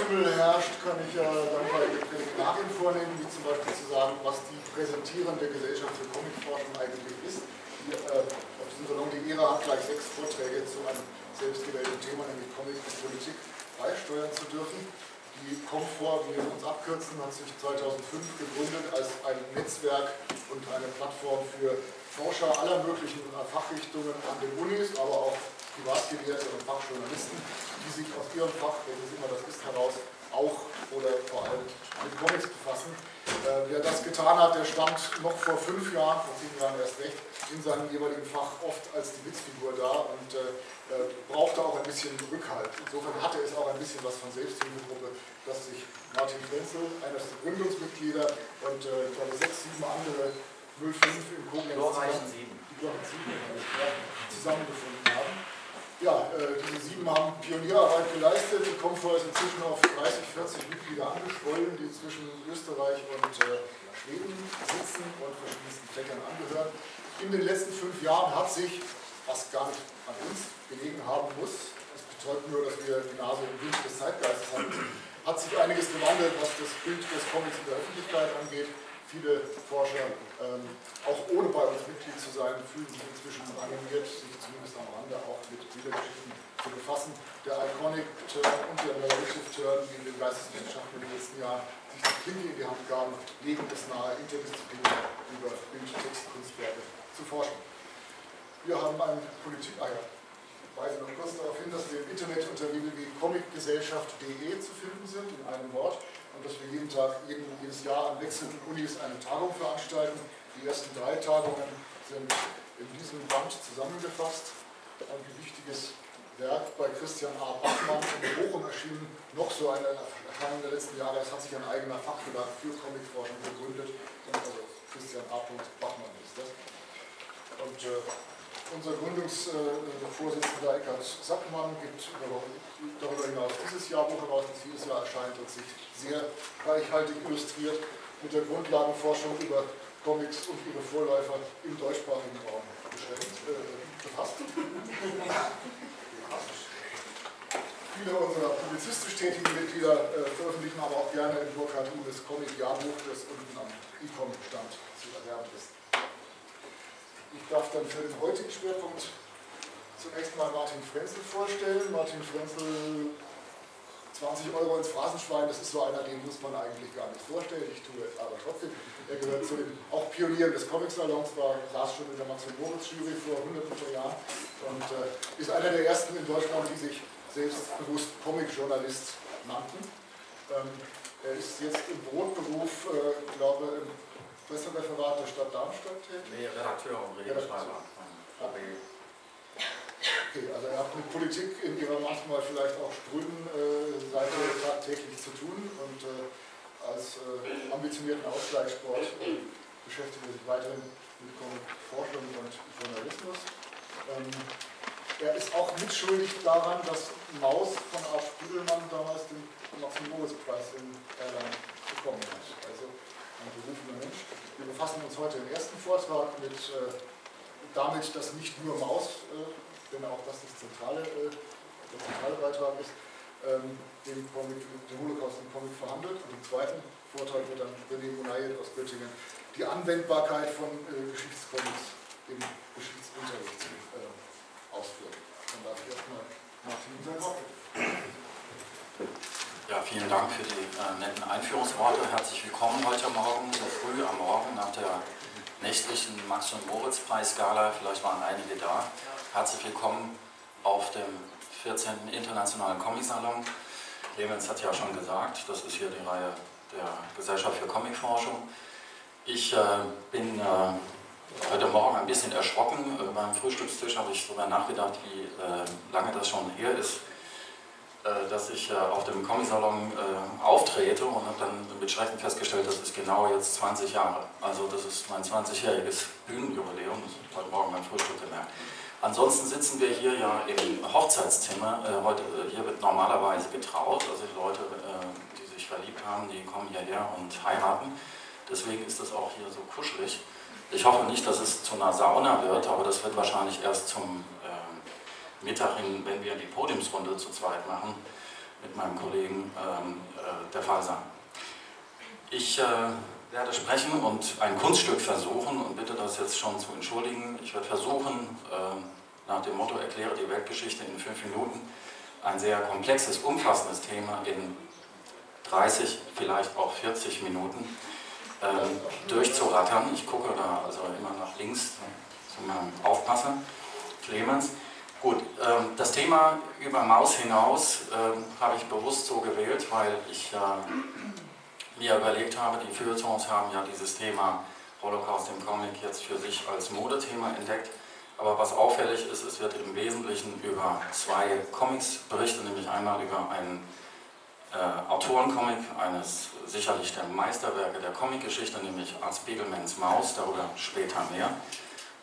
Getümmel herrscht, kann ich ja dann mal Prädikalien vornehmen, wie zum Beispiel zu sagen, was die präsentierende Gesellschaft für Comicforschung eigentlich ist. Die, äh, auf diesem Salon die ERA hat gleich sechs Vorträge zu einem selbstgewählten Thema, nämlich Comic und Politik, beisteuern zu dürfen. Die Comfor, wie wir uns abkürzen, hat sich 2005 gegründet als ein Netzwerk und eine Plattform für Forscher aller möglichen Fachrichtungen an den Unis, aber auch Privatgelehrte und Fachjournalisten, die sich aus ihrem Fach, welches immer das ist, heraus auch oder vor allem mit Comics befassen. Äh, wer das getan hat, der stand noch vor fünf Jahren, vor zehn Jahren erst recht, in seinem jeweiligen Fach oft als die Witzfigur da und äh, äh, brauchte auch ein bisschen Rückhalt. Insofern hatte es auch ein bisschen was von Selbsthilfegruppe, dass sich Martin Frenzel, einer der Gründungsmitglieder, und äh, ich glaube sechs, sieben andere 05 in Koblenz zusammengefunden haben. Ja, äh, diese sieben haben Pionierarbeit geleistet. Die Comfort ist inzwischen auf 30, 40 Mitglieder angeschwollen, die zwischen Österreich und äh, Schweden sitzen und verschiedensten Fächern angehören. In den letzten fünf Jahren hat sich, was gar nicht an uns gelegen haben muss, es bedeutet nur, dass wir die Nase im Wind des Zeitgeistes haben, hat sich einiges gewandelt, was das Bild des Comics in der Öffentlichkeit angeht. Viele Forscher, ähm, auch ohne bei uns Mitglied zu sein, fühlen sich inzwischen animiert, sich zumindest am Rande auch mit Bildergeschichten zu befassen. Der Iconic Turn und der Narrative Turn, die in den Geisteswissenschaften den letzten Jahren sich die Klinke in die Hand gaben, legen es nahe, interdisziplinär über Bild-, Textkunstwerke zu forschen. Wir haben eine Politik, ah ja, weise noch kurz darauf hin, dass wir im Internet unter www.comicgesellschaft.de zu finden sind, in einem Wort und dass wir jeden Tag, jeden, jedes Jahr an wechselnden Unis eine Tagung veranstalten. Die ersten drei Tagungen sind in diesem Band zusammengefasst. Ein gewichtiges Werk bei Christian A. Bachmann in Bochum erschienen, noch so eine Erscheinung der letzten Jahre. Es hat sich ein eigener Fachverlag für Comicforschung gegründet. Also Christian A. Bachmann ist das. Und äh, unser Gründungsvorsitzender Eckhard Sackmann gibt darüber hinaus dieses Jahrbuch heraus, das jedes Jahr erscheint und sich sehr reichhaltig illustriert mit der Grundlagenforschung über Comics und ihre Vorläufer im deutschsprachigen Raum beschränkt, äh, befasst. Viele unserer publizistisch tätigen Mitglieder äh, veröffentlichen aber auch gerne im Burkhard Unes Comic-Jahrbuch, das unten am ICOM-Stand zu erwerben ist. Ich darf dann für den heutigen Schwerpunkt zunächst mal Martin Frenzel vorstellen. Martin Frenzel, 20 Euro ins Phrasenschwein, das ist so einer, den muss man eigentlich gar nicht vorstellen. Ich tue es aber trotzdem. Er gehört zu den auch Pionieren des Comic-Salons, war, saß schon in der Max Moritz Jury vor hunderten von Jahren und äh, ist einer der ersten in Deutschland, die sich selbstbewusst Comic-Journalist nannten. Ähm, er ist jetzt im Brotberuf, äh, glaube im Pressereferat der Stadt Darmstadt tätig? Nee, Redakteur und Regelschreiber von Okay, also er hat mit Politik in ihrer manchmal vielleicht auch spröden äh, Seite tagtäglich zu tun und äh, als äh, ambitionierten Ausgleichssport äh, beschäftigt er sich weiterhin mit Forschung und Journalismus. Ähm, er ist auch mitschuldig daran, dass Maus von Art Spiegelmann damals den Max-Moritz-Preis in Erlangen bekommen hat. Also ein berufener Mensch. Wir befassen uns heute im ersten Vortrag mit äh, damit, dass nicht nur Maus, äh, denn auch das das zentrale, äh, der zentrale Beitrag ist, ähm, den, Comic, den Holocaust im Comic verhandelt. Und im zweiten Vortrag wird dann René Munayet aus Göttingen die Anwendbarkeit von äh, Geschichtscomics im Geschichtsunterricht äh, ausführen. Dann darf ich erstmal Martin sein Wort ja, vielen Dank für die äh, netten Einführungsworte. Herzlich willkommen heute Morgen, so früh am Morgen nach der nächtlichen Max- und Moritz-Preisgala. Vielleicht waren einige da. Herzlich willkommen auf dem 14. Internationalen Comic-Salon. Clemens hat ja schon gesagt, das ist hier die Reihe der Gesellschaft für Comicforschung. Ich äh, bin äh, heute Morgen ein bisschen erschrocken. Äh, beim Frühstückstisch habe ich darüber nachgedacht, wie äh, lange das schon her ist äh, dass ich äh, auf dem Comic-Salon auftrete und habe dann mit Schrecken festgestellt, das ist genau jetzt 20 Jahre. Also das ist mein 20-jähriges Bühnenjubiläum, das habe ich heute Morgen beim Frühstück gemerkt. Ansonsten sitzen wir hier ja im Hochzeitszimmer. Heute, hier wird normalerweise getraut, also die Leute, die sich verliebt haben, die kommen hierher und heiraten. Deswegen ist das auch hier so kuschelig. Ich hoffe nicht, dass es zu einer Sauna wird, aber das wird wahrscheinlich erst zum Mittag hin, wenn wir die Podiumsrunde zu zweit machen, mit meinem Kollegen ähm, äh, der Fall sein. Ich äh, werde sprechen und ein Kunststück versuchen und bitte das jetzt schon zu entschuldigen. Ich werde versuchen, äh, nach dem Motto Erkläre die Weltgeschichte in fünf Minuten, ein sehr komplexes, umfassendes Thema in 30, vielleicht auch 40 Minuten ähm, durchzurattern. Ich gucke da also immer nach links zu meinem Aufpasser, Clemens. Gut, ähm, das Thema über Maus hinaus ähm, habe ich bewusst so gewählt, weil ich äh, mir überlegt habe, die Feuilletons haben ja dieses Thema Holocaust im Comic jetzt für sich als Modethema entdeckt. Aber was auffällig ist, es wird im Wesentlichen über zwei Comics berichtet, nämlich einmal über einen äh, Autorencomic, eines sicherlich der Meisterwerke der Comicgeschichte, nämlich Art Spiegelmans Maus, darüber später mehr.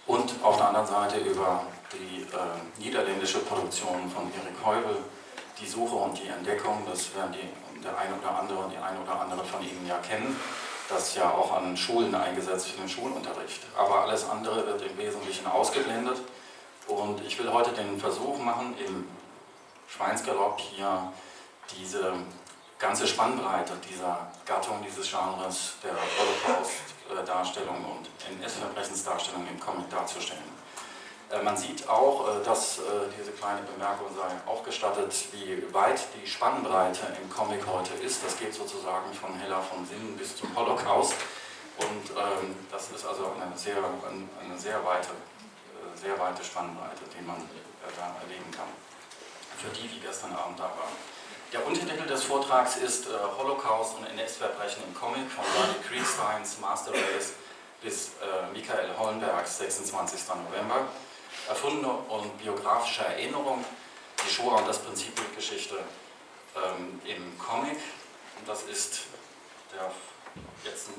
Und auf der anderen Seite über die äh, niederländische Produktion von Erik Heubel, Die Suche und die Entdeckung, das werden die, der eine oder andere und die eine oder andere von Ihnen ja kennen, das ja auch an Schulen eingesetzt für den Schulunterricht. Aber alles andere wird im Wesentlichen ausgeblendet und ich will heute den Versuch machen, im Schweinsgalopp hier diese ganze Spannbreite dieser Gattung, dieses Genres der Holocaust-Darstellung und NS-Verbrechensdarstellung im Comic darzustellen. Äh, man sieht auch, äh, dass äh, diese kleine Bemerkung sei auch gestattet, wie weit die Spannbreite im Comic heute ist. Das geht sozusagen von Hella von Sinnen bis zum Holocaust. Und ähm, das ist also eine sehr, eine sehr, weite, sehr weite Spannbreite, die man da erleben kann. Für die, die gestern Abend da waren. Der Untertitel des Vortrags ist äh, Holocaust und NS-Verbrechen im Comic von Ronnie Kriegsteins Master Race bis äh, Michael Hollenbergs 26. November. Erfundene und biografische Erinnerung, die Shoah und das Prinzip Bildgeschichte ähm, im Comic. Und das ist der jetzt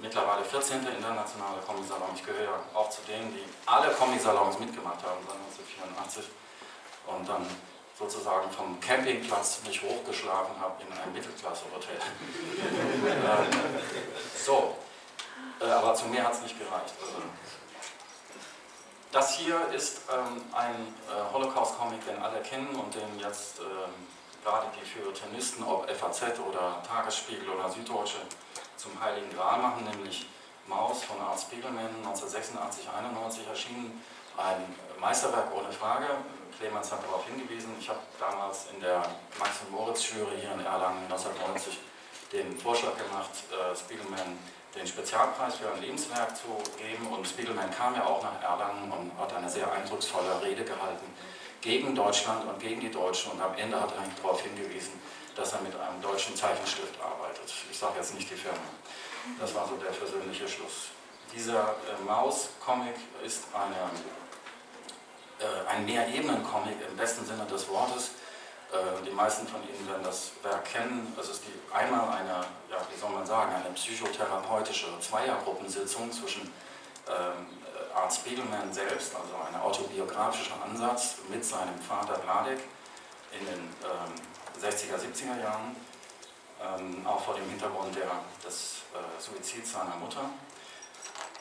mittlerweile 14. internationale Comic-Salon. Ich gehöre auch zu denen, die alle Comic-Salons mitgemacht haben seit 1984 und dann sozusagen vom Campingplatz mich hochgeschlagen habe in ein Mittelklasse-Hotel. äh, so, äh, aber zu mehr hat es nicht gereicht. Also, das hier ist ähm, ein äh, Holocaust-Comic, den alle kennen und den jetzt ähm, gerade die Feuilletonisten, ob FAZ oder Tagesspiegel oder Süddeutsche, zum Heiligen Gral machen, nämlich Maus von Art Spiegelman, 1986-91 erschienen. Ein Meisterwerk ohne Frage, Clemens hat darauf hingewiesen. Ich habe damals in der Max-Moritz-Jury hier in Erlangen 1990 den Vorschlag gemacht, äh, Spiegelman den Spezialpreis für ein Lebenswerk zu geben. Und Spiegelman kam ja auch nach Erlangen und hat eine sehr eindrucksvolle Rede gehalten gegen Deutschland und gegen die Deutschen. Und am Ende hat er darauf hingewiesen, dass er mit einem deutschen Zeichenstift arbeitet. Ich sage jetzt nicht die Firma. Das war so der persönliche Schluss. Dieser äh, Maus-Comic ist eine äh, ein Mehrebenen-Comic im besten Sinne des Wortes. Äh, die meisten von Ihnen werden das Werk kennen. Es ist die, einmal eine, ja, wie soll man sagen, eine psychotherapeutische Zweiergruppensitzung zwischen ähm, Art Spiegelman selbst, also ein autobiografischer Ansatz mit seinem Vater Vladek in den ähm, 60er, 70er Jahren, ähm, auch vor dem Hintergrund der, des äh, Suizids seiner Mutter.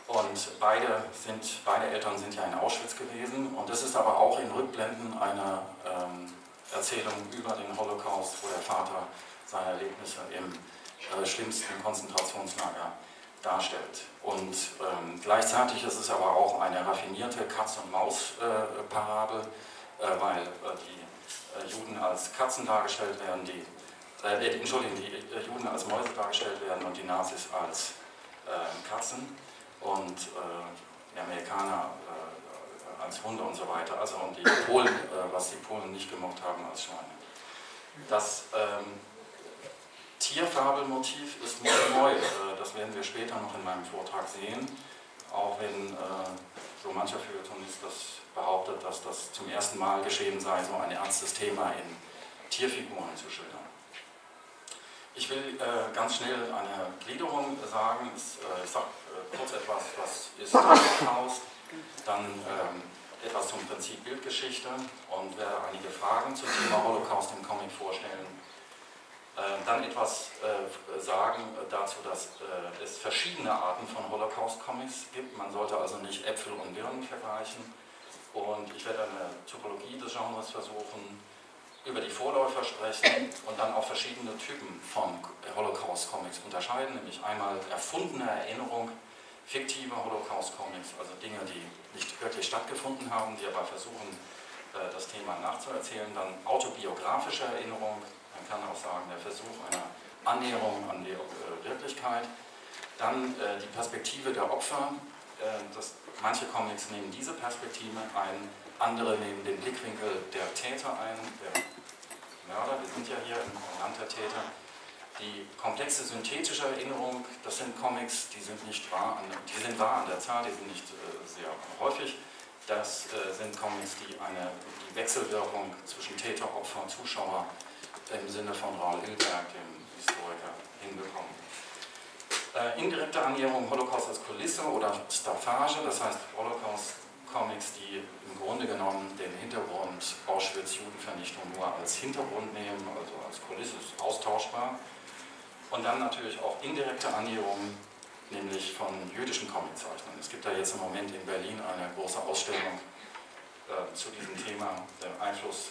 Und beide, sind, beide Eltern sind ja in Auschwitz gewesen. Und es ist aber auch in Rückblenden eine ähm, Erzählung über den Holocaust, wo der Vater seine Erlebnisse im äh, schlimmsten Konzentrationslager darstellt. Und ähm, gleichzeitig ist es aber auch eine raffinierte Katz-und-Maus-Parabel, äh, äh, weil äh, die äh, Juden als Katzen dargestellt werden, die, äh, Entschuldigung, die Juden als Mäuse dargestellt werden und die Nazis als Katzen und die Amerikaner als Hunde und so weiter, also und die Polen, äh, was die Polen nicht gemocht haben als Schweine. Das ähm, Tierfabelmotiv ist nicht neu, äh, das werden wir später noch in meinem Vortrag sehen, auch wenn äh, so mancher Feuilletonist das behauptet, dass das zum ersten Mal geschehen sei, so ein ernstes Thema in Tierfiguren zu schildern. Ich will äh, ganz schnell eine Gliederung sagen. Es, äh, ich sage äh, kurz etwas, was ist Holocaust, dann ähm, etwas zum Prinzip Bildgeschichte und werde einige Fragen zum Thema Holocaust im Comic vorstellen. Äh, dann etwas äh, sagen dazu, dass äh, es verschiedene Arten von Holocaust-Comics gibt. Man sollte also nicht Äpfel und Birnen vergleichen. Und ich werde eine Typologie des Genres versuchen über die Vorläufer sprechen und dann auch verschiedene Typen von Holocaust-Comics unterscheiden, nämlich einmal erfundene Erinnerung, fiktive Holocaust-Comics, also Dinge, die nicht wirklich stattgefunden haben, die aber versuchen, äh, das Thema nachzuerzählen, dann autobiografische Erinnerung, man kann auch sagen, der Versuch einer Annäherung an die äh, Wirklichkeit, dann äh, die Perspektive der Opfer, das, manche Comics nehmen diese Perspektive ein, andere nehmen den Blickwinkel der Täter ein, der Mörder, wir sind ja hier im Land der Täter. Die komplexe synthetische Erinnerung, das sind Comics, die sind nicht wahr, an, die sind wahr an der Zahl, die sind nicht äh, sehr häufig. Das äh, sind Comics, die eine die Wechselwirkung zwischen Täter, Opfer und Zuschauer im Sinne von Raul Hilberg, dem Historiker, hinbekommen. Äh, indirekte Annäherung Holocaust als Kulisse oder Staffage, das heißt Holocaust Comics, die im Grunde genommen den Hintergrund Auschwitz-Judenvernichtung nur als Hintergrund nehmen, also als Kulisse ist austauschbar. Und dann natürlich auch indirekte Annäherungen, nämlich von jüdischen Comiczeichnern. Es gibt da jetzt im Moment in Berlin eine große Ausstellung äh, zu diesem Thema, der Einfluss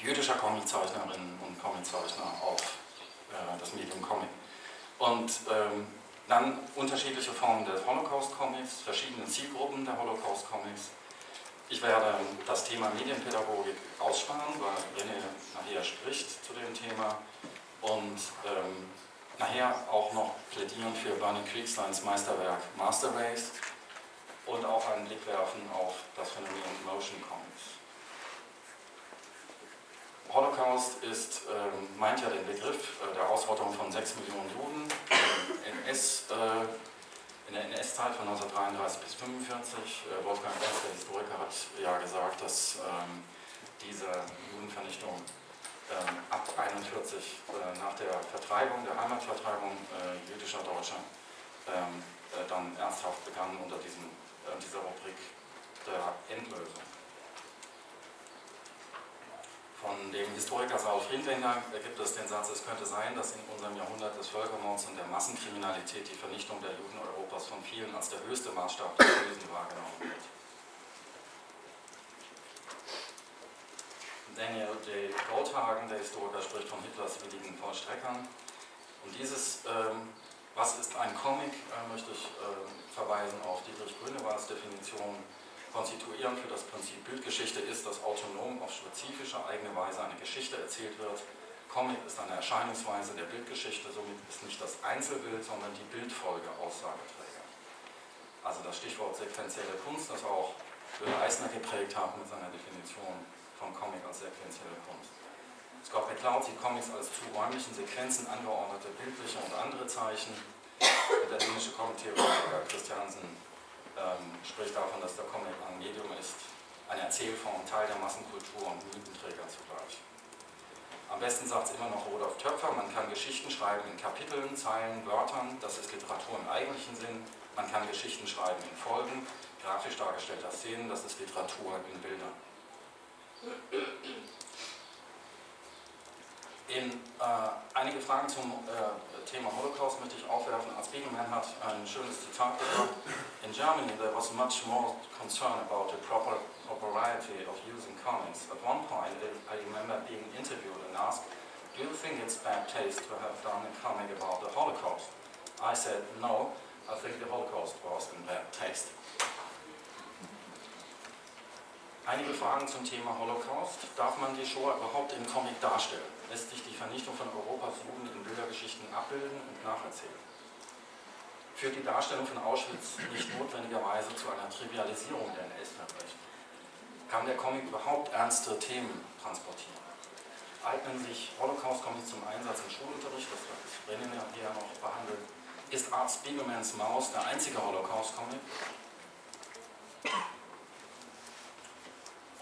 jüdischer Comiczeichnerinnen und Comiczeichner auf äh, das Medium Comic. Und ähm, dann unterschiedliche Formen des Holocaust-Comics, verschiedene Zielgruppen der Holocaust-Comics. Ich werde das Thema Medienpädagogik aussparen, weil René nachher spricht zu dem Thema und ähm, nachher auch noch plädieren für Barney Kriegsteins Meisterwerk Master Race und auch einen Blick werfen auf das Phänomen Motion Comics. Holocaust ist, ähm, meint ja den Begriff äh, der Ausrottung von 6 Millionen Juden NS, äh, in der NS-Zeit von 1933 bis 1945. Äh, Wolfgang Benz, der Historiker, hat ja gesagt, dass ähm, diese Judenvernichtung ab 1941 äh, nach der Vertreibung, der Heimatvertreibung äh, jüdischer Deutscher, ähm, äh, dann ernsthaft begann unter diesem, dieser Rubrik der Endlösung von dem Historiker Saul Friedländer gibt es den Satz, es könnte sein, dass in unserem Jahrhundert des Völkermords und der Massenkriminalität die Vernichtung der Juden Europas von vielen als der höchste Maßstab des Bösen wahrgenommen wird. Daniel J. Goldhagen, der Historiker, spricht von Hitlers willigen Vollstreckern. Und dieses ähm, Was ist ein Comic, äh, möchte ich äh, verweisen auf Dietrich Grünewalds Definition konstituierend für das Prinzip Bildgeschichte ist, dass autonom auf spezifische eigene Weise eine Geschichte erzählt wird. Comic ist eine Erscheinungsweise der Bildgeschichte, somit ist nicht das Einzelbild, sondern die Bildfolge Aussageträger. Also das Stichwort sequenzielle Kunst, das auch Will Eisner geprägt hat mit seiner Definition von Comic als sequenzielle Kunst. Scott McCloud sieht Comics als zu räumlichen Sequenzen angeordnete bildliche und andere Zeichen. Der dänische Comic-Theoretiker Christiansen ähm, spricht davon, dass der Comic ein Medium ist, eine Erzählform, Teil der Massenkultur und Mythenträger zugleich. Am besten sagt es immer noch Rudolf Töpfer, man kann Geschichten schreiben in Kapiteln, Zeilen, Wörtern, das ist Literatur im eigentlichen Sinn. Man kann Geschichten schreiben in Folgen, grafisch dargestellter Szenen, das ist Literatur in Bildern. In, äh, einige Fragen zum äh, Thema Holocaust möchte ich aufwerfen. Als Spiegelman hat ein schönes Zitat gebracht. In Germany there was much more concern about the proper propriety of using comics. At one point I remember being interviewed and asked, do you think it's bad taste to have done a comic about the Holocaust? I said, no, I think the Holocaust was in bad taste. Einige Fragen zum Thema Holocaust. Darf man die Shoah überhaupt im Comic darstellen? Lässt sich die Vernichtung von Europas Juden in Bildergeschichten abbilden und nacherzählen? Führt die Darstellung von Auschwitz nicht notwendigerweise zu einer Trivialisierung der NS-Verbrechen? Kann der Comic überhaupt ernste Themen transportieren? Eignen sich Holocaust-Comics zum Einsatz im Schulunterricht? Das wird René hier noch behandelt. Ist Art Spiegelmans Maus der einzige Holocaust-Comic?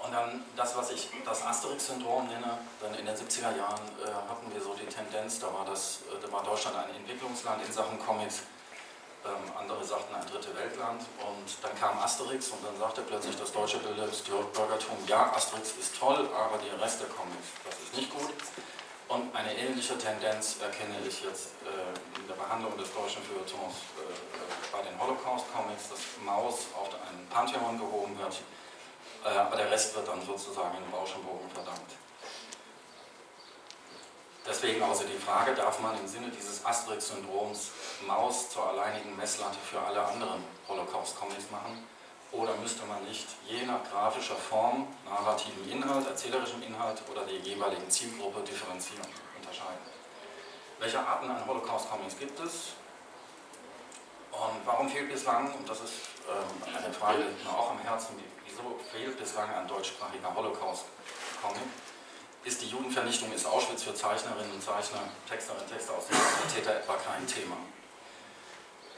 Und dann das, was ich das Asterix-Syndrom nenne, dann in den 70er Jahren äh, hatten wir so die Tendenz, da war, das, äh, da war Deutschland ein Entwicklungsland in Sachen Comics, ähm, andere sagten ein dritte Weltland. Und dann kam Asterix und dann sagte plötzlich das deutsche Bürgertum, ja, Asterix ist toll, aber der Rest der Comics, das ist nicht gut. Und eine ähnliche Tendenz erkenne ich jetzt äh, in der Behandlung des deutschen Feuilletons äh, äh, bei den Holocaust-Comics, dass Maus auf einen Pantheon gehoben wird, aber der Rest wird dann sozusagen in Rauschenbogen verdammt. Deswegen also die Frage, darf man im Sinne dieses Asterix-Syndroms Maus zur alleinigen Messlatte für alle anderen Holocaust-Comics machen? Oder müsste man nicht je nach grafischer Form, narrativem Inhalt, erzählerischem Inhalt oder der jeweiligen Zielgruppe differenzieren, unterscheiden? Welche Arten an Holocaust-Comics gibt es? Und warum fehlt bislang, und das ist ähm, eine Frage, die mir auch am Herzen liegt, wieso fehlt bislang ein deutschsprachiger Holocaust-Comic? Ist die Judenvernichtung, ist Auschwitz für Zeichnerinnen und Zeichner, Texterinnen und Texter aus der Täter etwa kein Thema?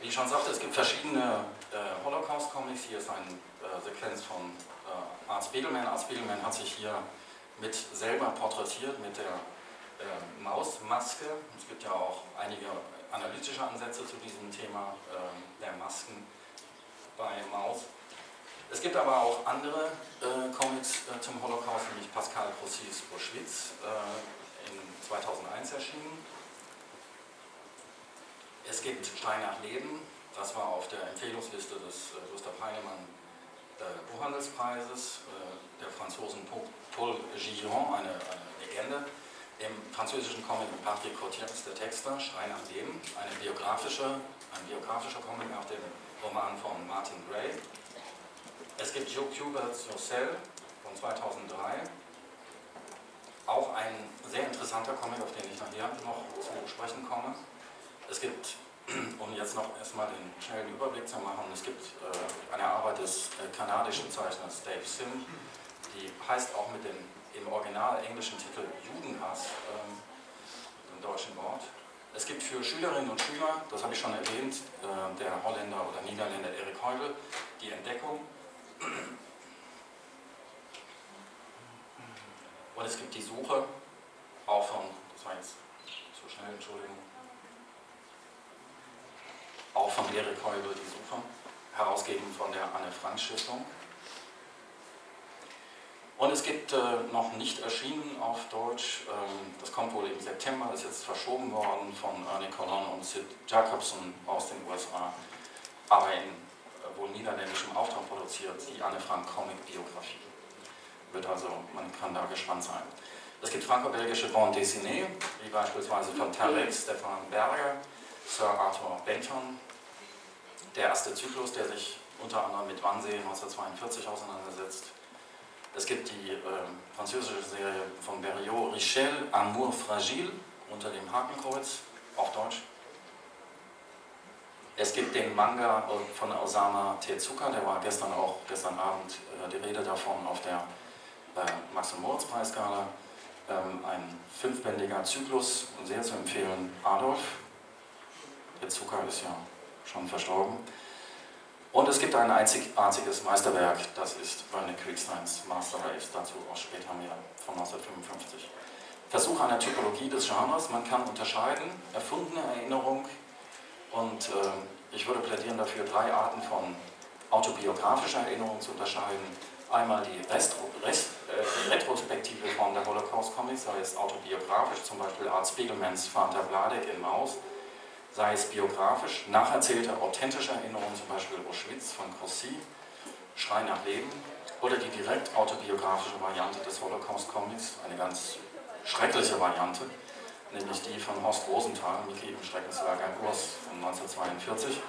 Wie ich schon sagte, es gibt verschiedene äh, Holocaust-Comics. Hier ist eine äh, Sequenz von äh, Arzt Spiegelman. Arzt Spiegelman hat sich hier mit selber porträtiert mit der äh, Mausmaske. Es gibt ja auch einige analytische Ansätze zu diesem Thema äh, der Masken bei Maus. Es gibt aber auch andere äh, Comics äh, zum Holocaust, nämlich Pascal Crossis Auschwitz, äh, in 2001 erschienen. Es gibt Stein nach Leben, das war auf der Empfehlungsliste des äh, Gustav Heinemann äh, Buchhandelspreises, der Franzosen Paul Gillon, eine, eine Legende im französischen Comic Partie Cotiers der Texter, Schrei nach Leben, eine biografische, ein biografischer Comic nach dem Roman von Martin Gray. Es gibt Joe Cubert's Yourself von 2003, auch ein sehr interessanter Comic, auf den ich nachher noch zu sprechen komme. Es gibt, um jetzt noch erstmal den schnellen Überblick zu machen, es gibt äh, eine Arbeit des äh, kanadischen Zeichners Dave Sim, die heißt auch mit dem im original englischen Titel Judenhass, ähm, im deutschen Wort. Es gibt für Schülerinnen und Schüler, das habe ich schon erwähnt, äh, der Holländer oder Niederländer Erik Heubel, die Entdeckung. Und es gibt die Suche, auch von, das war jetzt zu schnell, Entschuldigung, auch von Erik Heubel, die Suche, herausgegeben von der Anne Frank Stiftung. Und es gibt äh, noch nicht erschienen auf Deutsch, ähm, das kommt wohl im September, ist jetzt verschoben worden von Ernie Colon und Sid Jacobson aus den USA, aber in wohl niederländischem Auftrag produziert, die Anne Frank Comic Biografie. Wird also, man kann da gespannt sein. Es gibt franco-belgische Bande dessinée, wie beispielsweise von Tarek Stefan Berger, Sir Arthur Benton, der erste Zyklus, der sich unter anderem mit Wannsee 1942 auseinandersetzt, es gibt die äh, französische Serie von Berriot, Richel, Amour fragile, unter dem Hakenkreuz, auf Deutsch. Es gibt den Manga von Osama Tezuka, der war gestern auch, gestern Abend äh, die Rede davon auf der äh, Max- und Moritz-Preisgala. Ähm, ein fünfbändiger Zyklus, sehr zu empfehlen, Adolf. Tezuka ist ja schon verstorben. Und es gibt ein einzigartiges Meisterwerk, das ist Bernie Quicksteins Master Race, dazu auch später mehr, von 1955. Versuch einer Typologie des Genres, man kann unterscheiden, erfundene Erinnerung und äh, ich würde plädieren dafür, drei Arten von autobiografischer Erinnerung zu unterscheiden. Einmal die Restro Rest, äh, retrospektive Form der Holocaust-Comics, sei es autobiografisch, zum Beispiel Art Spiegelmans Vater Bladek in Maus, sei es biografisch, nacherzählte, authentische Erinnerungen, zum Beispiel Auschwitz von Crossi, Schrei nach Leben, oder die direkt autobiografische Variante des Holocaust-Comics, eine ganz schreckliche Variante, nämlich die von Horst Rosenthal, Mickey im Schreckenslager Gurs von 1942.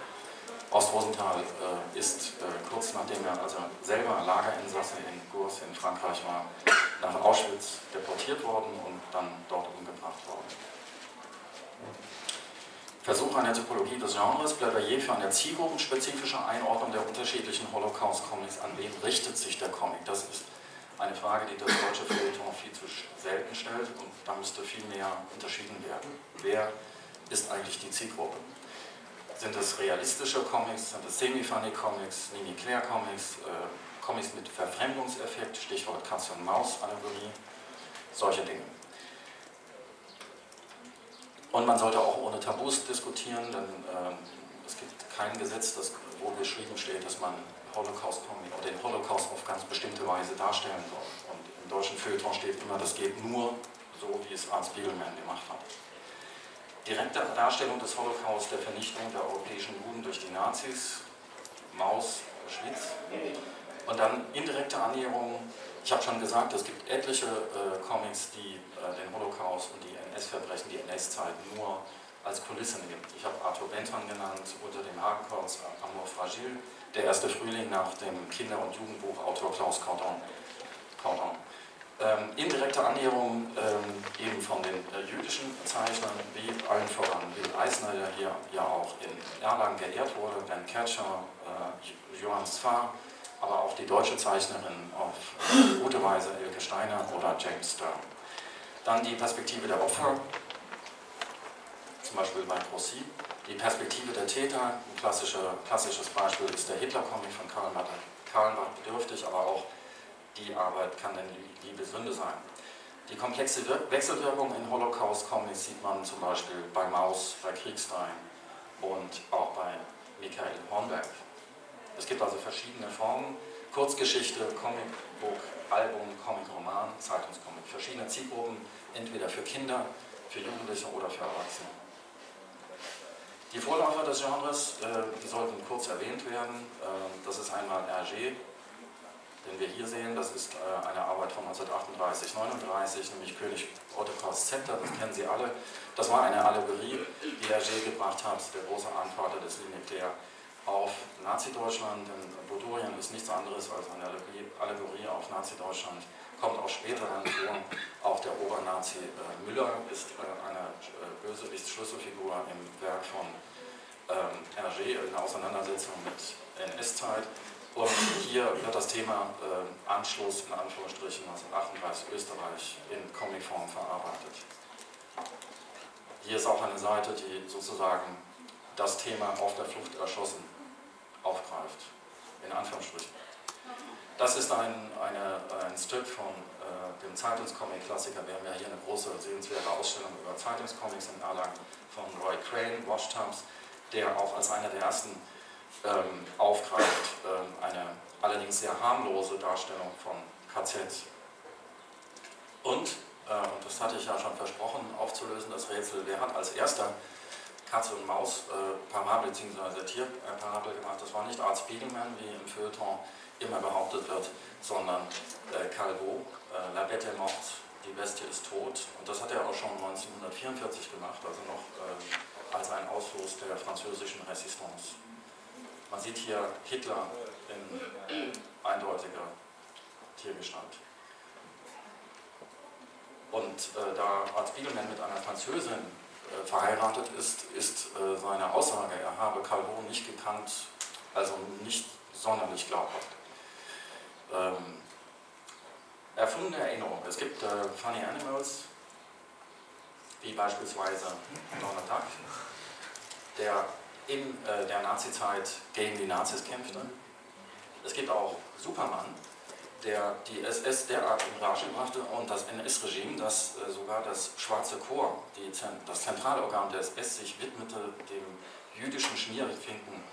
Horst Rosenthal äh, ist äh, kurz nachdem er also selber Lagerinsasse in Gurs in Frankreich war, nach Auschwitz deportiert worden und dann dort umgebracht worden. Versuch einer Typologie des Genres, Plädoyer für eine zielgruppenspezifische Einordnung der unterschiedlichen Holocaust-Comics. An wen richtet sich der Comic? Das ist eine Frage, die das deutsche Feuilleton viel zu selten stellt und da müsste viel mehr unterschieden werden. Wer ist eigentlich die Zielgruppe? Sind es realistische Comics, sind es Semi-Funny-Comics, Mini-Claire-Comics, äh, Comics mit Verfremdungseffekt, Stichwort Katze-und-Maus-Allegorie, solche Dinge. Und man sollte auch ohne Tabus diskutieren, denn äh, es gibt kein Gesetz, das, wo geschrieben steht, dass man Holocaust oder den Holocaust auf ganz bestimmte Weise darstellen soll. Und im deutschen Feuilleton steht immer, das geht nur so, wie es Arzt Biegelman gemacht hat. Direkte Darstellung des Holocaust, der Vernichtung der europäischen Juden durch die Nazis, Maus, Schwitz. Und dann indirekte Annäherungen. Ich habe schon gesagt, es gibt etliche äh, Comics, die äh, den Holocaust und die NS-Verbrechen, die NS-Zeit nur als Kulisse nimmt. Ich habe Arthur Benton genannt, unter dem Hakenkreuz Amour Fragile, der erste Frühling nach dem Kinder- und Jugendbuchautor Klaus Cordon. Cordon. Ähm, indirekte Annäherung ähm, eben von den äh, jüdischen Zeichnern, wie allen voran Will Eisner, der hier ja auch in Erlangen geehrt wurde, Ben Kercher, äh, Johann Sfar, aber auch die deutsche Zeichnerin auf äh, gute Weise Elke Steiner oder James Stern. Dann die Perspektive der Opfer, zum Beispiel bei Grossi. Die Perspektive der Täter, ein klassisches Beispiel ist der Hitler-Comic von Karl Karl bedürftig, aber auch die Arbeit kann denn Liebe Sünde sein. Die komplexe Wechselwirkung in Holocaust-Comics sieht man zum Beispiel bei Maus, bei Kriegstein und auch bei Michael Hornberg. Es gibt also verschiedene Formen, Kurzgeschichte, Comicbook, Album, Comic-Roman, Zeitungscomic, verschiedene Zielgruppen, entweder für Kinder, für Jugendliche oder für Erwachsene. Die Vorläufer des Genres, äh, sollten kurz erwähnt werden. Äh, das ist einmal Hergé, den wir hier sehen. Das ist äh, eine Arbeit von 1938, 39, nämlich König Ottokaus Zepter, das kennen Sie alle. Das war eine Allegorie, die Hergé gebracht hat, der große Ahnvater des Limitaire auf Nazi-Deutschland, denn Bodurien ist nichts anderes als eine Allegorie auf Nazi-Deutschland, kommt auch später dann vor. Auch der Obernazi äh, Müller ist äh, eine äh, Bösewichts-Schlüsselfigur im Werk von ähm, Hergé in Auseinandersetzung mit NS-Zeit. Und hier wird das Thema äh, Anschluss in Anführungsstrichen 1938 Österreich in Comicform verarbeitet. Hier ist auch eine Seite, die sozusagen das Thema auf der Flucht erschossen aufgreift, in Anführungsstrichen. Das ist ein, eine, ein Stück von äh, dem Zeitungscomic-Klassiker. Wir haben ja hier eine große, sehenswerte Ausstellung über Zeitungscomics in Erlangen von Roy Crane, Washtubs, der auch als einer der ersten ähm, aufgreift, ähm, eine allerdings sehr harmlose Darstellung von KZ. Und, äh, und das hatte ich ja schon versprochen, aufzulösen, das Rätsel, wer hat als erster Katze und Maus äh, Parabel bzw. Tierparabel gemacht. Das war nicht Art Spiegelman, wie im Feuilleton immer behauptet wird, sondern äh, Calvo, äh, La Bête est morte, die Bestie ist tot. Und das hat er auch schon 1944 gemacht, also noch äh, als ein Ausfluss der französischen Resistance. Man sieht hier Hitler in eindeutiger Tiergestalt. Und äh, da Art Spiegelman mit einer Französin äh, verheiratet ist, ist äh, seine Aussage, er habe Calvo nicht gekannt, also nicht sonderlich glaubhaft. Ähm, erfundene Erinnerung. Es gibt äh, Funny Animals, wie beispielsweise Donald Duck, der in äh, der Nazizeit gegen die Nazis kämpfte. Es gibt auch Superman, der die SS derart in Rage brachte und das NS-Regime, das äh, sogar das Schwarze Chor, die, das Zentralorgan der SS, sich widmete dem jüdischen Schmierfinken,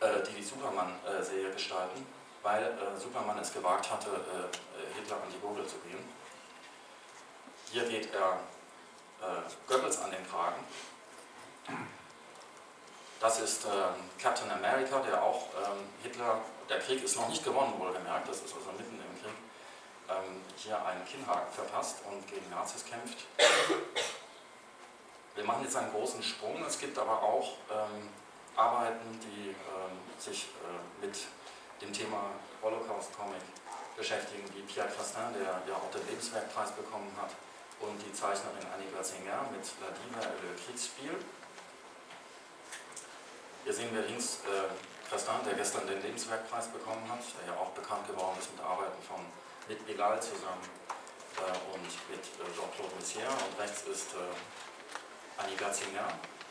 äh, die die Superman-Serie gestalten, weil äh, Superman es gewagt hatte, äh, Hitler an die Gurgel zu gehen. Hier geht er äh, Goebbels an den Kragen. Das ist ähm, Captain America, der auch ähm, Hitler der Krieg ist noch nicht gewonnen, wohlgemerkt, das ist also mitten im Krieg, ähm, hier einen Kinnhaken verpasst und gegen Nazis kämpft. Wir machen jetzt einen großen Sprung. Es gibt aber auch Arbeiten, die sich äh, mit dem Thema Holocaust-Comic beschäftigen, wie Pierre Castin, der ja auch den Lebenswerkpreis bekommen hat, und die Zeichnerin Annie Glazinger mit La Diva Le Kriegsspiel. Hier sehen wir links äh, Castan, der gestern den Lebenswerkpreis bekommen hat, der ja auch bekannt geworden ist mit Arbeiten von mit Bilal zusammen äh, und mit äh, Jean-Claude Messier. Und rechts ist äh, Annie Gatzinger,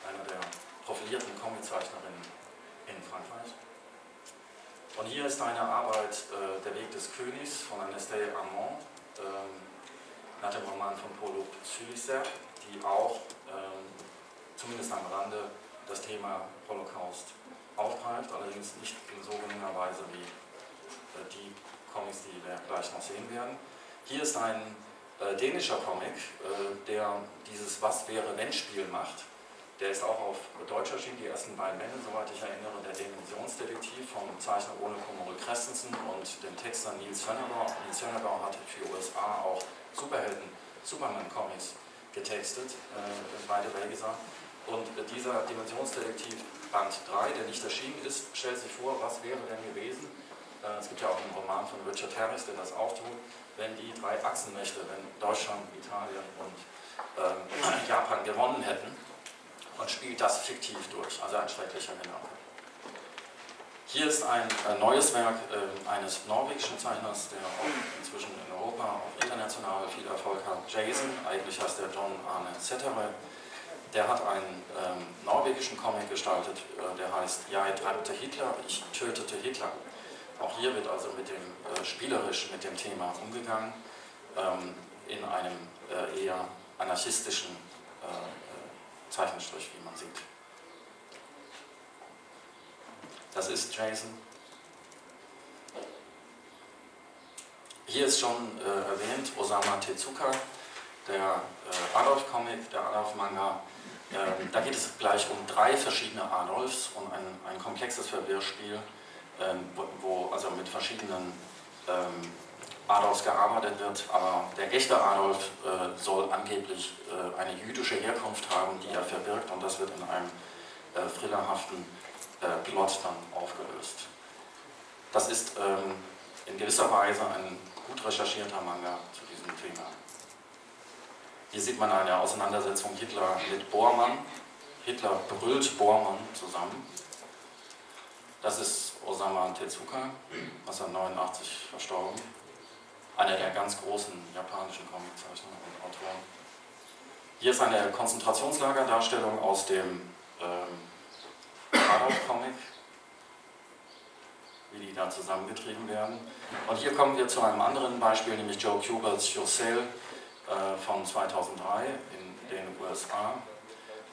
eine der profilierten Comiczeichnerinnen in Frankreich. Und hier ist eine Arbeit, äh, Der Weg des Königs von Anastasia Armand, ähm, nach dem Roman von Paulo Sulisser, die auch ähm, zumindest am Rande das Thema Holocaust aufgreift, allerdings nicht in so geringer Weise wie äh, die Comics, die wir gleich noch sehen werden. Hier ist ein äh, dänischer Comic, äh, der dieses Was wäre wenn Spiel macht. Der ist auch auf Deutsch erschienen, die ersten beiden Bände, soweit ich erinnere, der Dimensionsdetektiv vom Zeichner Ole Komore Christensen und dem Texter Nils Sönnerbau. Nils Sönnerbau hat für USA auch Superhelden, Superman-Comics getextet, äh, beide Belgiser. Und dieser Dimensionsdetektiv Band 3, der nicht erschienen ist, stellt sich vor, was wäre denn gewesen, äh, es gibt ja auch einen Roman von Richard Harris, der das auftut, wenn die drei Achsenmächte, wenn Deutschland, Italien und ähm, Japan gewonnen hätten und spielt das fiktiv durch, also ein schrecklicher Gedanke. Hier ist ein äh, neues Werk äh, eines norwegischen Zeichners, der auch inzwischen in Europa auch international viel Erfolg hat. Jason, eigentlich heißt der John Arne Settere. Der hat einen ähm, norwegischen Comic gestaltet, äh, der heißt ich treibte Hitler, ich tötete Hitler. Auch hier wird also mit dem äh, spielerisch mit dem Thema umgegangen, ähm, in einem äh, eher anarchistischen äh, Zeichenstrich, wie man sieht. Das ist Jason. Hier ist schon äh, erwähnt Osama Tezuka, der äh, Adolf-Comic, der Adolf-Manga. Ähm, da geht es gleich um drei verschiedene Adolfs und ein, ein komplexes Verwirrspiel, ähm, wo, wo, also mit verschiedenen ähm, Adolfs gearbeitet wird, aber der echte Adolf äh, soll angeblich äh, eine jüdische Herkunft haben, die er verbirgt und das wird in einem äh, thrillerhaften äh, Plot dann aufgelöst. Das ist ähm, in gewisser Weise ein gut recherchierter Manga zu diesem Thema. Hier sieht man eine Auseinandersetzung Hitler mit Bormann. Hitler brüllt Bormann zusammen. Das ist Osama Tezuka, 1989 verstorben einer der ganz großen japanischen Comiczeichner und Autoren. Hier ist eine Konzentrationslagerdarstellung aus dem ähm, Adolf-Comic, wie die da zusammengetrieben werden. Und hier kommen wir zu einem anderen Beispiel, nämlich Joe Kuberts Josel äh, von 2003 in den USA.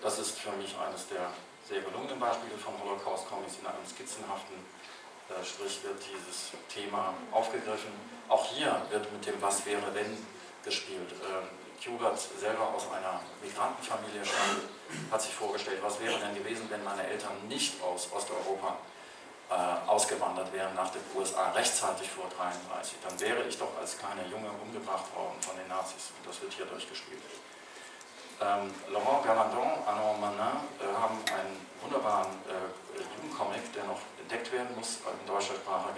Das ist für mich eines der sehr gelungenen Beispiele von Holocaust-Comics in einem skizzenhaften äh, Strich wird dieses Thema aufgegriffen. Auch hier wird mit dem Was wäre wenn gespielt. Ähm, Hubert selber aus einer Migrantenfamilie stammt, hat sich vorgestellt, was wäre denn gewesen, wenn meine Eltern nicht aus Osteuropa äh, ausgewandert wären nach den USA rechtzeitig vor 1933. Dann wäre ich doch als kleiner Junge umgebracht worden von den Nazis. Und das wird hier durchgespielt. Ähm, Laurent Galandon, Arnaud Manin äh, haben einen wunderbaren äh, Jugendcomic, der noch entdeckt werden muss, in deutscher Sprache,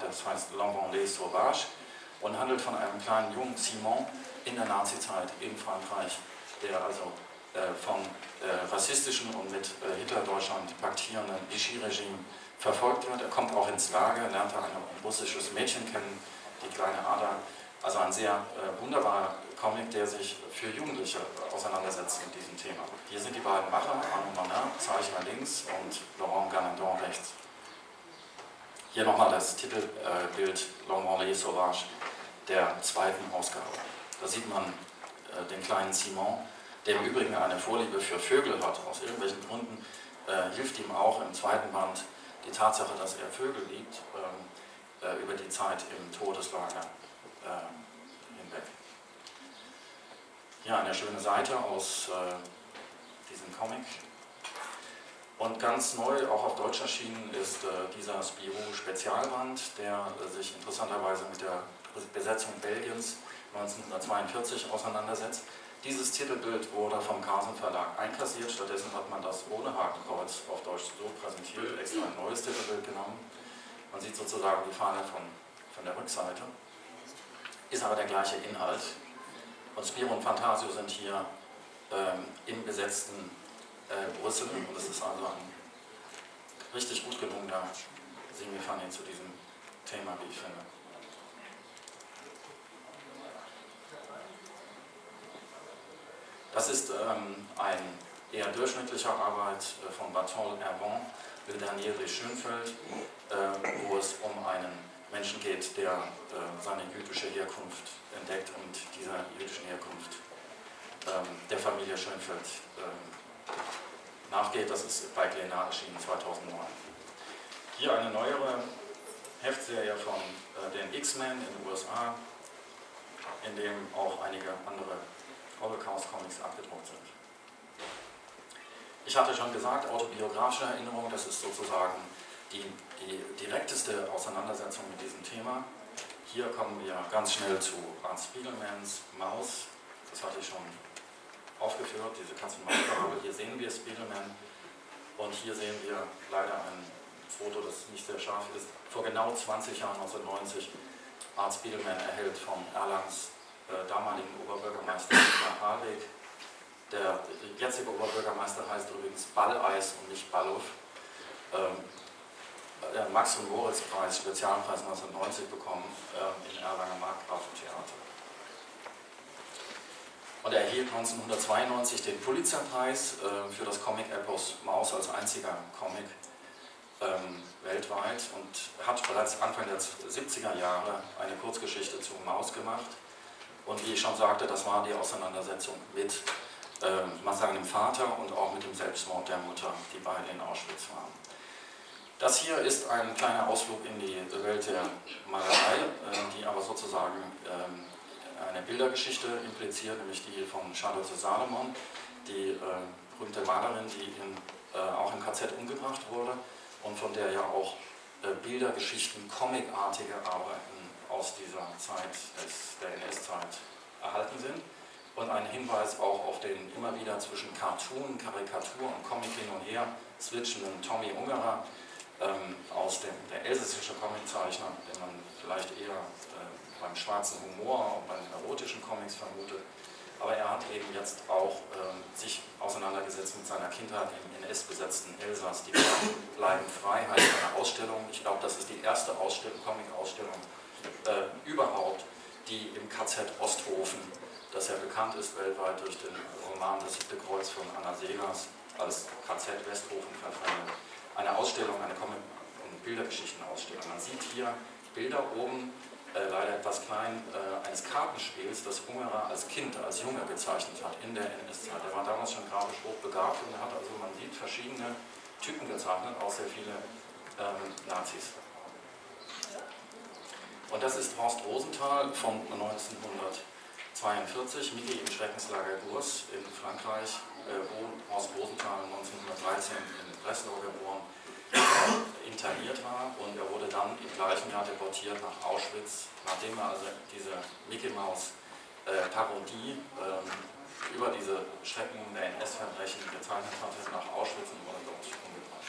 das heißt les Sauvage und handelt von einem kleinen jungen Simon in der Nazizeit in Frankreich, der also äh, vom äh, rassistischen und mit äh, Hitler-Deutschland paktierenden Vichy-Regime verfolgt wird. Er kommt auch ins Lager, lernt ein russisches Mädchen kennen, die kleine Ada. Also ein sehr äh, wunderbarer Comic, der sich für Jugendliche auseinandersetzt mit diesem Thema. Hier sind die beiden Macher, Arnaud Manin, Zeichner links und Laurent Ganandon rechts. Hier nochmal das Titelbild L'Envolée Sauvage der zweiten Ausgabe. Da sieht man äh, den kleinen Simon, der im Übrigen eine Vorliebe für Vögel hat. Aus irgendwelchen Gründen äh, hilft ihm auch im zweiten Band die Tatsache, dass er Vögel liebt, ähm, äh, über die Zeit im Todeslager äh, hinweg. Hier eine schöne Seite aus diesem Comic. Und ganz neu, auch auf Deutsch erschienen, ist äh, dieser Spirou Spezialband, der äh, sich interessanterweise mit der Besetzung Belgiens 1942 auseinandersetzt. Dieses Titelbild wurde vom Carlsen Verlag einkassiert, stattdessen hat man das ohne Hakenkreuz auf Deutsch so präsentiert, extra ein neues Titelbild genommen. Man sieht sozusagen die Fahne von, von der Rückseite. Ist aber der gleiche Inhalt. Und Spiro und Fantasio sind hier ähm, im besetzten äh, Brüssel. Und das ist also ein richtig gut gelungener Simulfani zu diesem Thema, wie ich finde. Das ist ähm, ein eher durchschnittlicher Arbeit äh, von Bartol Herbon, Le Dernier de Schönfeld, äh, wo es um einen Menschen geht, der äh, seine jüdische Herkunft entdeckt und dieser jüdischen Herkunft ähm, der Familie Schönfeld ähm, nachgeht. Das ist bei Glenat erschienen 2009. Hier eine neuere Heftserie von äh, den X-Men in den USA, in dem auch einige andere Holocaust-Comics abgedruckt sind. Ich hatte schon gesagt, autobiografische Erinnerung, das ist sozusagen die, die direkteste Auseinandersetzung mit diesem Thema. Hier kommen wir ganz schnell zu Art Spiegelmans Maus. Das hatte ich schon aufgeführt, diese Katz-und-Maus-Parabel. Hier sehen wir Spiegelman und hier sehen wir leider ein Foto, das nicht sehr scharf ist. Vor genau 20 Jahren, 1990, Art Spiegelman erhält vom Erlangs äh, damaligen Oberbürgermeister Dietmar Halweg. Der jetzige Oberbürgermeister heißt übrigens Balleis und nicht Ballow. Ähm, der Max- und Moritz-Preis, Spezialpreis 1990 bekommen äh, in Erlanger Markgrafentheater. Und er erhielt 1992 den Pulitzerpreis äh, für das Comic-Epos Maus als einziger Comic ähm, weltweit und hat bereits Anfang der 70er Jahre eine Kurzgeschichte zu Maus gemacht. Und wie ich schon sagte, das war die Auseinandersetzung mit äh, seinem Vater und auch mit dem Selbstmord der Mutter, die beide in Auschwitz waren. Das hier ist ein kleiner Ausflug in die Welt der Malerei, äh, die aber sozusagen ähm, eine Bildergeschichte impliziert, nämlich die von Charlotte Salomon, die äh, berühmte Malerin, die in, äh, auch im KZ umgebracht wurde und von der ja auch äh, Bildergeschichten, comicartige Arbeiten aus dieser Zeit, des, der NS-Zeit, erhalten sind. Und ein Hinweis auch auf den immer wieder zwischen Cartoon, Karikatur und Comic hin und her switchenden Tommy Ungerer ähm, aus dem der elsässische Comiczeichner, den man vielleicht eher äh, beim schwarzen Humor und bei den erotischen Comics vermutet. Aber er hat eben jetzt auch ähm, sich auseinandergesetzt mit seiner Kindheit im NS-besetzten Elsass. Die bleiben frei heißt eine Ausstellung. Ich glaube, das ist die erste Ausstellung, Comic-Ausstellung äh, überhaupt, die im KZ Osthofen, das ja bekannt ist weltweit durch den Roman Das siebte Kreuz von Anna Segers, als KZ Westhofen verfremdet, eine Ausstellung, eine Comic- und Bildergeschichtenausstellung. Man sieht hier Bilder oben äh, leider etwas klein, äh, eines Kartenspiels, das Ungerer als Kind, als Junge gezeichnet hat in der NS-Zeit. Er war damals schon grafisch hochbegabt und hat also, man sieht, verschiedene Typen gezeichnet, auch sehr viele ähm, Nazis. Und das ist Horst Rosenthal von 1942, Mickey im Schreckenslager Gurs in Frankreich, äh, wo Horst Rosenthal 1913 in Breslau geboren interniert war und er wurde dann im gleichen Jahr deportiert nach Auschwitz, nachdem er also diese Mickey Mouse äh, Parodie ähm, über diese Schrecken der NS-Verbrechen gezeichnet hatte, nach Auschwitz und wurde dort umgebracht.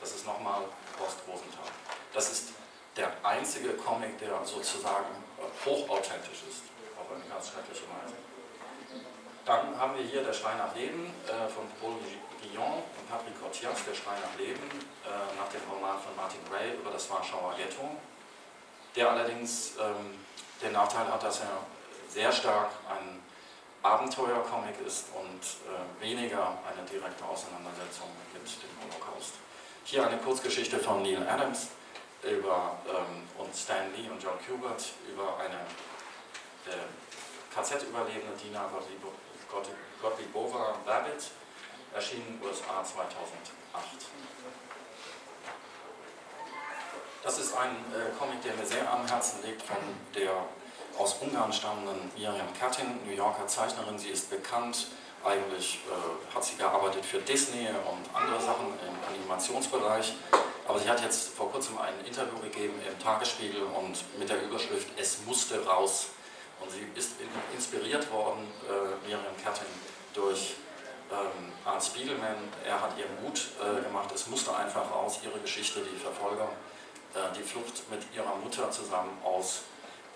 Das ist nochmal Horst Rosenthal. Das ist der einzige Comic, der sozusagen hochauthentisch ist, auf eine ganz schreckliche Weise. Dann haben wir hier Der Schrei nach Leben äh, von Paul Guillon und Patrick Cotias, Der Schrei nach Leben, äh, nach dem Roman von Martin Gray über das Warschauer Ghetto, der allerdings ähm, den Nachteil hat, dass er sehr stark ein Abenteuercomic ist und äh, weniger eine direkte Auseinandersetzung mit dem Holocaust. Hier eine Kurzgeschichte von Neil Adams über, ähm, und Stan Lee und John Kubert über eine äh, KZ-Überlebende Dina Gottliebova Babbitt, erschienen in den USA 2008. Das ist ein äh, Comic, der mir sehr am Herzen liegt, von der aus Ungarn stammenden Miriam Kattin, New Yorker Zeichnerin. Sie ist bekannt, eigentlich äh, hat sie gearbeitet für Disney und andere Sachen im Animationsbereich. Aber sie hat jetzt vor kurzem ein Interview gegeben im Tagesspiegel und mit der Überschrift Es musste raus. Sie ist inspiriert worden, äh, Miriam Kattin, durch ähm, Art Spiegelman. Er hat ihr Mut äh, gemacht, es musste einfach raus, ihre Geschichte, die Verfolgung, äh, die Flucht mit ihrer Mutter zusammen aus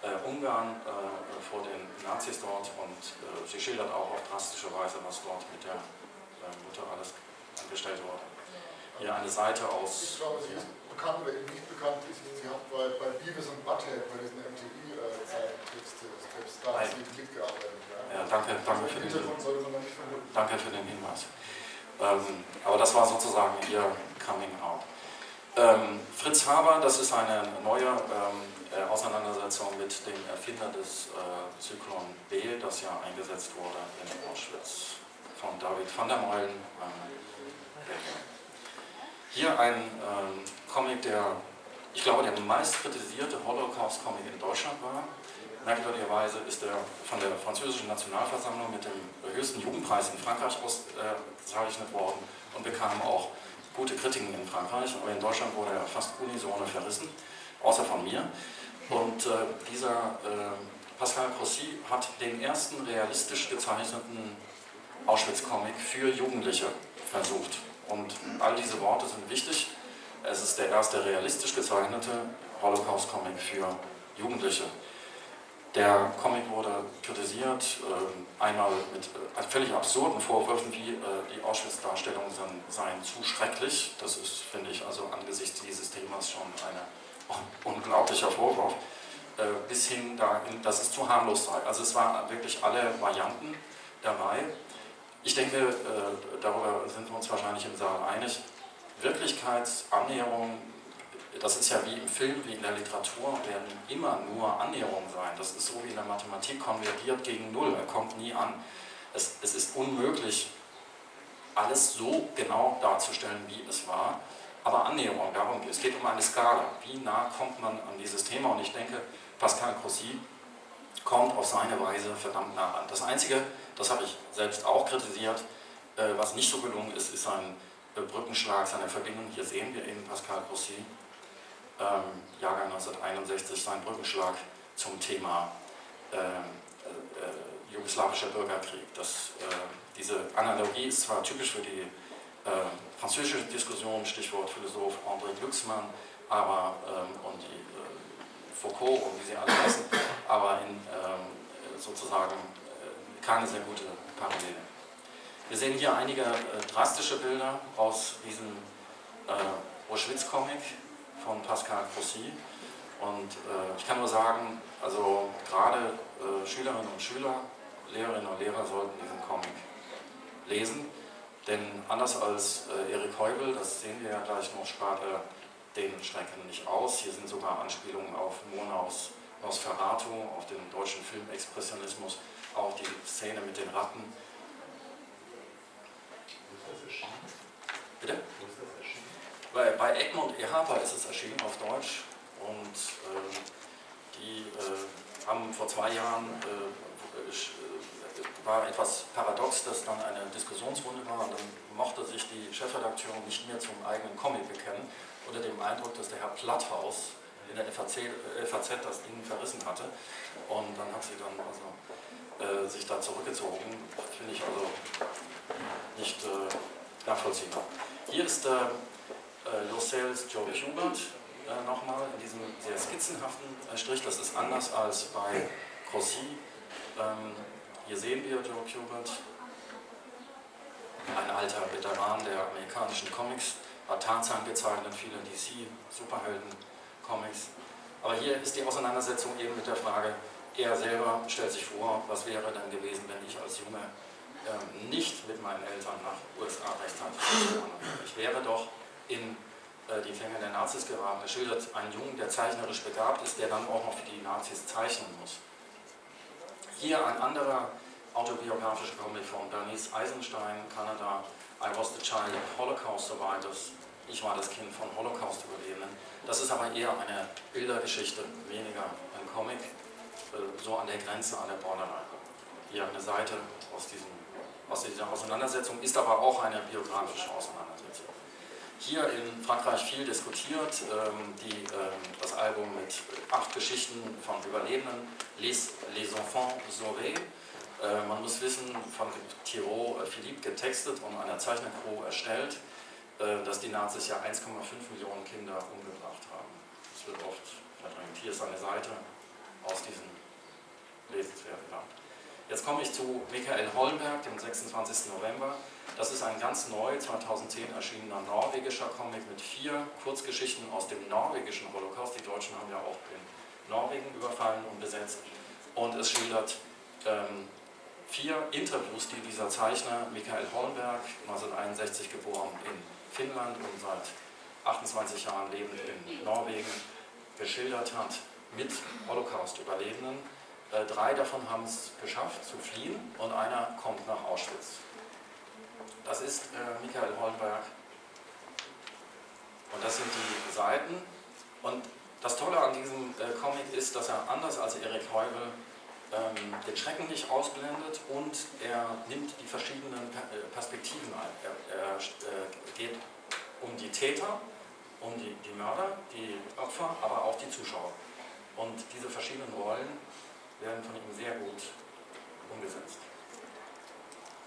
äh, Ungarn äh, vor den Nazis dort und äh, sie schildert auch auf drastische Weise, was dort mit der Mutter alles angestellt wurde. Hier eine Seite aus. Ich glaube, sie ist bekannt oder eben nicht bekannt ist. Sie hat bei, bei Beavis und Butthead, bei diesen MTV-Zeitungsstrips, mitgearbeitet. Ja, danke, danke, für den, danke für den Hinweis. Ähm, aber das war sozusagen ihr Coming Out. Ähm, Fritz Haber, das ist eine neue ähm, äh, Auseinandersetzung mit dem Erfinder des äh, Zyklon B, das ja eingesetzt wurde in Auschwitz von David van der Meulen. Ähm, hier ein ähm, Comic, der, ich glaube, der meist kritisierte Holocaust-Comic in Deutschland war. merkwürdigerweise ist er von der französischen Nationalversammlung mit dem höchsten Jugendpreis in Frankreich ausgezeichnet worden und bekam auch gute Kritiken in Frankreich, aber in Deutschland wurde er fast unisono verrissen, außer von mir. Und äh, dieser äh, Pascal Crossy hat den ersten realistisch gezeichneten Auschwitz-Comic für Jugendliche versucht. Und all diese Worte sind wichtig. Es ist der erste realistisch gezeichnete Holocaust-Comic für Jugendliche. Der Comic wurde kritisiert, äh, einmal mit äh, völlig absurden Vorwürfen, wie äh, die Auschwitz-Darstellungen seien zu schrecklich. Das ist, finde ich, also angesichts dieses Themas schon ein unglaublicher Vorwurf. Bis hin dahin, dass es zu harmlos sei. Also es waren wirklich alle Varianten dabei. Ich denke, darüber sind wir uns wahrscheinlich im Saal einig. Wirklichkeitsannäherung das ist ja wie im Film, wie in der Literatur, werden immer nur Annäherungen sein. Das ist so wie in der Mathematik, konvergiert gegen Null, er kommt nie an. Es, es ist unmöglich, alles so genau darzustellen, wie es war. Aber Annäherung, darum geht es. geht um eine Skala. Wie nah kommt man an dieses Thema? Und ich denke, Pascal Crossy kommt auf seine Weise verdammt nah an. Das Einzige, das habe ich selbst auch kritisiert, äh, was nicht so gelungen ist, ist sein Brückenschlag, seine Verbindung. Hier sehen wir eben Pascal Crossy ähm, Jahrgang 1961 sein Brückenschlag zum Thema äh, äh, jugoslawischer Bürgerkrieg. Das, äh, diese Analogie ist zwar typisch für die äh, französische Diskussion, Stichwort Philosoph André Glucksmann, aber, ähm, und die äh, Foucault und wie sie alle heißen, aber in ähm, sozusagen äh, keine sehr gute Parallele. Wir sehen hier einige drastische Bilder aus diesem Auschwitz-Comic, von Pascal Crossy. Und äh, ich kann nur sagen, also gerade äh, Schülerinnen und Schüler, Lehrerinnen und Lehrer sollten diesen Comic lesen. Denn anders als äh, Erik Heubel, das sehen wir ja gleich noch, spart er den Schrecken nicht aus. Hier sind sogar Anspielungen auf Monaus Nosferatu, auf den deutschen Filmexpressionismus, auch die Szene mit den Ratten. Bitte? Bei, bei Egmont E. Harper ist es erschienen auf Deutsch. Und äh, die äh, haben vor zwei Jahren, äh, äh, war etwas paradox, dass dann eine Diskussionsrunde war. Und dann mochte sich die Chefredakteurin nicht mehr zum eigenen Comic bekennen, unter dem Eindruck, dass der Herr Platthaus in der FAZ, FAZ das Ding verrissen hatte. Und dann hat sie dann also äh, sich da zurückgezogen, finde ich also nicht äh, nachvollziehbar. Hier ist der äh, Lascelles Joe Hubert äh, nochmal in diesem sehr skizzenhaften äh, Strich. Das ist anders als bei Crossy. Ähm, hier sehen wir Joe Hubert, ein alter Veteran der amerikanischen Comics, hat Tarzan gezeichnet, viele DC-Superhelden-Comics. Aber hier ist die Auseinandersetzung eben mit der Frage, er selber stellt sich vor, was wäre dann gewesen, wenn ich als Junge ähm, nicht mit meinen Eltern nach USA recht hatte. Ich wäre doch in äh, die Fänge der Nazis geraten. Er schildert einen Jungen, der zeichnerisch begabt ist, der dann auch noch für die Nazis zeichnen muss. Hier ein anderer autobiografischer Comic von Bernice Eisenstein, Kanada, I was the child of Holocaust survivors. Ich war das Kind von Holocaust-Überlebenden. Das ist aber eher eine Bildergeschichte, weniger ein Comic, äh, so an der Grenze, an der Borderline. Hier eine Seite aus, diesem, aus dieser Auseinandersetzung, ist aber auch eine biografische Auseinandersetzung hier in Frankreich viel diskutiert. Ähm, die, ähm, das Album mit acht Geschichten von Überlebenden, Les, Les Enfants Sauvés. Äh, man muss wissen, von Thiraud äh, Philippe getextet und einer Zeichnercrew erstellt, äh, dass die Nazis ja 1,5 Millionen Kinder umgebracht haben. Das wird oft verdrängt. Hier ist eine Seite aus diesem lesenswerten Land. Jetzt komme ich zu Michael Hollenberg, dem 26. November. Das ist ein ganz neu 2010 erschienener norwegischer Comic mit vier Kurzgeschichten aus dem norwegischen Holocaust. Die Deutschen haben ja auch in Norwegen überfallen und besetzt. Und es schildert ähm, vier Interviews, die dieser Zeichner Michael Holmberg, 1961 geboren in Finnland und seit 28 Jahren lebend in Norwegen, geschildert hat mit Holocaust-Überlebenden. Äh, drei davon haben es geschafft zu fliehen und einer kommt nach Auschwitz. Das ist äh, Michael Hollenberg. Und das sind die Seiten. Und Das Tolle an diesem äh, Comic ist, dass er anders als Erik Heuvel ähm, den Schrecken nicht ausblendet und er nimmt die verschiedenen Perspektiven ein. Er, er äh, geht um die Täter, um die, die Mörder, die Opfer, aber auch die Zuschauer. Und diese verschiedenen Rollen werden von ihm sehr gut umgesetzt.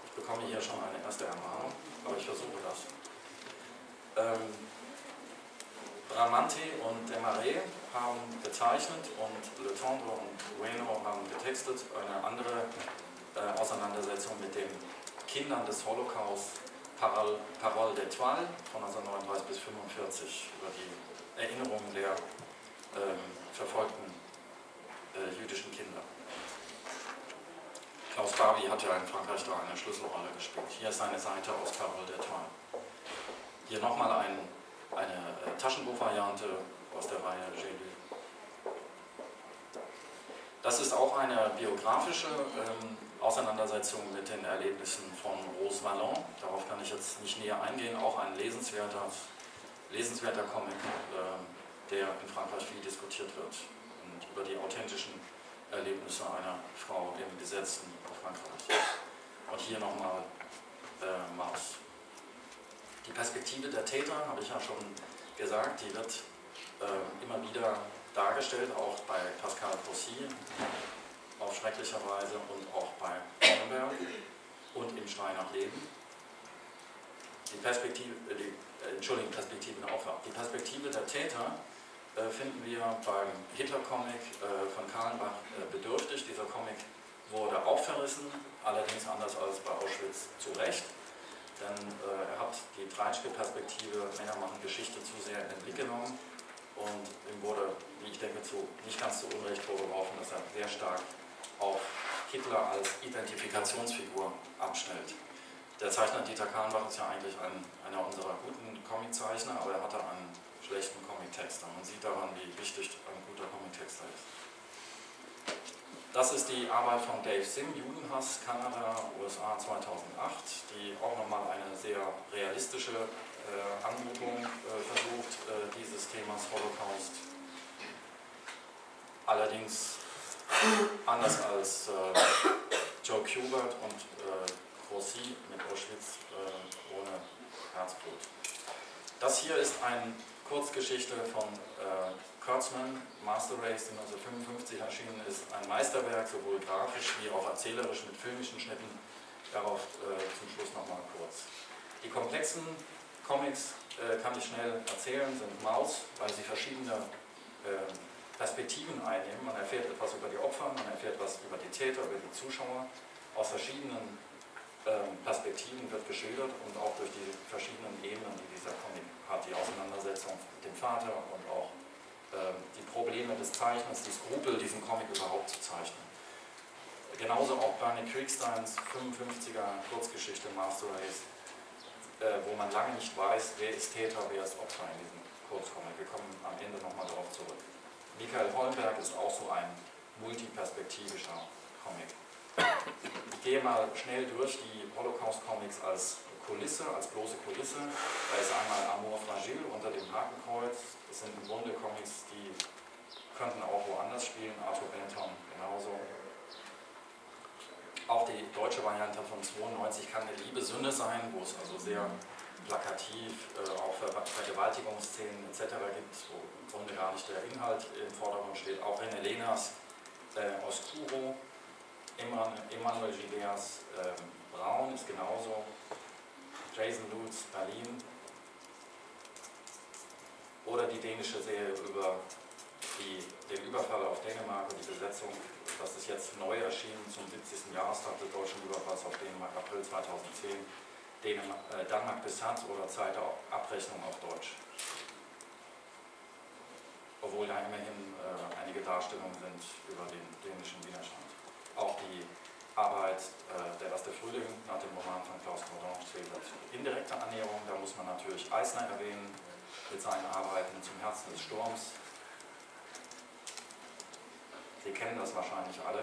Ich bekomme hier schon eine erste Ermahnung, aber ich versuche das. Ähm, Bramante und Desmarais haben gezeichnet und Le Tendre und Bueno haben getextet. Eine andere äh, Auseinandersetzung mit den Kindern des Holocaust, Parole, Parole d'Etoile von 1939 bis 1945 über die Erinnerungen der ähm, verfolgten jüdischen Kinder. Klaus Barbie hat ja in Frankreich da eine Schlüsselrolle gespielt. Hier ist eine Seite aus Parole d'Etoile. Hier nochmal ein, eine äh, Taschenbuchvariante aus der Reihe Gélu. Das ist auch eine biografische ähm, Auseinandersetzung mit den Erlebnissen von Rose Vallon. Darauf kann ich jetzt nicht näher eingehen. Auch ein lesenswerter, lesenswerter Comic, äh, der in Frankreich viel diskutiert wird und über die authentischen Erlebnisse einer Frau im besetzten Frankreich. Und hier nochmal äh, Maus. Die Perspektive der Täter, habe ich ja schon gesagt, die wird äh, immer wieder dargestellt, auch bei Pascal Possy auf schrecklicher Weise und auch bei Cronenberg und im Schrei nach Leben. Die Perspektive, äh, die, äh, Entschuldigung, Perspektive auch, die Perspektive der Täter finden wir beim Hitler-Comic äh, von Kahlenbach äh, bedürftig. Dieser Comic wurde auch verrissen, allerdings anders als bei Auschwitz zu Recht. Denn äh, er hat die Treitschke-Perspektive, Männer machen Geschichte zu sehr in den Blick genommen und ihm wurde, wie ich denke, zu, nicht ganz zu Unrecht vorgeworfen, dass er sehr stark auf Hitler als Identifikationsfigur abstellt. Der Zeichner Dieter Kahnbach ist ja eigentlich ein, einer unserer guten Comiczeichner, aber er hatte einen schlechten Comic-Texter. Man sieht daran, wie wichtig ein guter Comic-Texter ist. Das ist die Arbeit von Dave Sim, Judenhass, Kanada, USA 2008, die auch nochmal eine sehr realistische äh, Anmutung äh, versucht, äh, dieses Themas Holocaust. Allerdings anders als äh, Joe Kubert und äh, Grossi mit Auschwitz äh, ohne Herzblut. Das hier ist eine Kurzgeschichte von äh, Kurtzman, Master Race, die 1955 erschienen ist, ein Meisterwerk, sowohl grafisch wie auch erzählerisch mit filmischen Schnitten. Darauf äh, zum Schluss nochmal kurz. Die komplexen Comics, äh, kann ich schnell erzählen, sind Maus, weil sie verschiedene äh, Perspektiven einnehmen. Man erfährt etwas über die Opfer, man erfährt etwas über die Täter, über die Zuschauer. Aus verschiedenen ähm, Perspektiven wird geschildert und auch durch die verschiedenen Ebenen, die dieser Comic hat, die Auseinandersetzung mit dem Vater und auch ähm, die Probleme des Zeichners, die Skrupel, diesen Comic überhaupt zu zeichnen. Genauso auch Bernie Kriegsteins 55er Kurzgeschichte Master Race, äh, wo man lange nicht weiß, wer ist Täter, wer ist Opfer in diesem Kurzcomic. Wir kommen am Ende nochmal darauf zurück. Michael Holmberg ist auch so ein multiperspektivischer Comic. Ich gehe mal schnell durch die Holocaust-Comics als Kulisse, als bloße Kulisse. Da ist einmal Amour Fragile unter dem Hakenkreuz. Das sind im Grunde Comics, die könnten auch woanders spielen. Arthur Benton genauso. Auch die deutsche Variante von 92 kann eine Liebe Sünde sein, wo es also sehr plakativ äh, auch Ver Vergewaltigungsszenen etc. gibt, wo im Grunde gar nicht der Inhalt im Vordergrund steht. Auch René Lenas äh, Oscuro, Emmanuel Gilberts äh, Braun ist genauso Jason Lutz, Berlin. Oder die dänische Serie über die, den Überfall auf Dänemark und die Besetzung. Das ist jetzt neu erschienen zum 70. Jahrestag des deutschen Überfalls auf Dänemark, April 2010. Dänemark, äh, Danmark bis Hans oder Zeit der Abrechnung auf Deutsch. Obwohl da immerhin äh, einige Darstellungen sind über den dänischen Widerstand. Auch die Arbeit äh, Der erste Frühling nach dem Roman von Klaus Cordon zählt indirekte Annäherung. Da muss man natürlich Eisner erwähnen mit seinen Arbeiten zum Herzen des Sturms. Sie kennen das wahrscheinlich alle.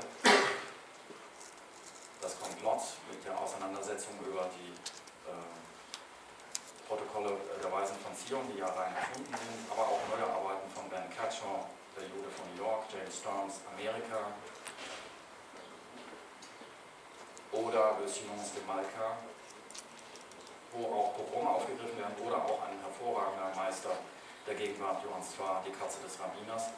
Das Komplott mit der Auseinandersetzung über die äh, Protokolle der Weisen von Zion, die ja rein erfunden sind, aber auch neue Arbeiten von Ben Catchor, Storms Amerika oder Silence de Malka, wo auch Pogrome aufgegriffen werden oder auch ein hervorragender Meister der Gegenwart, Johann Zwar, Die Katze des Rabbiners.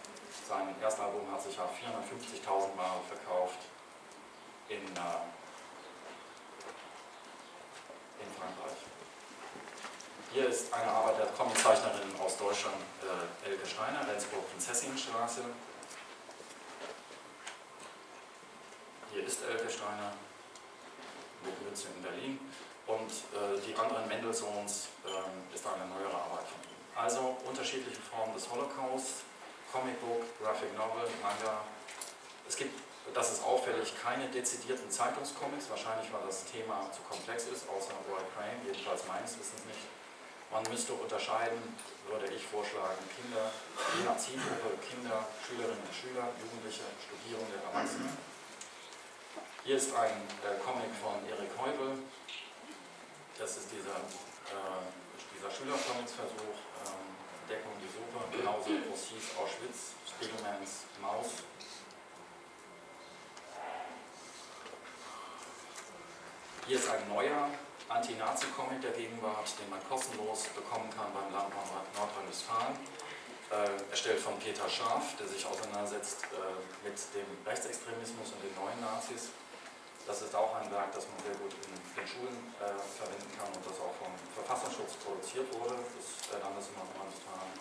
Sein erstes Album hat sich ja 450.000 Mal verkauft in, äh, in Frankreich. Hier ist eine Arbeit der Comiczeichnerin aus Deutschland, äh, Elke Steiner, Rendsburg Prinzessinenstraße. Hier ist Elke Steiner, Mütze in Berlin. Und äh, die anderen Mendelssohns äh, ist eine neuere Arbeit von ihm. Also unterschiedliche Formen des Holocaust, Comicbook, Graphic Novel, Manga. Es gibt, das ist auffällig, keine dezidierten Zeitungscomics. Wahrscheinlich, weil das Thema zu komplex ist, außer Roy Crane, jedenfalls meines Wissens nicht. Man müsste unterscheiden, würde ich vorschlagen, Kinder, je Zielgruppe, Kinder, Schülerinnen und Schüler, Jugendliche, Studierende, Erwachsene. Hier ist ein äh, Comic von Erik Heubel. Das ist dieser, äh, dieser Schülercomics-Versuch, ähm, Deckung die Suche, genauso Rossis Auschwitz, Spiegelmans Maus. Hier ist ein neuer Anti-Nazi-Comic der Gegenwart, den man kostenlos bekommen kann beim Land Nordrhein-Westfalen. Äh, erstellt von Peter Scharf, der sich auseinandersetzt äh, mit dem Rechtsextremismus und den neuen Nazis. Das ist auch ein Werk, das man sehr gut in den Schulen äh, verwenden kann und das auch vom Verfassungsschutz produziert wurde, des äh, Landes Nordrhein-Westfalen.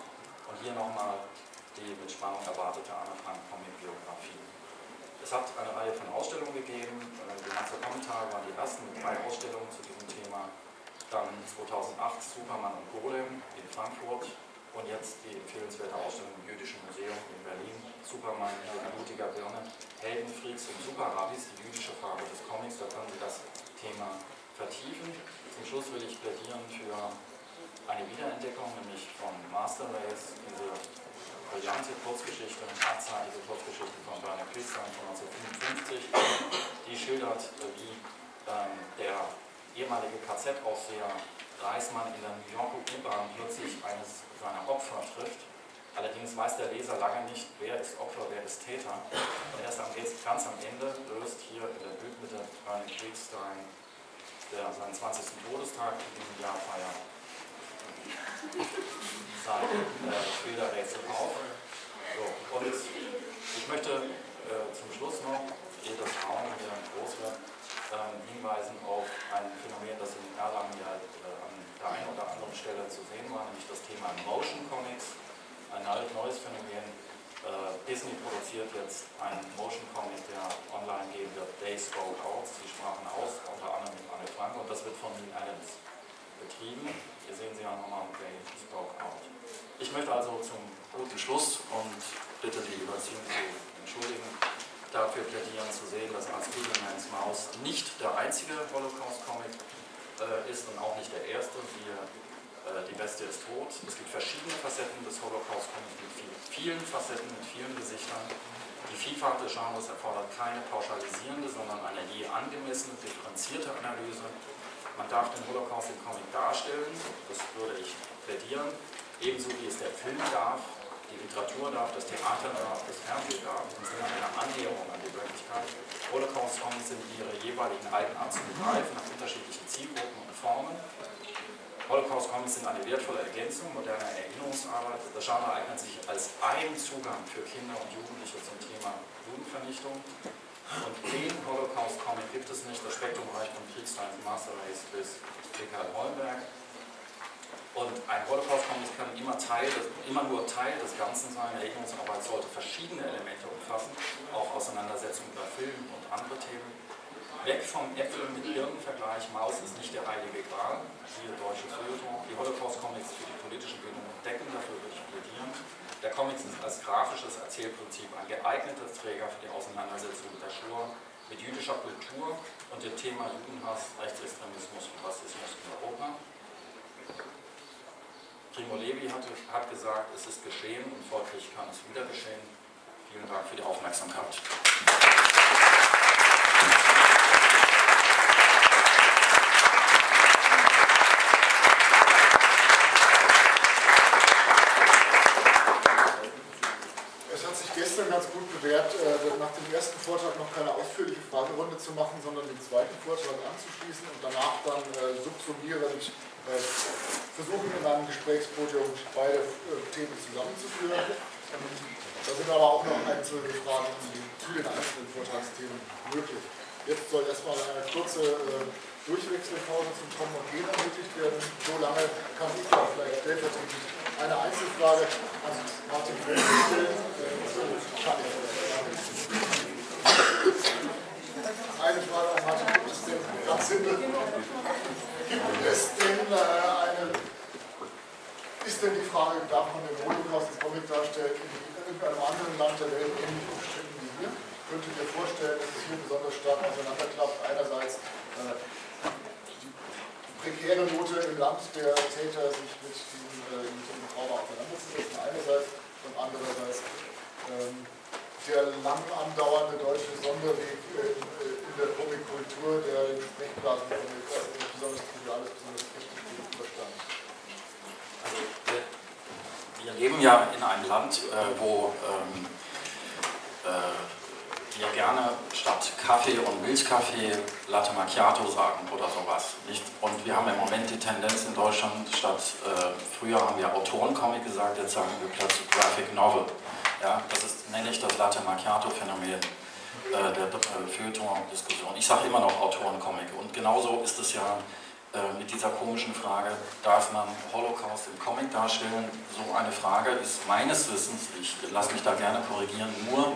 Und hier nochmal die mit Spannung erwartete Anne Frank Comic-Biografie. Es hat eine Reihe von Ausstellungen gegeben. Äh, die Mainzer Kommentare waren die ersten mit drei Ausstellungen zu diesem Thema. Dann 2008 Superman und Golem in Frankfurt und jetzt die empfehlenswerte Ausstellung im Jüdischen Museum in Berlin. Superman mit blutiger Birne, Heldenfreaks und Superrabis, die jüdische Farbe des Comics. Da können Sie das Thema vertiefen. Zum Schluss will ich plädieren für eine Wiederentdeckung, nämlich von Master Race, diese brillante Kurzgeschichte, eine achtseitige Kurzgeschichte von Werner Christian von 1955, die schildert, wie ähm, der ehemalige KZ-Aufseher Reismann in der New Yorker U-Bahn plötzlich eines seiner Opfer trifft. Allerdings weiß der Leser lange nicht, wer ist Opfer, wer ist Täter. Und erst am, ganz am Ende löst hier in der Bildmitte Werner Kriegstein, der seinen 20. Todestag in diesem Jahr feiert, sein äh, Federrätsel auf. So, und ich möchte äh, zum Schluss noch, ehe das Raum hier groß wird, äh, hinweisen auf ein Phänomen, das in Erlangen ja der einen oder anderen Stelle zu sehen war, nämlich das Thema Motion Comics. Ein neues Phänomen. Äh, Disney produziert jetzt einen Motion Comic, der online gehen wird, They Spoke Out. Sie sprachen aus, unter anderem mit Anne Frank, und das wird von Dean Adams betrieben. Hier sehen Sie ja nochmal They Spoke Out. Ich möchte also zum guten Schluss und bitte die Überziehung zu entschuldigen, dafür plädieren zu sehen, dass Spiegelmans Maus nicht der einzige Holocaust-Comic äh, ist und auch nicht der erste. Siehe, äh, die Bestie ist tot. Es gibt verschiedene Facetten des Holocaust-Comics mit viel, vielen Facetten, mit vielen Gesichtern. Die Vielfalt des Genres erfordert keine pauschalisierende, sondern eine je angemessene, differenzierte Analyse. Man darf den Holocaust im Comic darstellen, das würde ich plädieren, ebenso wie es der Film darf, die Literatur darf, das Theater darf, das Fernsehen darf, im Sinne einer Annäherung an die Wirklichkeit. Holocaust-Songs sind ihre jeweiligen Eigenart zu begreifen nach unterschiedlichen Zielgruppen und Formen. Holocaust-Comics sind eine wertvolle Ergänzung moderner Erinnerungsarbeit. Das Genre eignet sich als ein Zugang für Kinder und Jugendliche zum Thema Judenvernichtung. Und den Holocaust-Comic gibt es nicht. Das Spektrum reicht von Kriegsteins Master Race bis Richard Holmberg. Und ein Holocaust-Comic kann immer, Teil des, immer nur Teil des Ganzen sein. Erinnerungsarbeit sollte verschiedene Elemente umfassen, auch Auseinandersetzungen über Film und andere Themen. Weg vom Äpfel mit Birnenvergleich, Maus ist nicht der heilige Gral, siehe deutsche Feuilleton. Die Holocaust-Comics für die politische Bildung entdecken, dafür würde ich plädieren. Der Comic ist als grafisches Erzählprinzip ein geeigneter Träger für die Auseinandersetzung mit der Shoah, mit jüdischer Kultur und dem Thema Judenhass, Rechtsextremismus und Rassismus in Europa. Primo Levi hat, hat gesagt, es ist geschehen und folglich kann es wieder geschehen. Vielen Dank für die Aufmerksamkeit. Es hat sich gestern ganz gut bewährt. wert, äh, nach dem ersten Vortrag noch keine ausführliche Fragerunde zu machen, sondern den zweiten Vortrag anzuschließen und danach dann äh, subsumierend äh, versuchen, in einem Gesprächspodium beide äh, Themen zusammenzuführen. Ähm, da sind aber auch noch einzelne Fragen zu den einzelnen Vortragsthemen möglich. Jetzt soll erstmal eine kurze äh, Durchwechselpause zum Kommen und Gehen ermöglicht werden. So lange kann ich da vielleicht stellvertretend eine Einzelfrage an Martin Feld stellen. Eine Frage an Martin, gibt es simpel, gibt es denn äh, eine, ist denn die Frage, darf man den Holocaust des Comic darstellen, in irgendeinem anderen Land der Welt ähnlich umstritten wie hier? Könntet ihr vorstellen, dass es hier besonders stark auseinanderklappt? Einerseits äh, prekäre Note im Land der Täter, sich mit diesem, äh, mit diesem Trauma auseinanderzusetzen, einerseits, und andererseits ähm, der lang andauernde deutsche Sonderweg äh, in der Komikkultur, der den Sprechblasen von etwas besonders Triviales, besonders Technik gegenüberstand. Also, wir, leben ja in einem Land, äh, wo ähm, äh, wir gerne statt Kaffee und Milchkaffee Latte Macchiato sagen oder sowas. Nicht? Und wir haben im Moment die Tendenz in Deutschland, statt äh, früher haben wir Autorencomic gesagt, jetzt sagen wir plötzlich Graphic Novel. Ja, das ist, nenne ich das Latte Macchiato-Phänomen äh, der äh, Feuilleton-Diskussion. Ich sage immer noch Autorencomic und genauso ist es ja äh, mit dieser komischen Frage, darf man Holocaust im Comic darstellen? So eine Frage ist meines Wissens, ich lasse mich da gerne korrigieren, nur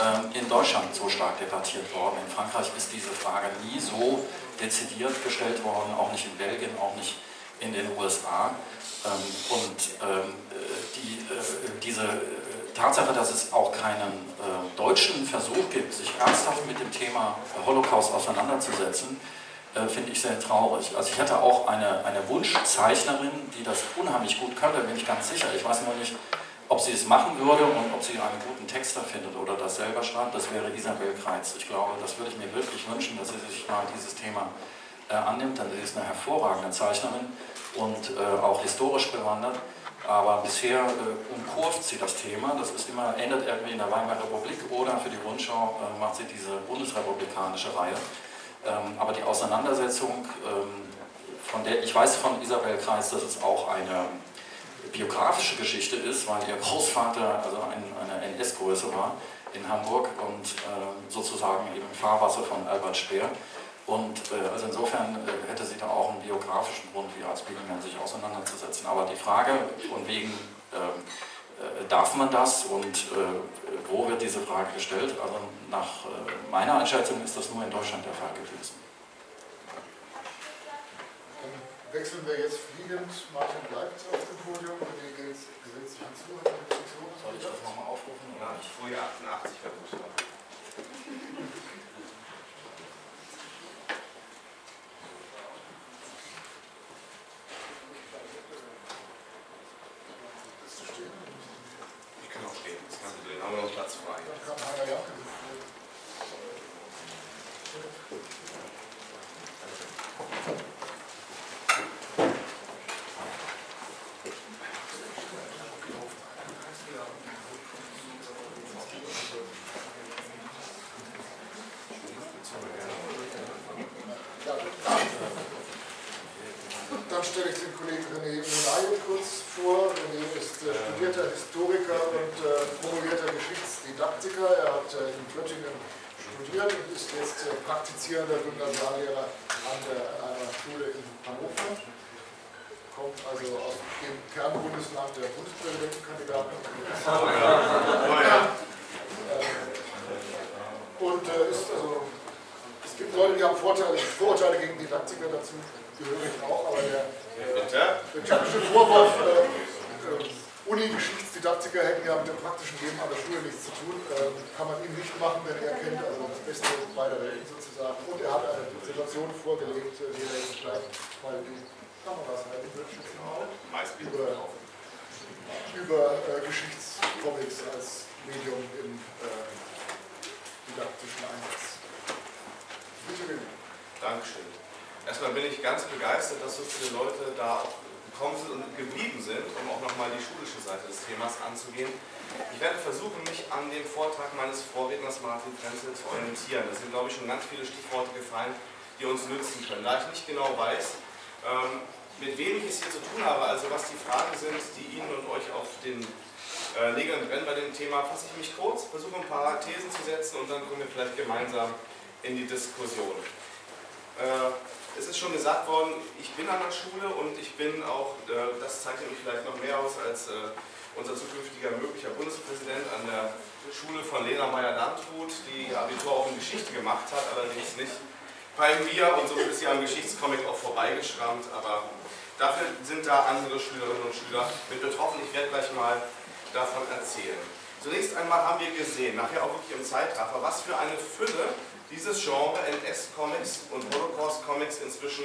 ähm, in Deutschland so stark debattiert worden. In Frankreich ist diese Frage nie so dezidiert gestellt worden, auch nicht in Belgien, auch nicht in den USA. Ähm, und ähm, die, äh, diese Tatsache, dass es auch keinen deutschen Versuch gibt, sich ernsthaft mit dem Thema Holocaust auseinanderzusetzen, finde ich sehr traurig. Also ich hätte auch eine, eine Wunschzeichnerin, die das unheimlich gut könnte, bin ich ganz sicher. Ich weiß nur nicht, ob sie es machen würde und ob sie einen guten Texter findet oder das selber schreibt, das wäre Isabel Kreitz. Ich glaube, das würde ich mir wirklich wünschen, dass sie sich mal dieses Thema äh, annimmt, denn sie ist eine hervorragende Zeichnerin und äh, auch historisch bewandert. Aber bisher äh, umkurvt sie das Thema. Das ist immer, endet irgendwie in der Weimarer Republik oder für die Rundschau äh, macht sie diese bundesrepublikanische Reihe. Ähm, aber die Auseinandersetzung, ähm, von der ich weiß von Isabel Kreis, dass es auch eine biografische Geschichte ist, weil ihr Großvater also ein, eine NS-Größe war in Hamburg und äh, sozusagen eben Fahrwasser von Albert Speer. Und äh, also insofern äh, hätte sie da auch einen biografischen Grund, wie als Spiegelman sich auseinanderzusetzen. Aber die Frage, von wegen ähm, äh, darf man das und äh, wo wird diese Frage gestellt, also nach äh, meiner Einschätzung ist das nur in Deutschland der Fall gewesen wechseln wir jetzt fliegend. Martin bleibt auf dem Podium. René gesetzt sich hinzu. Soll ich das nochmal aufrufen? Ja, ich Frühjahr 88 versucht kann auch stehen, das kannst du Haben wir noch Platz frei? Ja, ja. Praktizierender Gymnasiallehrer an, der, an einer Schule in Hannover. Kommt also aus dem Kernbundesland der Bundespräsidentenkandidaten. Ja. Und äh, ist also, es gibt Leute, die haben Vorteile, Vorurteile gegen Didaktiker, dazu gehöre ich auch, aber der, äh, der typische Vorwurf, äh, äh Uni-Geschichtsdidaktiker hätten ja mit dem praktischen Leben an der Schule nichts zu tun, äh, kann man ihm nicht machen, denn er kennt also das Beste beider Welten sozusagen. Und er hat eine Situation vorgelegt, äh, die er jetzt gleich mal die Kameras halten wird, über, über äh, Geschichtscomics als Medium im äh, didaktischen Einsatz. Bitte, René. Dankeschön. Erstmal bin ich ganz begeistert, dass so viele Leute da auch gekommen sind und geblieben sind, um auch nochmal die schulische Seite des Themas anzugehen. Ich werde versuchen, mich an dem Vortrag meines Vorredners Martin Frenzel zu orientieren. Da sind, glaube ich, schon ganz viele Stichworte gefallen, die uns nützen können. Da ich nicht genau weiß, ähm, mit wem ich es hier zu tun habe, also was die Fragen sind, die Ihnen und euch auf den äh, Nägeln brennen bei dem Thema, fasse ich mich kurz, versuche ein paar Thesen zu setzen und dann kommen wir vielleicht gemeinsam in die Diskussion. Es ist schon gesagt worden, ich bin an der Schule und ich bin auch, äh, das zeichnet mich vielleicht noch mehr aus als äh, unser zukünftiger möglicher Bundespräsident an der Schule von Lena Meyer-Landrut, die Abitur auch in Geschichte gemacht hat, allerdings nicht bei mir und so ist sie am Geschichtscomic auch vorbeigeschrammt, aber dafür sind da andere Schülerinnen und Schüler mit betroffen. Ich werde gleich mal davon erzählen. Zunächst einmal haben wir gesehen, nachher auch wirklich im Zeitraffer, was für eine Fülle dieses Genre NS-Comics und Holocaust-Comics inzwischen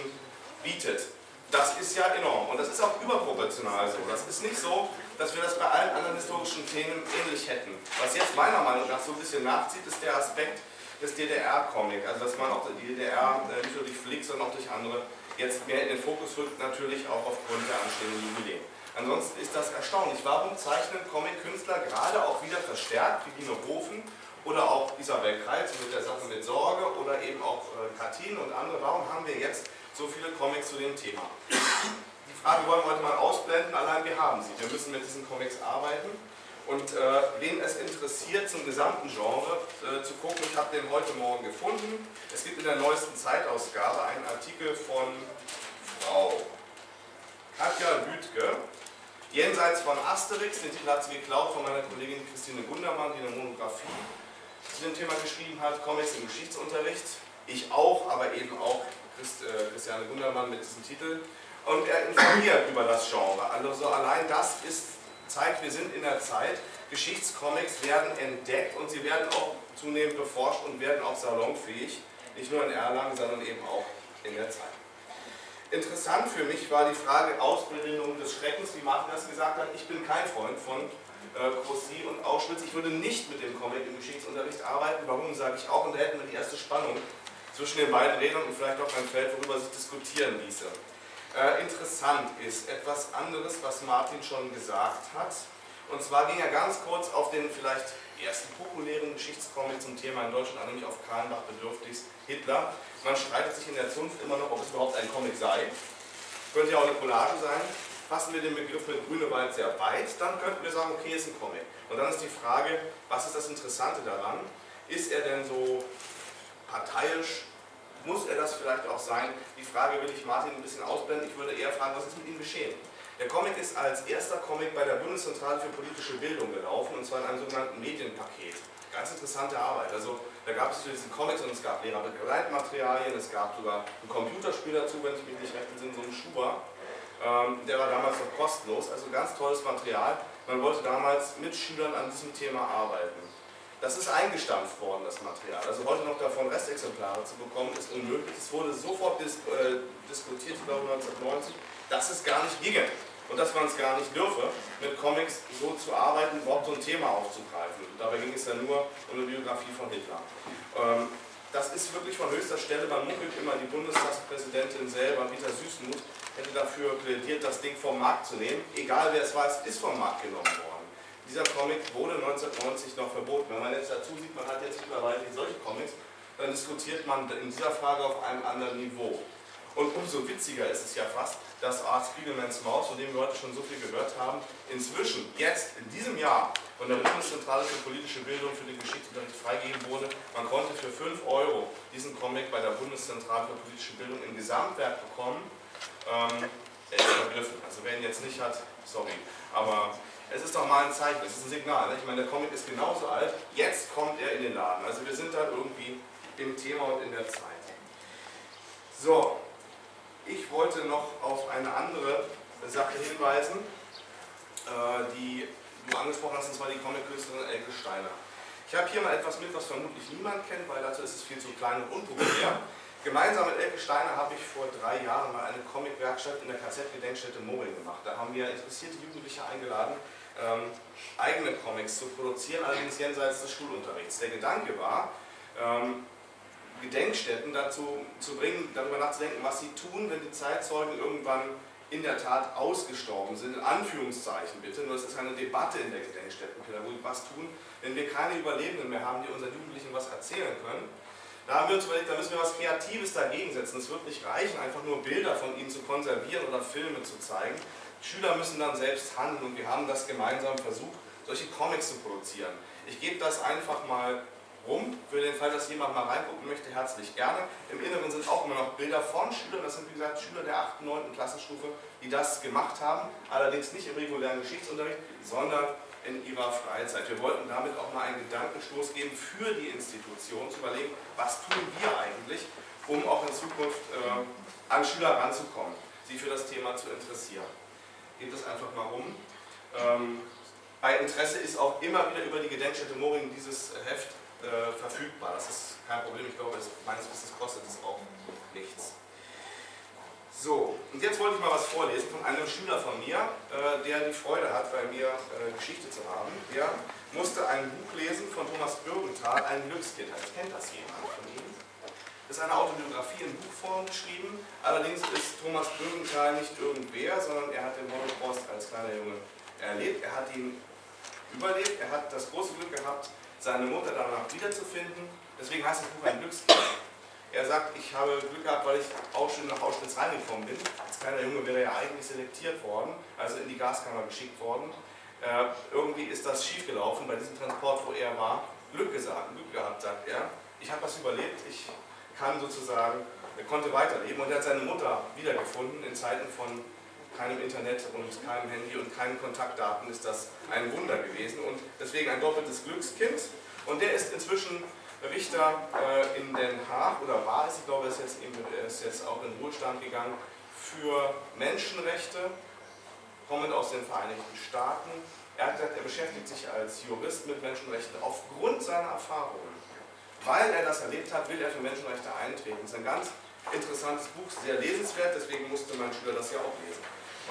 bietet. Das ist ja enorm und das ist auch überproportional so. Das ist nicht so, dass wir das bei allen anderen historischen Themen ähnlich hätten. Was jetzt meiner Meinung nach so ein bisschen nachzieht, ist der Aspekt des DDR-Comic. Also dass man auch die DDR äh, nicht nur durch Flick, sondern auch durch andere jetzt mehr in den Fokus rückt, natürlich auch aufgrund der anstehenden Jubiläen. Ansonsten ist das erstaunlich. Warum zeichnen Comic-Künstler gerade auch wieder verstärkt, wie Dino Hofen, oder auch Isabel Kreitz mit der Sache mit Sorge oder eben auch äh, Katin und andere. Warum haben wir jetzt so viele Comics zu dem Thema? Die Frage wollen wir heute mal ausblenden, allein wir haben sie. Wir müssen mit diesen Comics arbeiten. Und äh, wen es interessiert, zum gesamten Genre äh, zu gucken, ich habe den heute Morgen gefunden. Es gibt in der neuesten Zeitausgabe einen Artikel von Frau Katja Lüdke, jenseits von Asterix, den Titel hat sie geklaut von meiner Kollegin Christine Gundermann, die eine Monographie zu dem Thema geschrieben hat, Comics im Geschichtsunterricht. Ich auch, aber eben auch Christ, äh, Christiane Gundermann mit diesem Titel. Und er informiert über das Genre. Also allein das ist, zeigt, wir sind in der Zeit. Geschichtscomics werden entdeckt und sie werden auch zunehmend beforscht und werden auch salonfähig. Nicht nur in Erlangen, sondern eben auch in der Zeit. Interessant für mich war die Frage Ausbildung des Schreckens, wie Martin das gesagt hat. Ich bin kein Freund von Grossi und Auschwitz. Ich würde nicht mit dem Comic im Geschichtsunterricht arbeiten. Warum, sage ich auch. Und da hätten wir die erste Spannung zwischen den beiden Rädern und vielleicht auch ein Feld, worüber sich diskutieren ließe. Äh, interessant ist etwas anderes, was Martin schon gesagt hat. Und zwar ging er ganz kurz auf den vielleicht ersten populären Geschichtscomic zum Thema in Deutschland, nämlich auf Karlenbach bedürftig Hitler. Man streitet sich in der Zunft immer noch, ob es überhaupt ein Comic sei. Könnte ja auch eine Collage sein fassen wir den Begriff mit Grünewald sehr weit, dann könnten wir sagen, okay, ist ein Comic. Und dann ist die Frage, was ist das Interessante daran? Ist er denn so parteiisch? Muss er das vielleicht auch sein? Die Frage will ich Martin ein bisschen ausblenden. Ich würde eher fragen, was ist mit ihm geschehen? Der Comic ist als erster Comic bei der Bundeszentrale für politische Bildung gelaufen, und zwar in einem sogenannten Medienpaket. Ganz interessante Arbeit. Also da gab es diese Comics und es gab Lehrerbegleitmaterialien, es gab sogar ein Computerspiel dazu, wenn ich mich nicht recht entsinne, so ein Schuber. Ähm, der war damals noch kostenlos, also ganz tolles Material. Man wollte damals mit Schülern an diesem Thema arbeiten. Das ist eingestampft worden, das Material. Also heute noch davon Restexemplare zu bekommen, ist unmöglich. Es wurde sofort dis äh, diskutiert, ich glaube 1990, dass es gar nicht ginge und dass man es gar nicht dürfe, mit Comics so zu arbeiten, überhaupt so ein Thema aufzugreifen. Dabei ging es ja nur um eine Biografie von Hitler. Ähm, das ist wirklich von höchster Stelle. Man munkelt immer, die Bundestagspräsidentin selber, Rita Süßmuth, hätte dafür plädiert, das Ding vom Markt zu nehmen. Egal wer es war, es ist vom Markt genommen worden. Dieser Comic wurde 1990 noch verboten. Wenn man jetzt dazu sieht, man hat jetzt mittlerweile solche Comics, dann diskutiert man in dieser Frage auf einem anderen Niveau. Und umso witziger ist es ja fast, dass Art Spiegelmans Maus, von dem wir heute schon so viel gehört haben, inzwischen, jetzt in diesem Jahr, von der Bundeszentrale für politische Bildung für den Geschichtsunterricht freigegeben wurde. Man konnte für 5 Euro diesen Comic bei der Bundeszentrale für politische Bildung im Gesamtwerk bekommen. Ähm, er ist vergriffen. Also wer ihn jetzt nicht hat, sorry. Aber es ist doch mal ein Zeichen, es ist ein Signal. Ne? Ich meine, der Comic ist genauso alt, jetzt kommt er in den Laden. Also wir sind da irgendwie im Thema und in der Zeit. So, ich wollte noch auf eine andere Sache hinweisen, äh, die du angesprochen hast, und zwar die Comic-Künstlerin Elke Steiner. Ich habe hier mal etwas mit, was vermutlich niemand kennt, weil dazu ist es viel zu klein und unpopulär. Gemeinsam mit Elke Steiner habe ich vor drei Jahren mal eine Comic-Werkstatt in der KZ-Gedenkstätte Moring gemacht. Da haben wir interessierte Jugendliche eingeladen, ähm, eigene Comics zu produzieren, allerdings jenseits des Schulunterrichts. Der Gedanke war, ähm, Gedenkstätten dazu zu bringen, darüber nachzudenken, was sie tun, wenn die Zeitzeugen irgendwann in der Tat ausgestorben sind, in Anführungszeichen bitte, nur es ist eine Debatte in der Gedenkstättenpädagogik, was tun, wenn wir keine Überlebenden mehr haben, die unseren Jugendlichen was erzählen können. Da haben wir uns überlegt, da müssen wir was Kreatives dagegen setzen. Es wird nicht reichen, einfach nur Bilder von ihnen zu konservieren oder Filme zu zeigen. Schüler müssen dann selbst handeln und wir haben das gemeinsam versucht, solche Comics zu produzieren. Ich gebe das einfach mal rum. Für den Fall, dass jemand mal reingucken möchte, herzlich gerne. Im Inneren sind auch immer noch Bilder von Schülern, das sind wie gesagt Schüler der 8. und 9. Klassenstufe, die das gemacht haben. Allerdings nicht im regulären Geschichtsunterricht, sondern in ihrer Freizeit. Wir wollten damit auch mal einen Gedankenstoß geben für die Institution, zu überlegen, was tun wir eigentlich, um auch in Zukunft äh, an Schüler ranzukommen, sie für das Thema zu interessieren. Geht das einfach mal rum. Ähm, bei Interesse ist auch immer wieder über die Gedenkstätte Moring dieses Heft äh, verfügbar. Das ist kein Problem. Ich glaube, es, meines Wissens kostet es auch nichts. So, und jetzt wollte ich mal was vorlesen von einem Schüler von mir, äh, der die Freude hat, bei mir äh, Geschichte zu haben. Der musste ein Buch lesen von Thomas Bürgenthal, ein Glückskind. Kennt das jemand von Ihnen? Das ist eine Autobiografie in Buchform geschrieben. Allerdings ist Thomas Bürgenthal nicht irgendwer, sondern er hat den Holocaust als kleiner Junge erlebt. Er hat ihn überlebt. Er hat das große Glück gehabt, seine Mutter danach wiederzufinden. Deswegen heißt das Buch ein Glückskind. Er sagt, ich habe Glück gehabt, weil ich auch schon nach Auschwitz reingekommen bin. Als kleiner Junge wäre er ja eigentlich selektiert worden, also in die Gaskammer geschickt worden. Äh, irgendwie ist das schiefgelaufen bei diesem Transport, wo er war. Glück gesagt, Glück gehabt, sagt er. Ich habe das überlebt, ich kann sozusagen, er konnte weiterleben und er hat seine Mutter wiedergefunden in Zeiten von keinem Internet und keinem Handy und keinen Kontaktdaten ist das ein Wunder gewesen und deswegen ein doppeltes Glückskind. Und der ist inzwischen Richter äh, in Den Haag oder war es, ich glaube, er ist jetzt, ist jetzt auch in Ruhestand gegangen, für Menschenrechte, kommend aus den Vereinigten Staaten. Er hat gesagt, er beschäftigt sich als Jurist mit Menschenrechten aufgrund seiner Erfahrungen. Weil er das erlebt hat, will er für Menschenrechte eintreten. Das ist ein ganz interessantes Buch, sehr lesenswert, deswegen musste mein Schüler das ja auch lesen.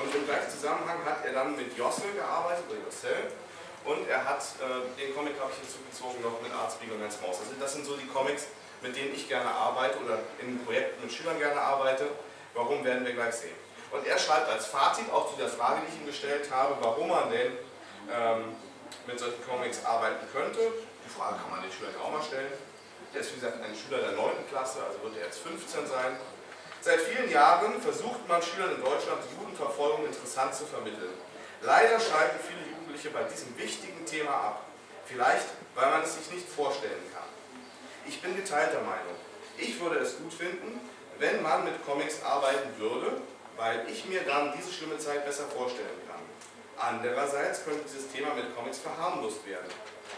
Und im gleichen Zusammenhang hat er dann mit Jossel gearbeitet, oder Jossel, und er hat, äh, den Comic habe ich hinzugezogen noch mit Arztbieg und Hans Maus. Also das sind so die Comics, mit denen ich gerne arbeite oder in Projekten mit Schülern gerne arbeite. Warum, werden wir gleich sehen. Und er schreibt als Fazit auch zu der Frage, die ich ihm gestellt habe, warum man denn ähm, mit solchen Comics arbeiten könnte. Die Frage kann man den Schülern auch mal stellen. Er ist wie gesagt ein Schüler der 9. Klasse, also wird er jetzt 15 sein. Seit vielen Jahren versucht man Schülern in Deutschland die Judenverfolgung interessant zu vermitteln. Leider schalten viele Jugendliche bei diesem wichtigen Thema ab. Vielleicht, weil man es sich nicht vorstellen kann. Ich bin geteilter Meinung. Ich würde es gut finden, wenn man mit Comics arbeiten würde, weil ich mir dann diese schlimme Zeit besser vorstellen kann. Andererseits könnte dieses Thema mit Comics verharmlost werden.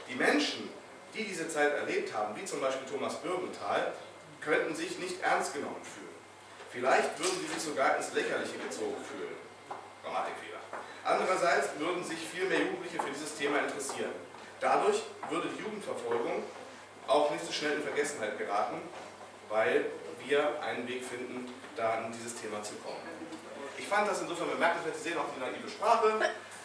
Die Menschen, die diese Zeit erlebt haben, wie zum Beispiel Thomas Bürgenthal, könnten sich nicht ernst genommen fühlen. Vielleicht würden sie sich sogar ins Lächerliche gezogen fühlen. Grammatikfehler. Andererseits würden sich viel mehr Jugendliche für dieses Thema interessieren. Dadurch würde die Jugendverfolgung auch nicht so schnell in Vergessenheit geraten, weil wir einen Weg finden, da in dieses Thema zu kommen. Ich fand das insofern bemerkenswert, Sie sehen auch die naive Sprache,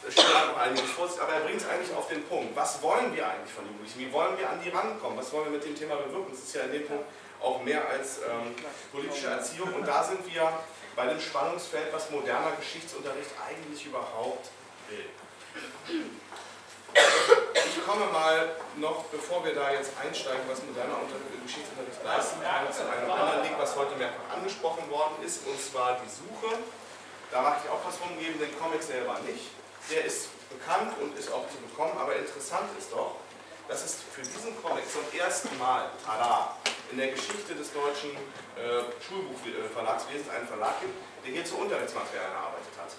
es steht auch einiges vor, aber er bringt es eigentlich auf den Punkt. Was wollen wir eigentlich von Jugendlichen? Wie wollen wir an die rankommen? Was wollen wir mit dem Thema bewirken? Das ist ja in dem Punkt auch mehr als ähm, politische Erziehung. Und da sind wir bei dem Spannungsfeld, was moderner Geschichtsunterricht eigentlich überhaupt will. Ich komme mal noch, bevor wir da jetzt einsteigen, was moderner Geschichtsunterricht leisten kann, zu einem anderen Ding, was heute mehrfach angesprochen worden ist, und zwar die Suche. Da mache ich auch was rumgeben, den Comic selber nicht. Der ist bekannt und ist auch zu bekommen, aber interessant ist doch, dass es für diesen Comic zum ersten Mal, tada, in der Geschichte des deutschen äh, Schulbuchverlagswesens einen Verlag gibt, der hier zu Unterrichtsmaterialien gearbeitet hat.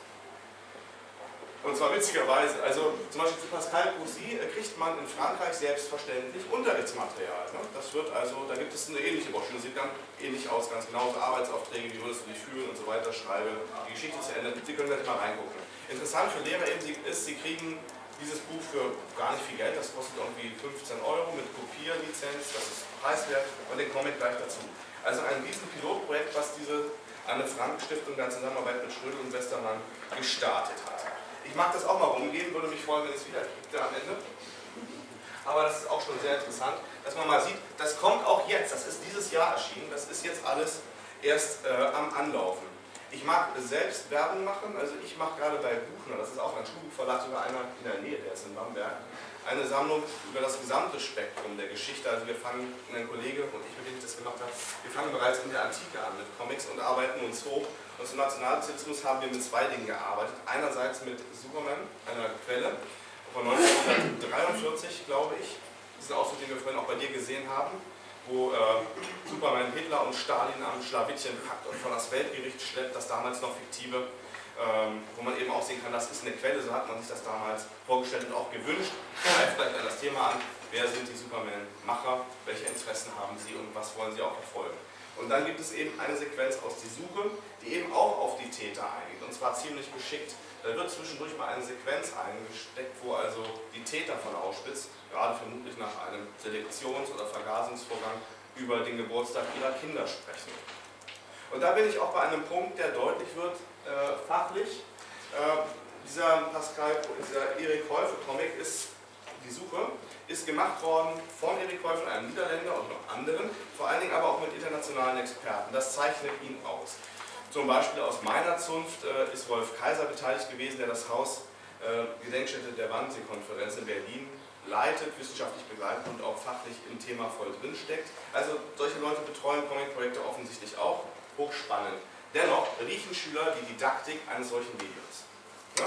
Und zwar witzigerweise, also zum Beispiel zu Pascal Cousy äh, kriegt man in Frankreich selbstverständlich Unterrichtsmaterial. Ne? Das wird also, da gibt es eine ähnliche Broschüre, sieht ganz ähnlich aus, ganz genauso Arbeitsaufträge, wie würdest du dich fühlen und so weiter, schreibe die Geschichte zu Ende. Sie können gleich mal reingucken. Interessant für Lehrer eben ist, sie kriegen dieses Buch für gar nicht viel Geld, das kostet irgendwie 15 Euro mit Kopierlizenz, das ist preiswert und den Comic gleich dazu. Also ein riesen Pilotprojekt, was diese Anne Frank Stiftung in Zusammenarbeit mit Schrödel und Westermann gestartet hat. Ich mag das auch mal rumgehen, würde mich freuen, wenn es wieder gibt am Ende. Aber das ist auch schon sehr interessant, dass man mal sieht, das kommt auch jetzt, das ist dieses Jahr erschienen, das ist jetzt alles erst äh, am Anlaufen. Ich mag selbst Werbung machen, also ich mache gerade bei Buchner, das ist auch ein Schulbuchverlag, sogar einer in der Nähe, der ist in Bamberg, eine Sammlung über das gesamte Spektrum der Geschichte. Also wir fangen, ein Kollege und ich, mit dem ich das gemacht habe, wir fangen bereits in der Antike an mit Comics und arbeiten uns hoch. Und zum Nationalsozialismus haben wir mit zwei Dingen gearbeitet. Einerseits mit Superman, einer Quelle von 1943, glaube ich. Das ist ein Ausdruck, den wir vorhin auch bei dir gesehen haben wo äh, Superman Hitler und Stalin am Schlawittchen packt und vor das Weltgericht schleppt, das damals noch fiktive, ähm, wo man eben auch sehen kann, das ist eine Quelle, so hat man sich das damals vorgestellt und auch gewünscht. Greift vielleicht an das Thema an, wer sind die Superman-Macher, welche Interessen haben sie und was wollen sie auch verfolgen. Und dann gibt es eben eine Sequenz aus die Suche, die eben auch auf die Täter eingeht, und zwar ziemlich geschickt. Da wird zwischendurch mal eine Sequenz eingesteckt, wo also die Täter von Auschwitz gerade vermutlich nach einem Selektions- oder Vergasungsvorgang über den Geburtstag ihrer Kinder sprechen. Und da bin ich auch bei einem Punkt, der deutlich wird, äh, fachlich. Äh, dieser Pascal, dieser Erik Häufe Comic ist, die Suche, ist gemacht worden von Erik Häufe, einem Niederländer und noch anderen, vor allen Dingen aber auch mit internationalen Experten. Das zeichnet ihn aus. Zum Beispiel aus meiner Zunft äh, ist Wolf Kaiser beteiligt gewesen, der das Haus äh, Gedenkstätte der Wannsee-Konferenz in Berlin leitet, wissenschaftlich begleitet und auch fachlich im Thema voll drinsteckt. Also solche Leute betreuen Comic-Projekte offensichtlich auch. Hochspannend. Dennoch riechen Schüler die Didaktik eines solchen Mediums. Ja?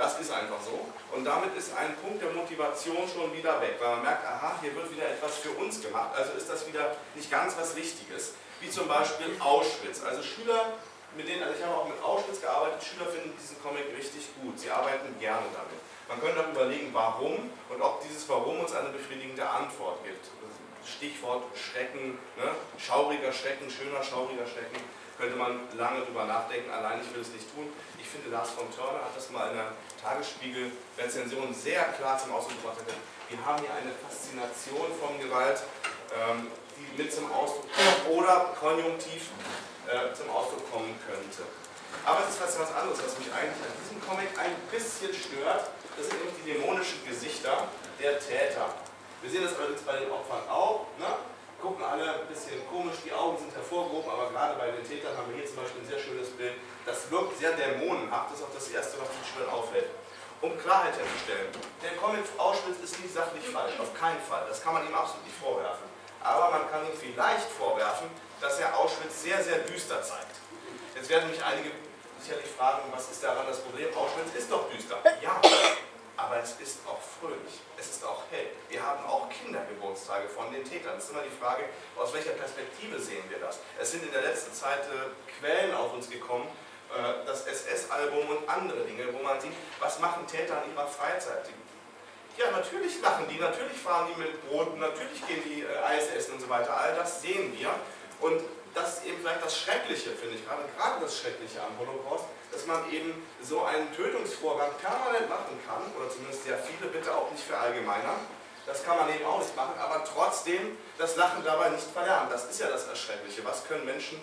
Das ist einfach so. Und damit ist ein Punkt der Motivation schon wieder weg, weil man merkt, aha, hier wird wieder etwas für uns gemacht, also ist das wieder nicht ganz was Wichtiges. Wie zum Beispiel Auschwitz. Also Schüler, mit denen, also ich habe auch mit Auschwitz gearbeitet, Schüler finden diesen Comic richtig gut. Sie arbeiten gerne damit. Man könnte auch überlegen, warum und ob dieses Warum uns eine befriedigende Antwort gibt. Stichwort Schrecken, ne? schauriger Schrecken, schöner schauriger Schrecken, könnte man lange drüber nachdenken, allein ich will es nicht tun. Ich finde, Lars von Törner hat das mal in einer Tagesspiegel-Rezension sehr klar zum Ausdruck gebracht. Wir haben hier eine Faszination von Gewalt, ähm, die mit zum Ausdruck oder konjunktiv äh, zum Ausdruck kommen könnte. Aber es ist was anderes, was mich eigentlich an diesem Comic ein bisschen stört das sind nämlich die dämonischen Gesichter der Täter. Wir sehen das allerdings bei den Opfern auch. Ne? Gucken alle ein bisschen komisch, die Augen sind hervorgehoben, aber gerade bei den Tätern haben wir hier zum Beispiel ein sehr schönes Bild. Das wirkt sehr dämonenhaft, das ist auch das Erste, was den Schülern auffällt. Um Klarheit herzustellen, der Comic Auschwitz ist nicht sachlich falsch, auf keinen Fall. Das kann man ihm absolut nicht vorwerfen. Aber man kann ihm vielleicht vorwerfen, dass er Auschwitz sehr, sehr düster zeigt. Jetzt werden mich einige sicherlich fragen, was ist daran das Problem? Auschwitz ist doch düster. Ja, aber es ist auch fröhlich, es ist auch hell. Wir haben auch Kindergeburtstage von den Tätern. Es ist immer die Frage, aus welcher Perspektive sehen wir das? Es sind in der letzten Zeit äh, Quellen auf uns gekommen, äh, das SS-Album und andere Dinge, wo man sieht, was machen Täter in ihrer Freizeit? Ja, natürlich lachen die, natürlich fahren die mit Brot, natürlich gehen die äh, Eis essen und so weiter. All das sehen wir. Und das ist eben vielleicht das Schreckliche, finde ich, gerade, gerade das Schreckliche am Holocaust, dass man eben so einen Tötungsvorgang permanent machen kann, oder zumindest sehr viele, bitte auch nicht verallgemeinern. Das kann man eben auch nicht machen, aber trotzdem das Lachen dabei nicht verlernen. Das ist ja das Erschreckliche. Was können Menschen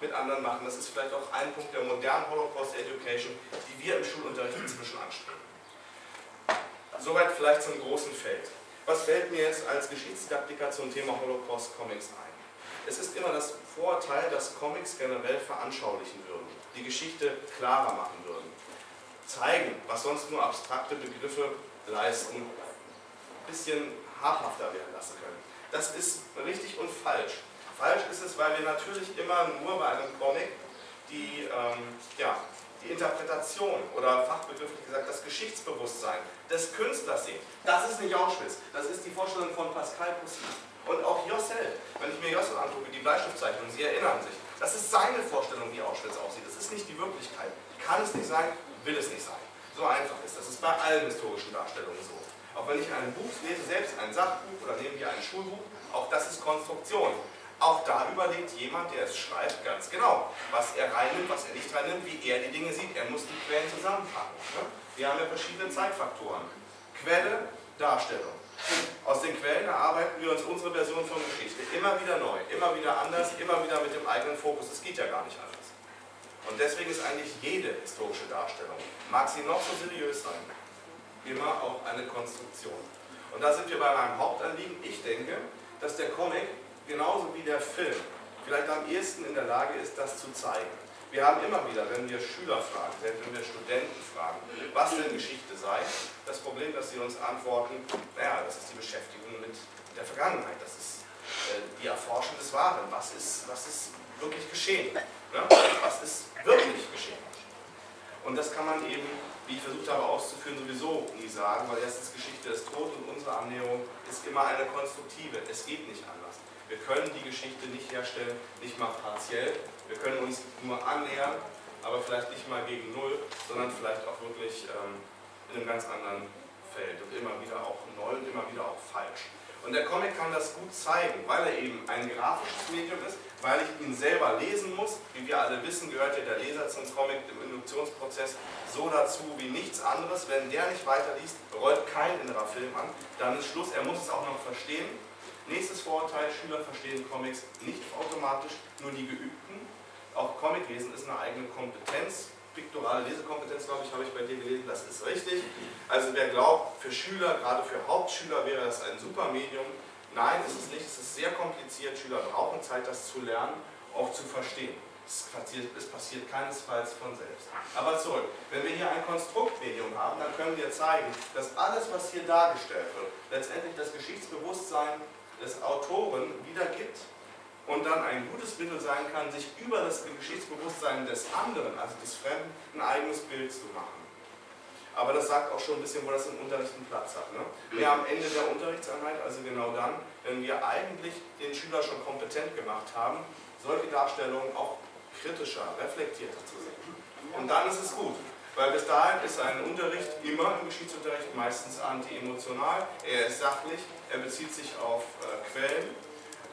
mit anderen machen? Das ist vielleicht auch ein Punkt der modernen Holocaust Education, die wir im Schulunterricht inzwischen anstreben. Soweit vielleicht zum großen Feld. Was fällt mir jetzt als Geschichtsdidaktiker zum Thema Holocaust Comics ein? Es ist immer das Vorteil, dass Comics generell veranschaulichen würden die Geschichte klarer machen würden. Zeigen, was sonst nur abstrakte Begriffe leisten, ein bisschen habhafter werden lassen können. Das ist richtig und falsch. Falsch ist es, weil wir natürlich immer nur bei einem Comic die, ähm, ja, die Interpretation oder fachbegrifflich gesagt das Geschichtsbewusstsein des Künstlers sehen. Das ist nicht Auschwitz, das ist die Vorstellung von Pascal Poussy. Und auch Jossel, wenn ich mir Jossel angucke, die Bleistiftzeichnung, Sie erinnern sich, das ist seine Vorstellung, wie Auschwitz aussieht. Das ist nicht die Wirklichkeit. Kann es nicht sein, will es nicht sein. So einfach ist das. Das ist bei allen historischen Darstellungen so. Auch wenn ich ein Buch lese, selbst ein Sachbuch oder nehmen wir ein Schulbuch, auch das ist Konstruktion. Auch da überlegt jemand, der es schreibt, ganz genau, was er reinnimmt, was er nicht reinnimmt, wie er die Dinge sieht. Er muss die Quellen zusammenpacken. Ne? Wir haben ja verschiedene Zeitfaktoren. Quelle, Darstellung. Aus den Quellen erarbeiten wir uns unsere Version von Geschichte. Immer wieder neu, immer wieder anders, immer wieder mit dem eigenen Fokus. Es geht ja gar nicht anders. Und deswegen ist eigentlich jede historische Darstellung, mag sie noch so seriös sein, immer auch eine Konstruktion. Und da sind wir bei meinem Hauptanliegen. Ich denke, dass der Comic genauso wie der Film vielleicht am ehesten in der Lage ist, das zu zeigen. Wir haben immer wieder, wenn wir Schüler fragen, selbst wenn wir Studenten fragen, was denn Geschichte sei, das Problem, dass sie uns antworten, naja, das ist die Beschäftigung mit der Vergangenheit, das ist äh, die Erforschung des Wahren, was ist, was ist wirklich geschehen, ne? was ist wirklich geschehen. Und das kann man eben, wie ich versucht habe auszuführen, sowieso nie sagen, weil erstens Geschichte ist tot und unsere Annäherung ist immer eine konstruktive. Es geht nicht anders. Wir können die Geschichte nicht herstellen, nicht mal partiell. Wir können uns nur annähern, aber vielleicht nicht mal gegen Null, sondern vielleicht auch wirklich ähm, in einem ganz anderen Feld und immer wieder auch neu und immer wieder auch falsch. Und der Comic kann das gut zeigen, weil er eben ein grafisches Medium ist, weil ich ihn selber lesen muss. Wie wir alle wissen, gehört ja der Leser zum Comic im Induktionsprozess so dazu wie nichts anderes. Wenn der nicht weiterliest, rollt kein innerer Film an, dann ist Schluss. Er muss es auch noch verstehen. Nächstes Vorurteil, Schüler verstehen Comics nicht automatisch, nur die Geübten. Auch Comiclesen ist eine eigene Kompetenz. Piktorale Lesekompetenz, glaube ich, habe ich bei dir gelesen, das ist richtig. Also wer glaubt, für Schüler, gerade für Hauptschüler wäre das ein super Medium, nein, ist es nicht, es ist sehr kompliziert, Schüler brauchen Zeit, das zu lernen, auch zu verstehen. Es passiert, es passiert keinesfalls von selbst. Aber zurück, wenn wir hier ein Konstruktmedium haben, dann können wir zeigen, dass alles, was hier dargestellt wird, letztendlich das Geschichtsbewusstsein des Autoren wiedergibt und dann ein gutes Mittel sein kann, sich über das Geschichtsbewusstsein des anderen, also des Fremden, ein eigenes Bild zu machen. Aber das sagt auch schon ein bisschen, wo das im Unterricht einen Platz hat. Ne? Wir am Ende der Unterrichtseinheit, also genau dann, wenn wir eigentlich den Schüler schon kompetent gemacht haben, solche Darstellungen auch kritischer, reflektierter zu sehen. Und dann ist es gut. Weil bis dahin ist ein Unterricht immer im Geschichtsunterricht meistens anti-emotional. Er ist sachlich, er bezieht sich auf äh, Quellen,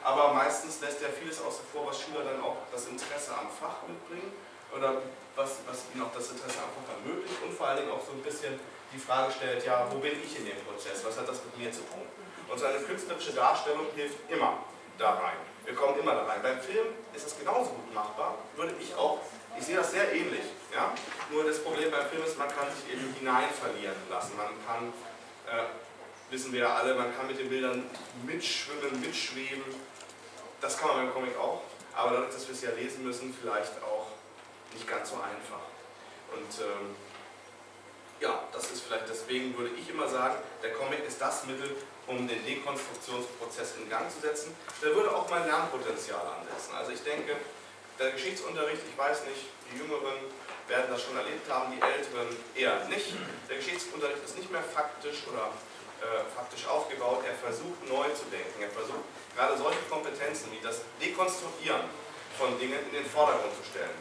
aber meistens lässt er vieles außen vor, was Schüler dann auch das Interesse am Fach mitbringen oder was, was ihnen auch das Interesse am Fach ermöglicht und vor allen Dingen auch so ein bisschen die Frage stellt, ja, wo bin ich in dem Prozess, was hat das mit mir zu tun? Und so eine künstlerische Darstellung hilft immer da rein. Wir kommen immer da rein. Beim Film ist es genauso gut machbar, würde ich auch ich sehe das sehr ähnlich. Ja? Nur das Problem beim Film ist, man kann sich eben hinein verlieren lassen. Man kann, äh, wissen wir ja alle, man kann mit den Bildern mitschwimmen, mitschweben. Das kann man beim Comic auch. Aber dadurch, dass wir es ja lesen müssen, vielleicht auch nicht ganz so einfach. Und ähm, ja, das ist vielleicht deswegen, würde ich immer sagen, der Comic ist das Mittel, um den Dekonstruktionsprozess in Gang zu setzen. Der würde auch mein Lernpotenzial ansetzen. Also ich denke, der Geschichtsunterricht, ich weiß nicht, die Jüngeren werden das schon erlebt haben, die Älteren eher nicht. Der Geschichtsunterricht ist nicht mehr faktisch oder äh, faktisch aufgebaut. Er versucht neu zu denken. Er versucht gerade solche Kompetenzen wie das Dekonstruieren von Dingen in den Vordergrund zu stellen.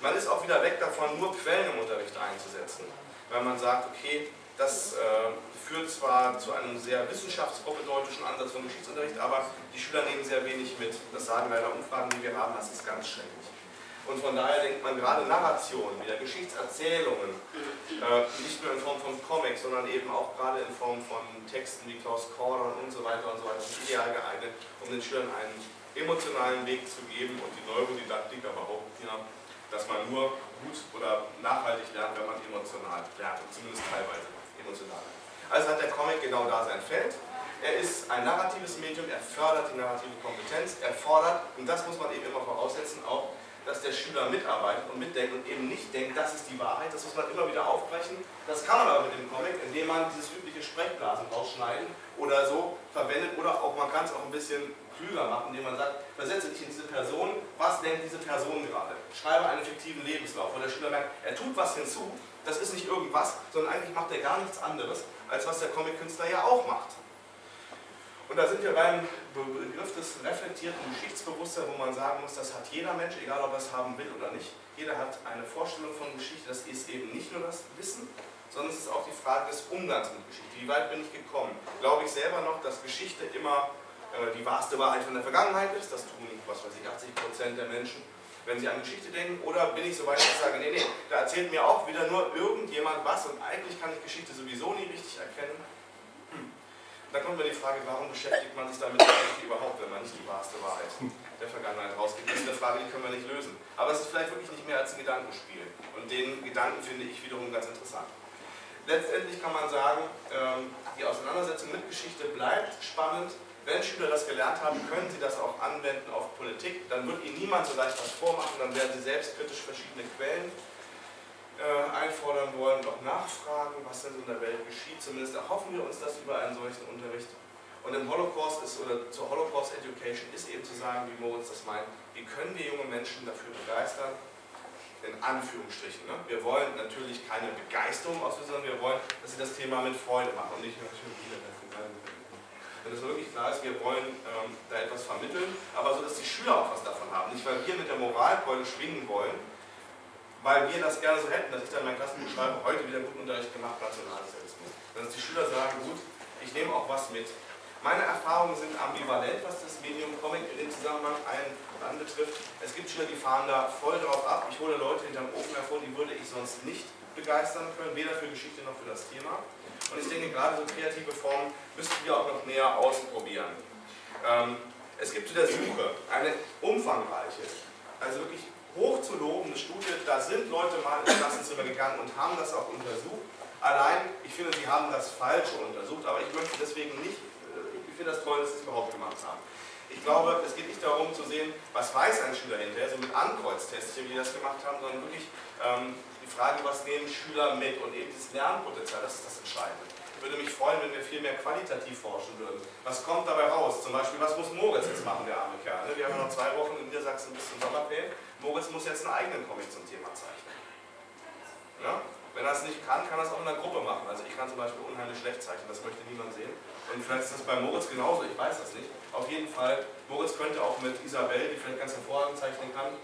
Man ist auch wieder weg davon, nur Quellen im Unterricht einzusetzen, weil man sagt, okay, das äh, führt zwar zu einem sehr wissenschaftspropedeutischen Ansatz vom Geschichtsunterricht, aber die Schüler nehmen sehr wenig mit. Das sagen leider Umfragen, die wir haben, das ist ganz schrecklich. Und von daher denkt man gerade Narrationen, wieder Geschichtserzählungen, äh, nicht nur in Form von Comics, sondern eben auch gerade in Form von Texten wie Klaus Korder und so weiter und so weiter, sind ideal geeignet, um den Schülern einen emotionalen Weg zu geben und die Neurodidaktiker behaupten ja, dass man nur gut oder nachhaltig lernt, wenn man emotional lernt, zumindest teilweise emotional lernt. Also hat der Comic genau da sein Feld. Er ist ein narratives Medium, er fördert die narrative Kompetenz, er fordert, und das muss man eben immer voraussetzen, auch, dass der Schüler mitarbeitet und mitdenkt und eben nicht denkt, das ist die Wahrheit, das muss man immer wieder aufbrechen. Das kann man aber mit dem Comic, indem man dieses übliche Sprechblasen rausschneiden oder so verwendet oder auch, man kann es auch ein bisschen klüger machen, indem man sagt, versetze dich in diese Person, was denkt diese Person gerade? Schreibe einen fiktiven Lebenslauf, wo der Schüler merkt, er tut was hinzu, das ist nicht irgendwas, sondern eigentlich macht er gar nichts anderes, als was der Comic-Künstler ja auch macht. Und da sind wir beim Begriff des reflektierten Geschichtsbewusstseins, wo man sagen muss, das hat jeder Mensch, egal ob er es haben will oder nicht. Jeder hat eine Vorstellung von Geschichte, das ist eben nicht nur das Wissen, sondern es ist auch die Frage des Umgangs mit Geschichte. Wie weit bin ich gekommen? Glaube ich selber noch, dass Geschichte immer äh, die wahrste Wahrheit von der Vergangenheit ist? Das tun, was weiß ich, 80 Prozent der Menschen wenn Sie an Geschichte denken, oder bin ich so weit, dass ich sage, nee, nee, da erzählt mir auch wieder nur irgendjemand was und eigentlich kann ich Geschichte sowieso nie richtig erkennen. Da kommt mir die Frage, warum beschäftigt man sich damit überhaupt, wenn man nicht die wahrste Wahrheit der Vergangenheit rausgibt? Das ist eine Frage, die können wir nicht lösen. Aber es ist vielleicht wirklich nicht mehr als ein Gedankenspiel. Und den Gedanken finde ich wiederum ganz interessant. Letztendlich kann man sagen, ähm, die Auseinandersetzung mit Geschichte bleibt spannend. Wenn Schüler das gelernt haben, können sie das auch anwenden auf Politik. Dann wird ihnen niemand so leicht was vormachen, dann werden sie selbstkritisch verschiedene Quellen einfordern wollen, auch nachfragen, was denn in der Welt geschieht. Zumindest erhoffen wir uns das über einen solchen Unterricht. Und im Holocaust ist, oder zur Holocaust Education ist eben zu sagen, wie Moritz das meint, wie können wir junge Menschen dafür begeistern, in Anführungsstrichen. Ne? Wir wollen natürlich keine Begeisterung auslösen, sondern wir wollen, dass sie das Thema mit Freude machen und nicht nur wieder wenn es wirklich klar ist, wir wollen ähm, da etwas vermitteln, aber so, dass die Schüler auch was davon haben. Nicht, weil wir mit der Moralkeule schwingen wollen, weil wir das gerne so hätten, dass ich dann mein Klassenbuch schreibe, heute wieder guten Unterricht gemacht, Nationalsozialismus. Dass die Schüler sagen, gut, ich nehme auch was mit. Meine Erfahrungen sind ambivalent, was das Medium Comic in dem Zusammenhang ein anbetrifft. Es gibt Schüler, die fahren da voll drauf ab. Ich hole Leute hinterm Ofen hervor, die würde ich sonst nicht begeistern können, weder für Geschichte noch für das Thema. Und ich denke, gerade so kreative Formen müssten wir auch noch näher ausprobieren. Ähm, es gibt zu der Suche eine umfangreiche, also wirklich hoch zu lobende Studie. Da sind Leute mal ins Klassenzimmer gegangen und haben das auch untersucht. Allein, ich finde, sie haben das Falsche untersucht, aber ich möchte deswegen nicht, äh, ich finde das toll, dass sie es überhaupt gemacht haben. Ich glaube, es geht nicht darum zu sehen, was weiß ein Schüler hinterher, so mit Ankreuztests, wie die das gemacht haben, sondern wirklich ähm, die Frage, was nehmen Schüler mit und eben dieses Lernpotenzial, das ist das Entscheidende. Ich würde mich freuen, wenn wir viel mehr qualitativ forschen würden. Was kommt dabei raus? Zum Beispiel, was muss Moritz jetzt machen, der arme Kerl? Wir haben noch zwei Wochen in Niedersachsen bis zum Sommerferien. Moritz muss jetzt einen eigenen Comic zum Thema zeichnen. Ja? Wenn er es nicht kann, kann er es auch in einer Gruppe machen. Also ich kann zum Beispiel unheimlich schlecht zeichnen, das möchte niemand sehen. Und vielleicht ist das bei Moritz genauso, ich weiß das nicht. Auf jeden Fall, Moritz könnte auch mit Isabel, die vielleicht ganz hervorragend zeichnen kann,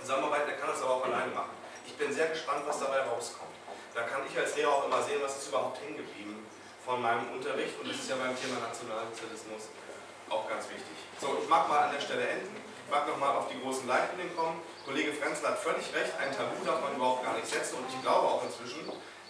zusammenarbeiten, er kann das aber auch alleine machen. Ich bin sehr gespannt, was dabei rauskommt. Da kann ich als Lehrer auch immer sehen, was ist überhaupt hängen geblieben von meinem Unterricht. Und das ist ja beim Thema Nationalsozialismus auch ganz wichtig. So, ich mag mal an der Stelle enden. Ich mag nochmal auf die großen Leitlinien kommen. Kollege Frenzel hat völlig recht, ein Tabu darf man überhaupt gar nicht setzen. Und ich glaube auch inzwischen,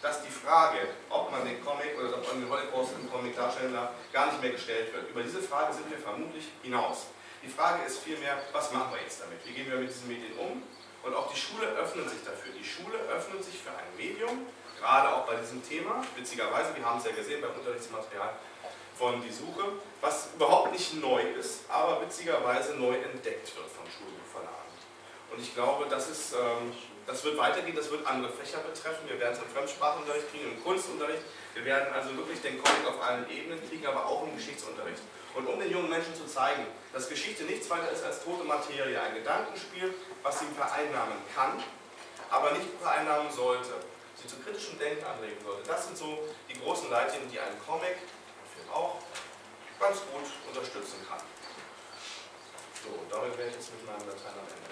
dass die Frage, ob man den Comic oder ob man den Holocaust im Comic darstellen darf, gar nicht mehr gestellt wird. Über diese Frage sind wir vermutlich hinaus. Die Frage ist vielmehr, was machen wir jetzt damit? Wie gehen wir mit diesen Medien um? Und auch die Schule öffnet sich dafür. Die Schule öffnet sich für ein Medium, gerade auch bei diesem Thema, witzigerweise, wir haben es ja gesehen beim Unterrichtsmaterial von Die Suche, was überhaupt nicht neu ist, aber witzigerweise neu entdeckt wird von Schulbuchverlagen. Und ich glaube, das, ist, ähm, das wird weitergehen, das wird andere Fächer betreffen. Wir werden es im Fremdsprachenunterricht kriegen, im Kunstunterricht. Wir werden also wirklich den Comic auf allen Ebenen kriegen, aber auch im Geschichtsunterricht. Und um den jungen Menschen zu zeigen, dass Geschichte nichts weiter ist als tote Materie, ein Gedankenspiel, was sie vereinnahmen kann, aber nicht vereinnahmen sollte, sie zu kritischem Denken anregen sollte. Das sind so die großen Leitlinien, die ein Comic, auch, ganz gut unterstützen kann. So, damit wäre ich jetzt mit meinem Latein am Ende.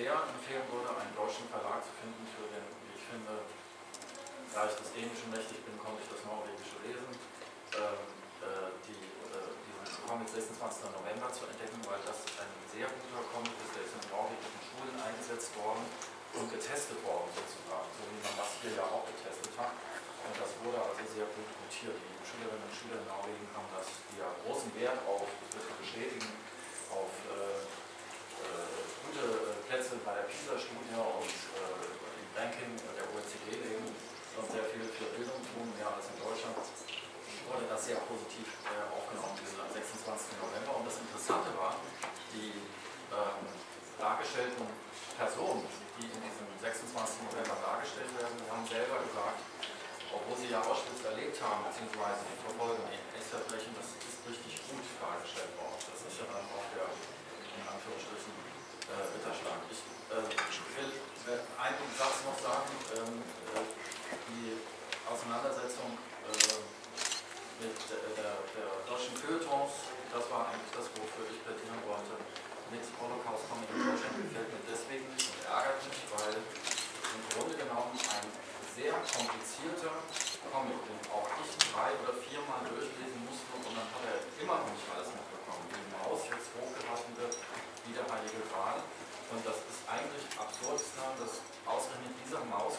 sehr empfehlen würde, einen deutschen Verlag zu finden für den, wie ich finde, da ich das Dänischen mächtig bin, konnte ich das Norwegische lesen. Ähm, äh, die, äh, diesen Comic 26. November zu entdecken, weil das ein sehr guter Comic ist, der ist in norwegischen Schulen eingesetzt worden und getestet worden sozusagen, so wie man das hier ja auch getestet hat. Und das wurde also sehr gut notiert. Die Schülerinnen und Schüler in Norwegen haben das ja großen Wert auf, das wird bestätigen, auf äh, äh, gute äh, Plätze bei der PISA-Studie und äh, im Ranking der OECD legen schon sehr viel für Bildung tun, mehr als in Deutschland, wurde das sehr positiv äh, aufgenommen am 26. November. Und das Interessante war, die ähm, dargestellten Personen, die in diesem 26. November dargestellt werden, haben selber gesagt, obwohl sie ja Auschwitz erlebt haben, beziehungsweise die Verfolgung Verbrechen, das ist richtig gut dargestellt worden. Das ist ja dann auch der, in Anführungsstrichen, äh, Ritterschlag. Ich ähm, äh, will einen Satz noch sagen, ähm, äh, die Auseinandersetzung äh, mit der, der, der deutschen Feuilletons, das war eigentlich das, wofür ich plädieren wollte. Mit Holocaust kommen in Deutschland gefällt mir deswegen nicht und ärgert mich, weil im Grunde genommen ein sehr komplizierter Comic, den auch ich drei oder viermal durchlesen musste und dann hat er immer noch nicht alles mitbekommen. Die Maus, jetzt hochgelassen wird, wieder heilige Gral. Und das ist eigentlich absurd, dass ausgerechnet dieser Maus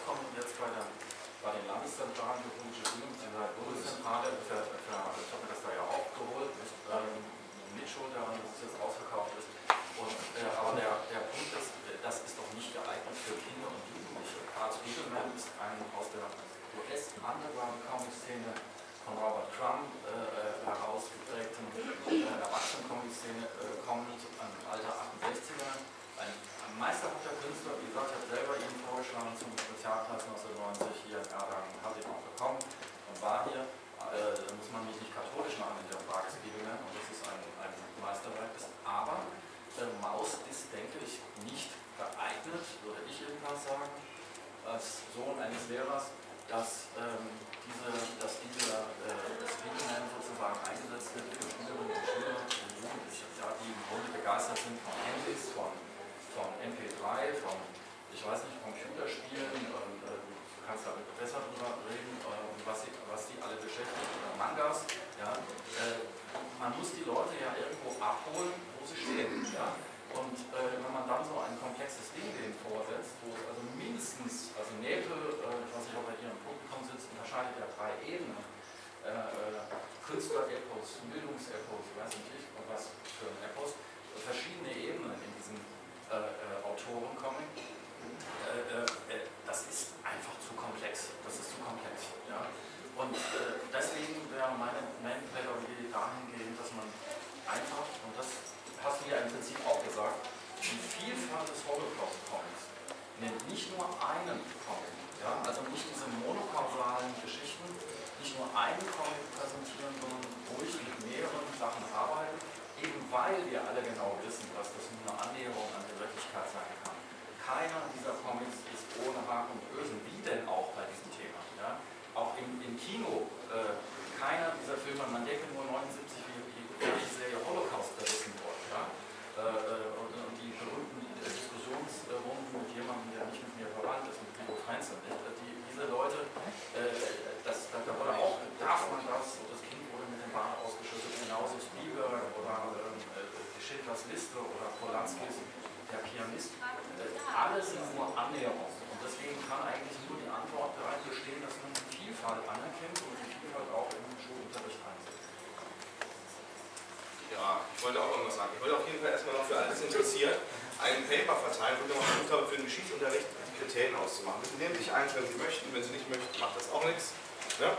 Kriterien auszumachen. Sie nehmen sich eins, wenn Sie möchten, wenn Sie nicht möchten, macht das auch nichts. Ja?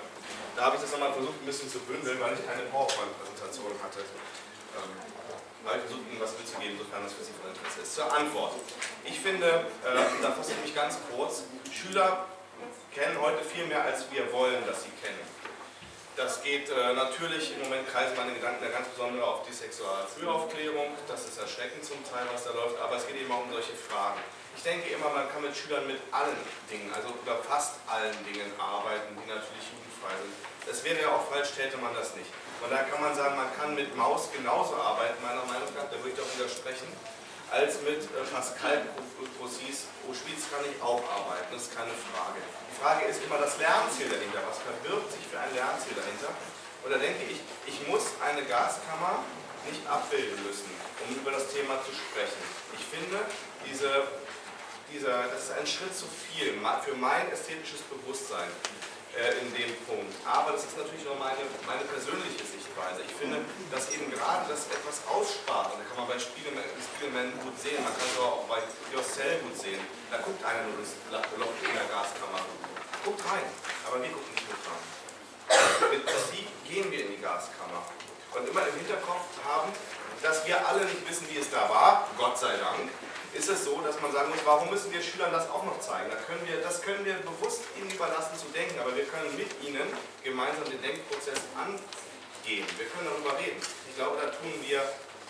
Da habe ich das nochmal versucht, ein bisschen zu bündeln, weil ich keine PowerPoint-Präsentation hatte. Ähm, weil ich versucht, Ihnen was mitzugeben, sofern das für Sie von Interesse ist. Zur Antwort. Ich finde, äh, da fasse ich mich ganz kurz, Schüler kennen heute viel mehr, als wir wollen, dass sie kennen. Das geht äh, natürlich, im Moment kreisen meine Gedanken da ganz besonders auf die sexuelle Frühaufklärung. Das ist erschreckend zum Teil, was da läuft, aber es geht eben auch um solche Fragen. Ich denke immer, man kann mit Schülern mit allen Dingen, also über fast allen Dingen arbeiten, die natürlich jugendfrei sind. Das wäre ja auch falsch, täte man das nicht. Und da kann man sagen, man kann mit Maus genauso arbeiten, meiner Meinung nach, da würde ich doch widersprechen, als mit äh, Pascal Grossis Auschwitz kann ich auch arbeiten, das ist keine Frage. Frage ist immer das Lernziel dahinter. Was verbirgt sich für ein Lernziel dahinter? Und da denke ich, ich muss eine Gaskammer nicht abbilden müssen, um über das Thema zu sprechen. Ich finde, diese, dieser, das ist ein Schritt zu viel für mein ästhetisches Bewusstsein äh, in dem Punkt. Aber das ist natürlich nur meine, meine persönliche Sichtweise. Ich finde, dass eben gerade das etwas aussparen, da kann man bei Spiegelman, Spiegelman gut sehen, man kann es auch bei Yourself gut sehen, da guckt einer nur das Loch in der Gaskammer guckt rein, aber wir gucken nicht mit rein. Mit Musik gehen wir in die Gaskammer und immer im Hinterkopf haben, dass wir alle nicht wissen, wie es da war, Gott sei Dank, ist es so, dass man sagen muss, warum müssen wir Schülern das auch noch zeigen? Da können wir, das können wir bewusst ihnen überlassen zu denken, aber wir können mit ihnen gemeinsam den Denkprozess angehen. Wir können darüber reden. Ich glaube, da tun wir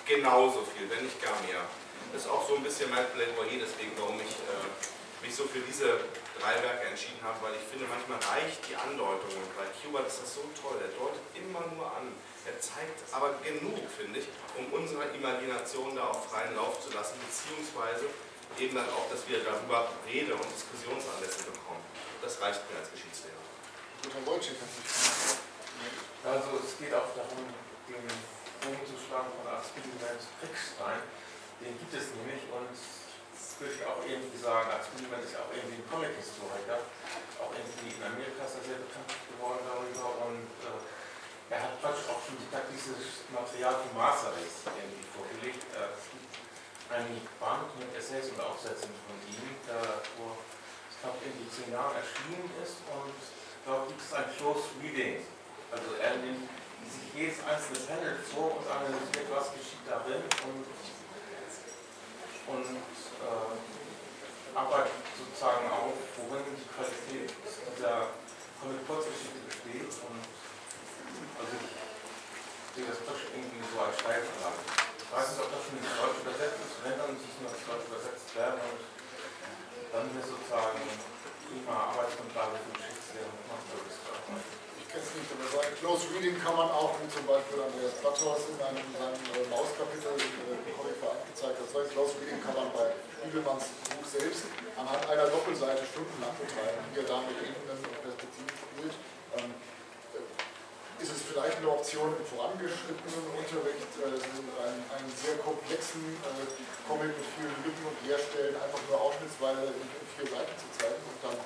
genauso viel, wenn nicht gar mehr. Das ist auch so ein bisschen mein Plädoyer, deswegen, warum ich äh, mich so für diese drei Werke entschieden habe, weil ich finde, manchmal reicht die Andeutung. Und bei Kubert ist das so toll. Er deutet immer nur an. Er zeigt aber genug, finde ich, um unserer Imagination da auch freien Lauf zu lassen, beziehungsweise eben dann auch, dass wir darüber Rede- und Diskussionsanlässe bekommen. Das reicht mir als Geschichtslehrer. Also es geht auch darum, den Bogen zu schlagen von Axel Kriegstein. Den gibt es nämlich und würde ich auch irgendwie sagen, als Niemand ist auch irgendwie ein Comic-Historiker, auch irgendwie in Amerika ist er sehr bekannt geworden darüber und äh, er hat praktisch auch schon dieses Material von Masaris irgendwie vorgelegt. Äh, es gibt ein Band mit Essays und Aufsätzen von ihm, der vor, ich glaube, in die zehn Jahren erschienen ist und dort gibt es ein Close Reading. Also er nimmt sich jedes einzelne Panel vor und analysiert, was geschieht darin und und äh, arbeitet sozusagen auf, worin die Qualität dieser Comic-Kurzgeschichte besteht. Und also ich sehe das doch irgendwie so als Steilfrage. Ich weiß nicht, ob das schon ins Deutsche übersetzt ist, wenn dann muss es nur ins Deutsche übersetzt werden und dann ist sozusagen prima Arbeitsgrundlage für Geschichtslehre und Masterwissen kenne es nicht, aber sagen, Close Reading kann man auch, wie zum Beispiel Andreas Platthaus in einem, seinem äh, Mauskapitel im äh, Comic gezeigt hat. Das Close Reading kann man bei Spiegelmanns Buch selbst anhand einer Doppelseite stundenlang betreiben, wie er da mit Ebenen und Perspektiven spielt. Ähm, äh, ist es vielleicht eine Option im vorangeschrittenen Unterricht, äh, einen, einen, sehr komplexen äh, Comic mit vielen Lücken und Leerstellen einfach nur ausschnittsweise in, in vier Seiten zu zeigen und dann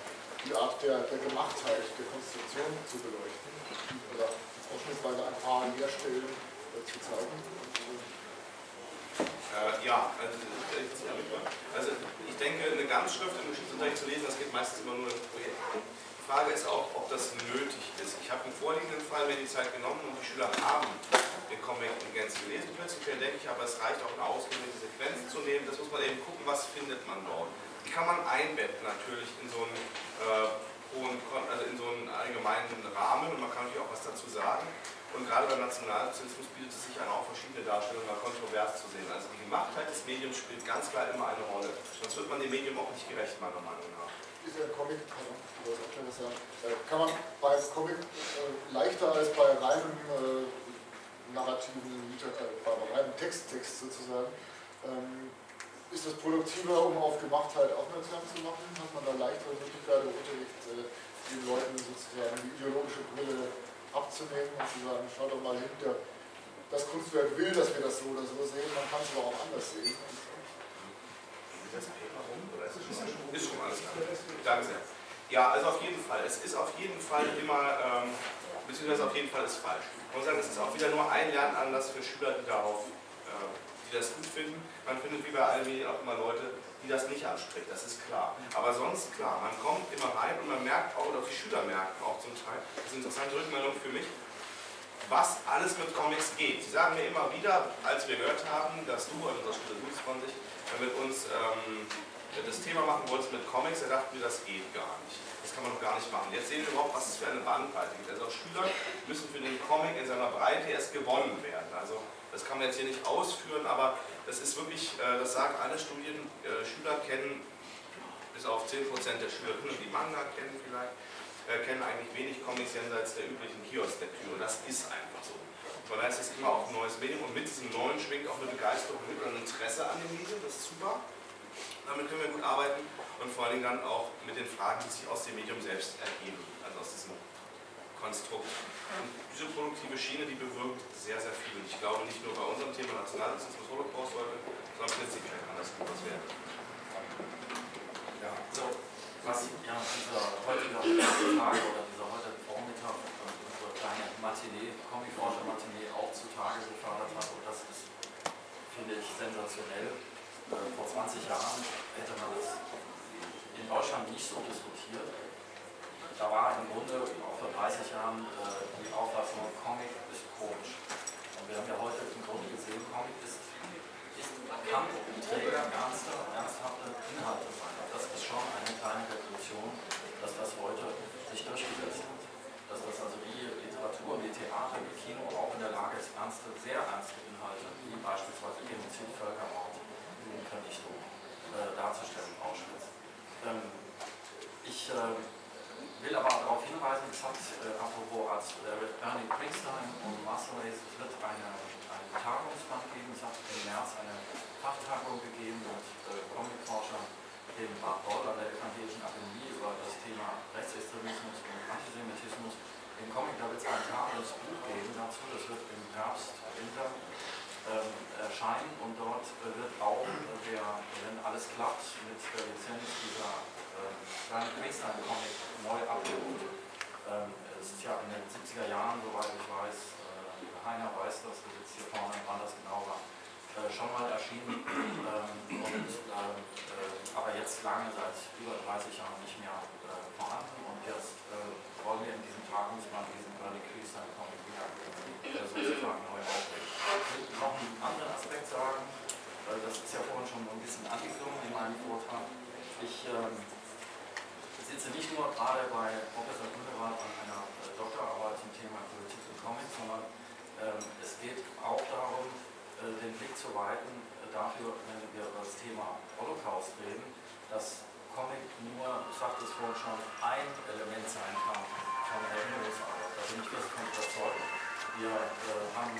die Art der, der Gemachtheit, der Konstruktion zu beleuchten oder ausschnittsweise ein paar Leerstellen äh, zu zeigen. Äh, ja, also, also, ich denke, eine Ganzschrift im Geschichtsunterricht zu lesen, das geht meistens immer nur im Projekt. Die Frage ist auch, ob das nötig ist. Ich habe im vorliegenden Fall mir die Zeit genommen und die Schüler haben den Comic in Gänze gelesen. Prinzipiell denke ich aber, es reicht auch eine ausgewählte Sequenz zu nehmen. Das muss man eben gucken, was findet man dort. Kann man einbetten natürlich in so einen äh, hohen, also in so einen allgemeinen Rahmen und man kann natürlich auch was dazu sagen. Und gerade beim Nationalsozialismus bietet es sich an, auch verschiedene Darstellungen mal kontrovers zu sehen. Also die Gemachtheit des Mediums spielt ganz klar immer eine Rolle. Sonst wird man dem Medium auch nicht gerecht, meiner Meinung nach. Ist ja ein Comic, äh, kann man bei Comic äh, leichter als bei reinem äh, narrativen, äh, bei reinem Texttext sozusagen, ähm, ist das produktiver, um auf Gemachtheit aufmerksam zu machen? Hat man da leichtere Möglichkeiten Unterricht, äh, den Leuten sozusagen die ideologische Brille abzunehmen und zu sagen, schau doch mal hin, der, das Kunstwerk will, dass wir das so oder so sehen, man kann es aber auch anders sehen. Ist schon alles klar. Danke sehr. Ja, also auf jeden Fall. Es ist auf jeden Fall immer, ähm, beziehungsweise auf jeden Fall ist falsch. Ich muss sagen, es ist auch wieder nur ein Lernanlass für Schüler, die darauf die das gut finden. Man findet wie bei allen auch immer Leute, die das nicht anspricht, das ist klar. Aber sonst klar, man kommt immer rein und man merkt auch, oder die Schüler merken auch zum Teil, das ist eine interessante Rückmeldung für mich, was alles mit Comics geht. Sie sagen mir immer wieder, als wir gehört haben, dass du, also das Stelle von sich, mit uns ähm, das Thema machen wolltest mit Comics, da dachten wir, das geht gar nicht. Das kann man doch gar nicht machen. Jetzt sehen wir überhaupt, was es für eine Bandbreite gibt. Also Schüler müssen für den Comic in seiner Breite erst gewonnen werden. Also das kann man jetzt hier nicht ausführen, aber das ist wirklich, äh, das sagen alle Studien, äh, Schüler kennen, bis auf 10% der Schülerinnen, die Manga kennen vielleicht, äh, kennen eigentlich wenig Comics jenseits der üblichen Kiosk-Lektüre. Das ist einfach so. Von daher ist es immer auch ein neues Medium und mit diesem neuen schwingt auch eine Begeisterung mit und ein Interesse an dem Medium, das ist super. Damit können wir gut arbeiten und vor allen Dingen dann auch mit den Fragen, die sich aus dem Medium selbst ergeben, also aus diesem Konstrukt. Und diese produktive Schiene, die bewirkt sehr, sehr viel. Und ich glaube nicht nur bei unserem Thema Nationalsozialismus Holocaust heute, sondern prinzipiell kann das gut was werden. Ja, so, was ja dieser heutige Tag oder dieser heutige Vormittag unsere kleine Matinee, Comic-Forscher-Matinee auch zutage gefördert hat und das ist, finde ich, sensationell äh, vor 20 Jahren hätte man das in Deutschland nicht so diskutiert. Da war im Grunde auch vor 30 Jahren äh, die Auffassung, Comic ist komisch. Und wir haben ja heute im Grunde gesehen, Comic ist, ist kann Träger ernste, ernsthafte Inhalte sein. Und das ist schon eine kleine Revolution, dass das heute sich durchgesetzt hat. Dass das also wie Literatur, wie Theater, wie Kino auch in der Lage ist, ernste, sehr ernste Inhalte, wie beispielsweise Genozid, Völkermord, Vernichtung äh, darzustellen, Auschwitz. Ähm, ich äh, will aber darauf hinweisen, es hat, äh, apropos als äh, Ernie Pringstheim und Masterways, es wird eine, einen Tagungsband geben, es hat im März eine Fachtagung gegeben mit äh, Comicforschern Bad Boll an der Evangelischen Akademie über das Thema Rechtsextremismus und Antisemitismus. Im Comic, da wird es ein tages Buch geben dazu, das wird im Herbst, Winter ähm, erscheinen und dort äh, wird auch äh, der, wenn alles klappt, mit der Lizenz dieser kleinen äh, Queensland-Comic neu abgeholt. Ähm, es ist ja in den 70er Jahren, soweit ich weiß, äh, Heiner weiß das, der sitzt hier vorne, wann das genau war, äh, schon mal erschienen. Ähm, und, ähm, äh, aber jetzt lange, seit über 30 Jahren nicht mehr vorhanden und jetzt wollen wir in diesem Tagungsband diesen Early Queensland-Comic wieder sozusagen neu auflegen. Ich will noch einen anderen Aspekt sagen, das ist ja vorhin schon ein bisschen angeklungen in meinem Vortrag. Ich ähm, sitze nicht nur gerade bei Professor Grünewald an einer äh, Doktorarbeit zum Thema Politik und Comics, sondern ähm, es geht auch darum, äh, den Blick zu weiten äh, dafür, wenn wir über das Thema Holocaust reden, dass Comic nur, ich sagte es vorhin schon, ein Element sein kann von Erinnerungsarbeit. Da bin ich fest von überzeugt. Wir äh, haben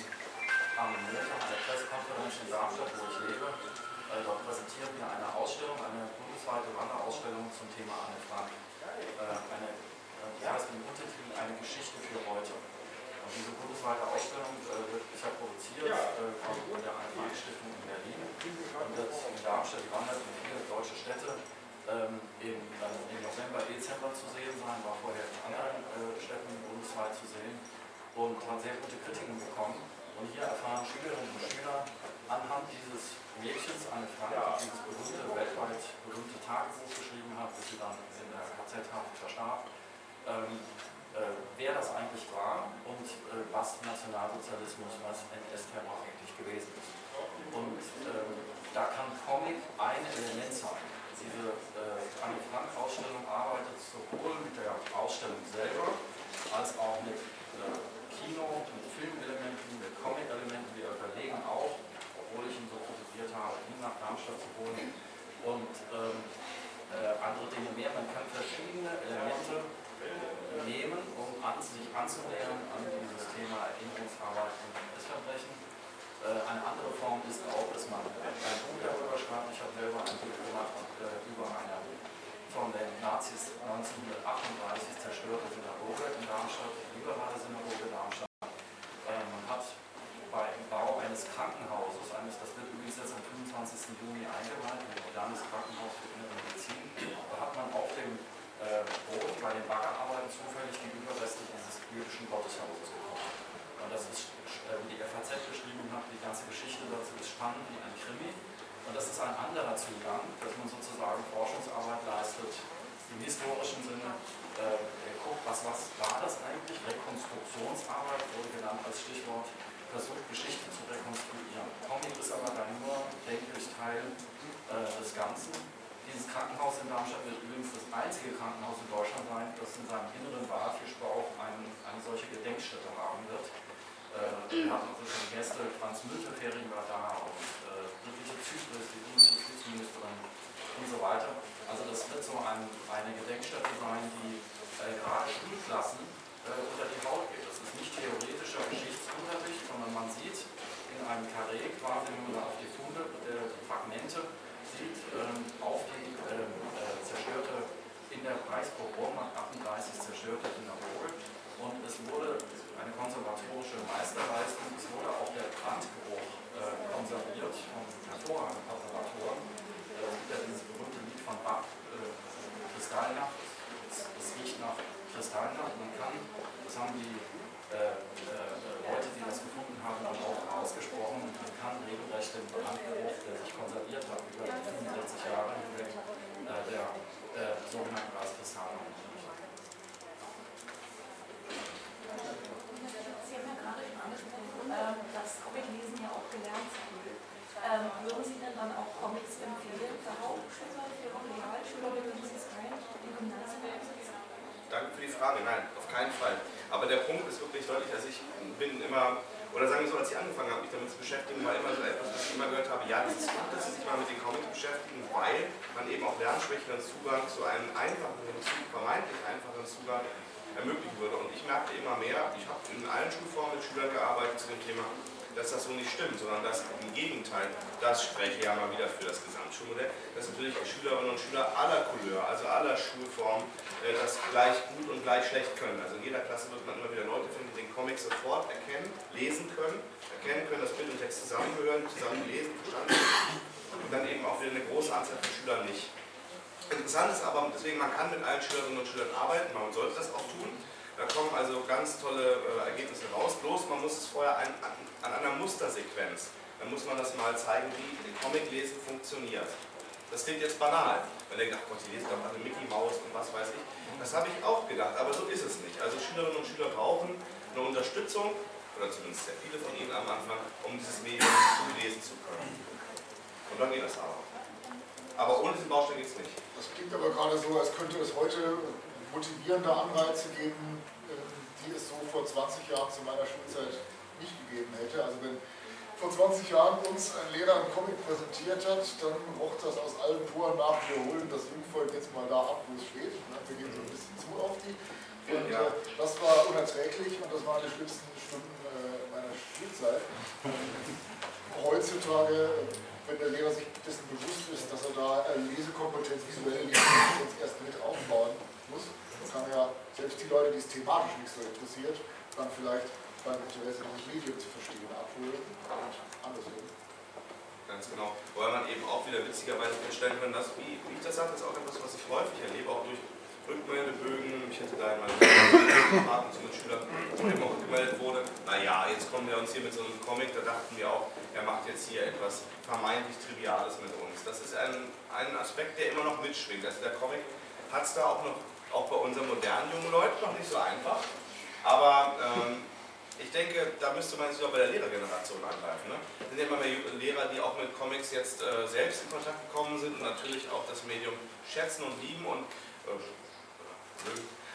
am Montag eine Pressekonferenz in Darmstadt, wo ich lebe. Äh, dort präsentieren wir eine Ausstellung, eine bundesweite Wanderausstellung zum Thema Anne Frank. Äh, eine, äh, ja, es ist im Untertitel eine Geschichte für heute. Und diese bundesweite Ausstellung äh, wird bisher produziert äh, von der Anne Frank Stiftung in Berlin und wird in Darmstadt, die wandert in viele deutsche Städte ähm, im, im, November, Dezember zu sehen sein, war vorher in anderen äh, Städten bundesweit zu sehen und hat sehr gute Kritiken bekommen. Und hier erfahren Schülerinnen und Schüler anhand dieses Mädchens, Anne Frank, die dieses berühmte, weltweit berühmte Tagebuch geschrieben hat, bis sie dann in der KZ-Haft verstarb, ähm, äh, wer das eigentlich war und äh, was Nationalsozialismus, was NS-Terror eigentlich gewesen ist. Und ähm, da kann Comic ein Element sein. Diese äh, Anne Frank-Ausstellung arbeitet sowohl mit der Ausstellung selber als auch mit äh, Kino, mit Filmelementen, Comic-Elementen. Wir überlegen auch, obwohl ich ihn so kritisiert habe, ihn nach Darmstadt zu holen und ähm, äh, andere Dinge mehr. Man kann verschiedene Elemente nehmen, um an, sich anzunähern an dieses Thema Erinnerungsarbeit und NS-Verbrechen. Äh, eine andere Form ist auch, dass man ein Buch darüber schreibt. Ich habe selber ein Buch gemacht äh, über eine von den Nazis 1938 zerstörte Synagoge in Darmstadt, die liberale Synagoge Darmstadt. Äh, man hat beim Bau eines Krankenhauses, eines, das wird übrigens jetzt am 25. Juni eingeweiht, ein modernes Krankenhaus für innere Medizin, da hat man auf dem äh, Boot bei den Baggerarbeiten zufällig die Überreste dieses jüdischen Gotteshauses gefunden. Und das ist, äh, wie die FAZ beschrieben hat, die ganze Geschichte dazu ist spannend wie ein Krimi. Und das ist ein anderer Zugang, dass man sozusagen Forschungsarbeit leistet im historischen Sinne. Äh, er guckt was, was war das eigentlich? Rekonstruktionsarbeit wurde genannt als Stichwort, versucht Geschichte zu rekonstruieren. Comic ist aber dann nur, denke ich, Teil äh, des Ganzen. Dieses Krankenhaus in Darmstadt wird übrigens das einzige Krankenhaus in Deutschland sein, das in seinem inneren Walfischbauch eine, eine solche Gedenkstätte haben wird. Äh, wir hatten also schon Gäste, Franz Müntefering war da und äh, Brigitte Zypris, die Bundesjustizministerin und so weiter. Also das wird so ein, eine Gedenkstätte sein, die äh, gerade Schulklassen äh, unter die Haut geht. Das ist nicht theoretischer Geschichtsunterricht, sondern man sieht in einem Karree quasi, wenn man auf die Funde, äh, die Fragmente sieht, ähm, auf die ähm, äh, der Preis pro Wurm hat 38 zerstörte Wiener und es wurde eine konservatorische Meisterleistung, es wurde auch der Brandgeruch äh, konserviert von hervorragenden Konservatoren. Äh, es gibt ja dieses berühmte Lied von Bach, äh, Kristallnacht, es, es riecht nach Kristallnacht. Man kann, das haben die äh, äh Leute, die das gefunden haben, dann auch ausgesprochen, man kann regelrecht den Brandgeruch, der sich konserviert hat, über die 45 Frage. Nein, auf keinen Fall. Aber der Punkt ist wirklich deutlich, also ich bin immer, oder sagen wir so, als ich angefangen habe, mich damit zu beschäftigen, war immer so etwas, was ich immer gehört habe, ja, das ist gut, dass Sie sich mal mit den Comics beschäftigen, weil man eben auch Lernschwächeren Zugang zu einem einfachen, vermeintlich einfachen Zugang ermöglichen würde. Und ich merkte immer mehr, ich habe in allen Schulformen mit Schülern gearbeitet zu dem Thema, dass das so nicht stimmt, sondern dass im Gegenteil, das spreche ja mal wieder für das Gesamtschulmodell, dass natürlich Schülerinnen und Schüler aller Couleur, also aller Schulformen, äh, das gleich gut und gleich schlecht können. Also in jeder Klasse wird man immer wieder Leute finden, die den Comic sofort erkennen, lesen können, erkennen können, dass Bild und Text zusammengehören, zusammen gelesen, verstanden und dann eben auch wieder eine große Anzahl von Schülern nicht. Interessant ist aber, deswegen man kann mit allen Schülerinnen und Schülern arbeiten, man sollte das auch tun. Da kommen also ganz tolle äh, Ergebnisse raus. Bloß man muss es vorher an, an, an einer Mustersequenz, dann muss man das mal zeigen, wie Comiclesen funktioniert. Das klingt jetzt banal, weil ihr gedacht, Gott, die lesen doch alle Mickey Maus und was weiß ich. Das habe ich auch gedacht, aber so ist es nicht. Also Schülerinnen und Schüler brauchen eine Unterstützung, oder zumindest sehr viele von ihnen am Anfang, um dieses Medium zulesen zu können. Und dann geht das aber. Aber ohne diesen Baustein geht es nicht. Das klingt aber gerade so, als könnte es heute motivierende Anreize geben, ähm, die es so vor 20 Jahren zu meiner Schulzeit nicht gegeben hätte. Also wenn vor 20 Jahren uns ein Lehrer einen Comic präsentiert hat, dann roch das aus allen Poren nach, wir holen das Jungvolk jetzt mal da ab, wo es steht. Wir gehen so ein bisschen zu auf die. Und äh, das war unerträglich und das waren die schlimmsten Stunden äh, meiner Schulzeit. Heutzutage, wenn der Lehrer sich dessen bewusst ist, dass er da äh, Lesekompetenz, visuelle Lesekompetenz erst mit aufbauen muss, kann ja selbst die Leute, die es thematisch nicht so interessiert, dann vielleicht beim Interesse dieses Medium zu verstehen abholen und andersrum. Ganz genau. Weil man eben auch wieder witzigerweise feststellen kann, dass, wie, wie ich das sage, das ist auch etwas, was ich häufig erlebe, auch durch Rückmeldebögen. Ich hätte da einmal Karten zu den Schülern, wo immer rückgemeldet wurde, naja, jetzt kommen wir uns hier mit so einem Comic, da dachten wir auch, er macht jetzt hier etwas vermeintlich Triviales mit uns. Das ist ein, ein Aspekt, der immer noch mitschwingt. Also der Comic hat es da auch noch, auch bei unseren modernen jungen Leuten noch nicht so einfach. Aber ähm, ich denke, da müsste man sich auch bei der Lehrergeneration angreifen. Ne? Es sind ja immer mehr Lehrer, die auch mit Comics jetzt äh, selbst in Kontakt gekommen sind und natürlich auch das Medium schätzen und lieben und, äh,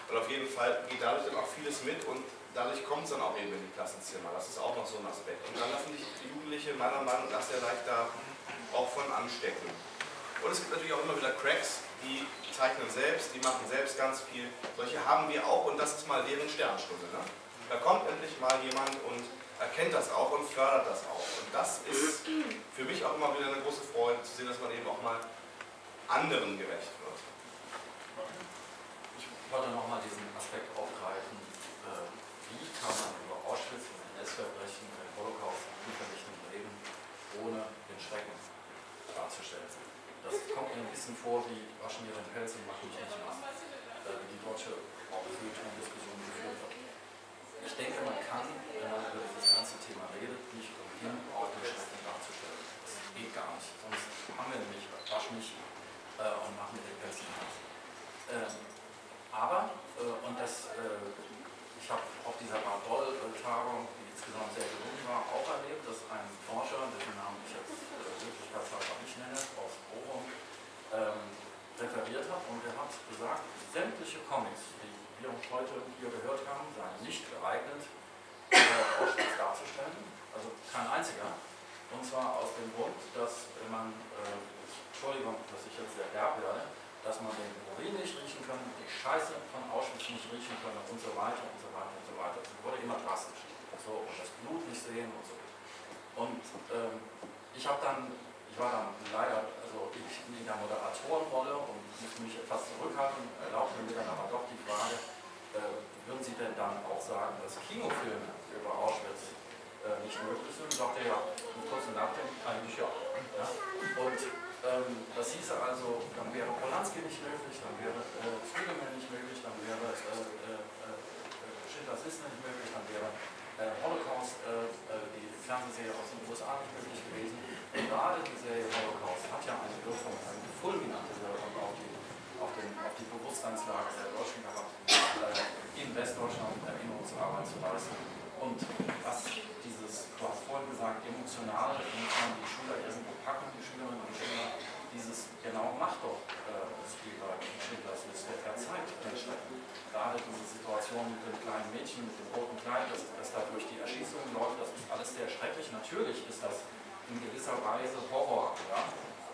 und auf jeden Fall geht dadurch dann auch vieles mit und dadurch kommt es dann auch eben in die Klassenzimmer. Das ist auch noch so ein Aspekt. Und dann lassen sich Jugendliche meiner Meinung nach sehr leicht da auch von anstecken. Und es gibt natürlich auch immer wieder Cracks, die zeichnen selbst, die machen selbst ganz viel. Solche haben wir auch und das ist mal deren Sternstunde. Ne? Da kommt endlich mal jemand und erkennt das auch und fördert das auch. Und das ist für mich auch immer wieder eine große Freude zu sehen, dass man eben auch mal anderen gerecht wird. Ich wollte nochmal diesen Aspekt aufgreifen, äh, wie kann man über Auschwitz und NS-Verbrechen, den Holocaust unvernichten reden, ohne den Schrecken darzustellen. Das kommt mir ein bisschen vor wie waschen wir den Pelz und machen mich nicht nass, äh, die deutsche auch Diskussion geführt hat. Ich denke, man kann, wenn man über dieses ganze Thema redet, nicht umhin, auch den Schrecken darzustellen. Das geht gar nicht. Sonst haben wir nämlich, wasch mich äh, und machen den Pelz nicht nass. Ähm, aber, äh, und das äh, ich habe auf dieser Bad-Boll-Tagung, die insgesamt sehr gelungen war, auch erlebt, dass ein Forscher, dessen Namen ich jetzt Wirklichkeitshalber nicht nenne, aus Bochum, ähm, referiert hat und er hat gesagt, sämtliche Comics, die wir heute hier gehört haben, seien nicht geeignet, äh, darzustellen, also kein einziger. Und zwar aus dem Grund, dass man, äh, Entschuldigung, dass ich jetzt sehr derb werde, dass man den Urin nicht riechen kann, die Scheiße von Auschwitz nicht riechen kann und so weiter und so weiter und so weiter. Es wurde immer drastisch. So, und das Blut nicht sehen und so. Und ähm, ich habe dann, ich war dann leider, also ich in der Moderatorenrolle und musste mich etwas zurückhalten, erlaubte mir dann aber doch die Frage, äh, würden Sie denn dann auch sagen, dass Kinofilme über Auschwitz äh, nicht möglich sind? Sagte ja, mit kurzem Nachdenken, eigentlich ja. ja? Und ähm, das hieße also, dann wäre Polanski nicht möglich, dann wäre äh, Spiegelman nicht möglich, dann wäre äh, äh, äh Schindlers Liste nicht möglich, dann wäre äh, Holocaust, äh, äh, die Fernsehserie aus den USA nicht möglich gewesen. Und gerade die Serie Holocaust hat ja eine Wirkung, eine fulminante Wirkung auf die, auf, den, auf die Bewusstseinslage der Deutschen gehabt, in Westdeutschland Erinnerungsarbeit zu leisten. Und was dieses, du hast vorhin gesagt, emotionale, muss man die Schüler irgendwo packen, die Schülerinnen und Schüler, dieses genau macht doch äh, Spielberg Schindlers Liste. Er zeigt den Schrecken. Gerade diese Situation mit dem kleinen Mädchen, mit dem roten Kleid, das, das da durch die Erschießung läuft, das ist alles sehr schrecklich. Natürlich ist das in gewisser Weise Horror, ja,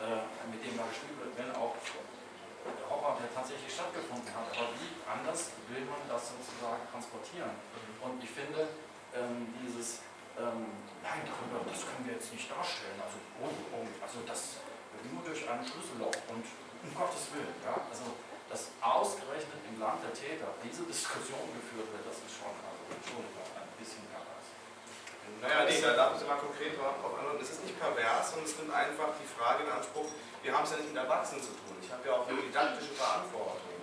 äh, mit dem da gespielt wird, wenn auch der Horror, der tatsächlich stattgefunden hat. Aber wie anders will man das sozusagen transportieren? Und ich finde, ähm, dieses ähm, nein, darüber, das können wir jetzt nicht darstellen. Also, oh, oh, also das nur durch ein Schlüsselloch und um Gottes Willen. Ja, also, dass ausgerechnet im Land der Täter diese Diskussion geführt wird, das ist schon, also, Entschuldigung, ein bisschen pervers. Naja, nee, da darf ich mal konkret drauf antworten. Es ist nicht pervers und es nimmt einfach die Frage in Anspruch, wir haben es ja nicht mit Erwachsenen zu tun. Ich habe ja auch eine didaktische Verantwortung.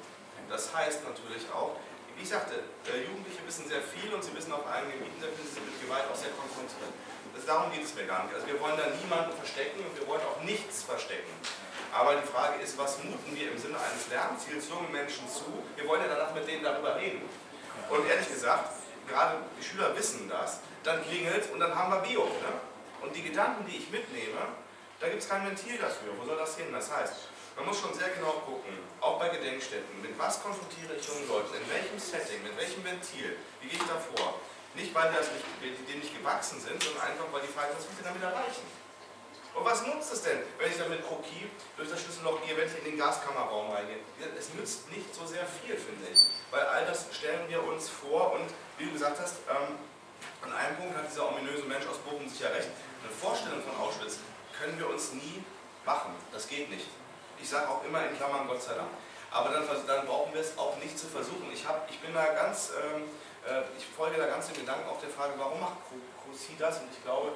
Das heißt natürlich auch, wie ich sagte, äh, Jugendliche wissen sehr viel und sie wissen auf allen Gebieten sehr viel, sie sind mit Gewalt auch sehr konfrontiert. Das, darum geht es mir gar nicht. Also wir wollen da niemanden verstecken und wir wollen auch nichts verstecken. Aber die Frage ist, was muten wir im Sinne eines Lernziels jungen Menschen zu? Wir wollen ja danach mit denen darüber reden. Und ehrlich gesagt, gerade die Schüler wissen das, dann klingelt und dann haben wir Bio. Ne? Und die Gedanken, die ich mitnehme, da gibt es kein Ventil dafür. Wo soll das hin? Das heißt, man muss schon sehr genau gucken, auch bei Gedenkstätten, mit was konfrontiere ich junge Leute, in welchem Setting, mit welchem Ventil, wie gehe ich da vor? Nicht, weil das nicht, dem nicht gewachsen sind, sondern einfach, weil die Frage ist, was will ich damit erreichen? Und was nutzt es denn, wenn ich damit Krokie durch das Schlüsselloch gehe, wenn ich in den Gaskammerraum reingehe? Es nützt nicht so sehr viel, finde ich. Weil all das stellen wir uns vor und wie du gesagt hast, ähm, an einem Punkt hat dieser ominöse Mensch aus Bochum sicher recht. Eine Vorstellung von Auschwitz können wir uns nie machen. Das geht nicht. Ich sage auch immer in Klammern Gott sei Dank. Aber dann, dann brauchen wir es auch nicht zu versuchen. Ich, hab, ich bin da ganz, ähm, äh, ich folge da ganz dem Gedanken auf der Frage, warum macht Krusi das? Und ich glaube,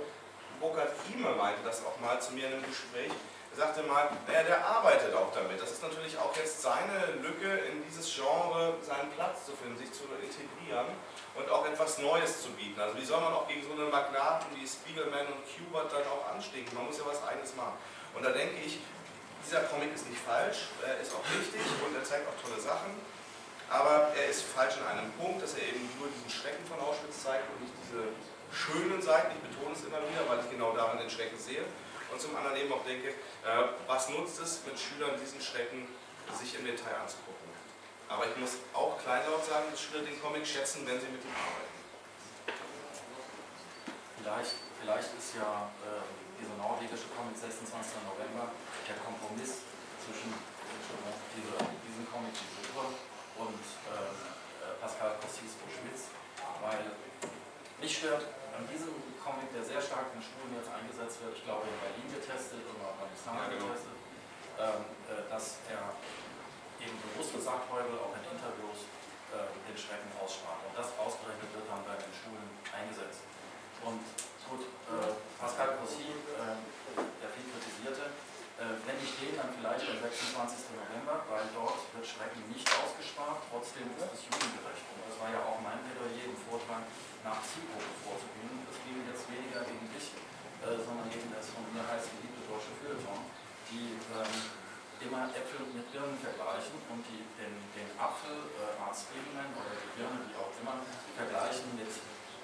Burkhard Kieme meinte das auch mal zu mir in einem Gespräch. Er sagte mal, naja, der arbeitet auch damit. Das ist natürlich auch jetzt seine Lücke, in dieses Genre seinen Platz zu finden, sich zu integrieren und auch etwas Neues zu bieten. Also wie soll man auch gegen so eine Magnaten wie Spiegelman und Kubert dann auch anstecken? Man muss ja was eigenes machen. Und da denke ich, dieser Comic ist nicht falsch, er ist auch richtig und er zeigt auch tolle Sachen. Aber er ist falsch in einem Punkt, dass er eben nur diesen Schrecken von Auschwitz zeigt und nicht diese schönen Seiten. Ich betone es immer wieder, weil ich genau darin den Schrecken sehe. Und zum anderen eben auch denke, äh, was nutzt es mit Schülern diesen Schrecken sich im Detail anzugucken. Aber ich muss auch kleinlaut sagen, dass Schüler den Comic schätzen, wenn sie mit ihm arbeiten. Vielleicht, vielleicht ist ja äh, dieser norwegische Comic 26. November der Kompromiss zwischen diese, diesem Comic, diese Uhr und äh, Pascal Cossis Schmitz, weil mich stört an diesem Comic, der sehr stark in Schulen jetzt eingesetzt wird, ich glaube in Berlin getestet und auch in Islam ja, genau. getestet, ähm, äh, dass er eben bewusst gesagt heute auch in Interviews äh, den Schrecken ausspart. Und das ausgerechnet wird dann bei den Schulen eingesetzt. Und gut, äh, Pascal Cossy, äh, der viel kritisierte, äh, wenn ich den dann vielleicht am 26. November, weil dort wird Schrecken nicht ausgespart, trotzdem ist es jugendgerecht. Und das war ja auch mein Plädoyer im Vortrag, nach Zielgruppe vorzugehen. Das ging jetzt weniger gegen dich, äh, sondern gegen das von mir heiß geliebte deutsche Feuilleton, die ähm, immer Äpfel mit Birnen vergleichen und die den, den Apfel äh, Arztebenen oder Gehirne, wie auch immer, vergleichen mit,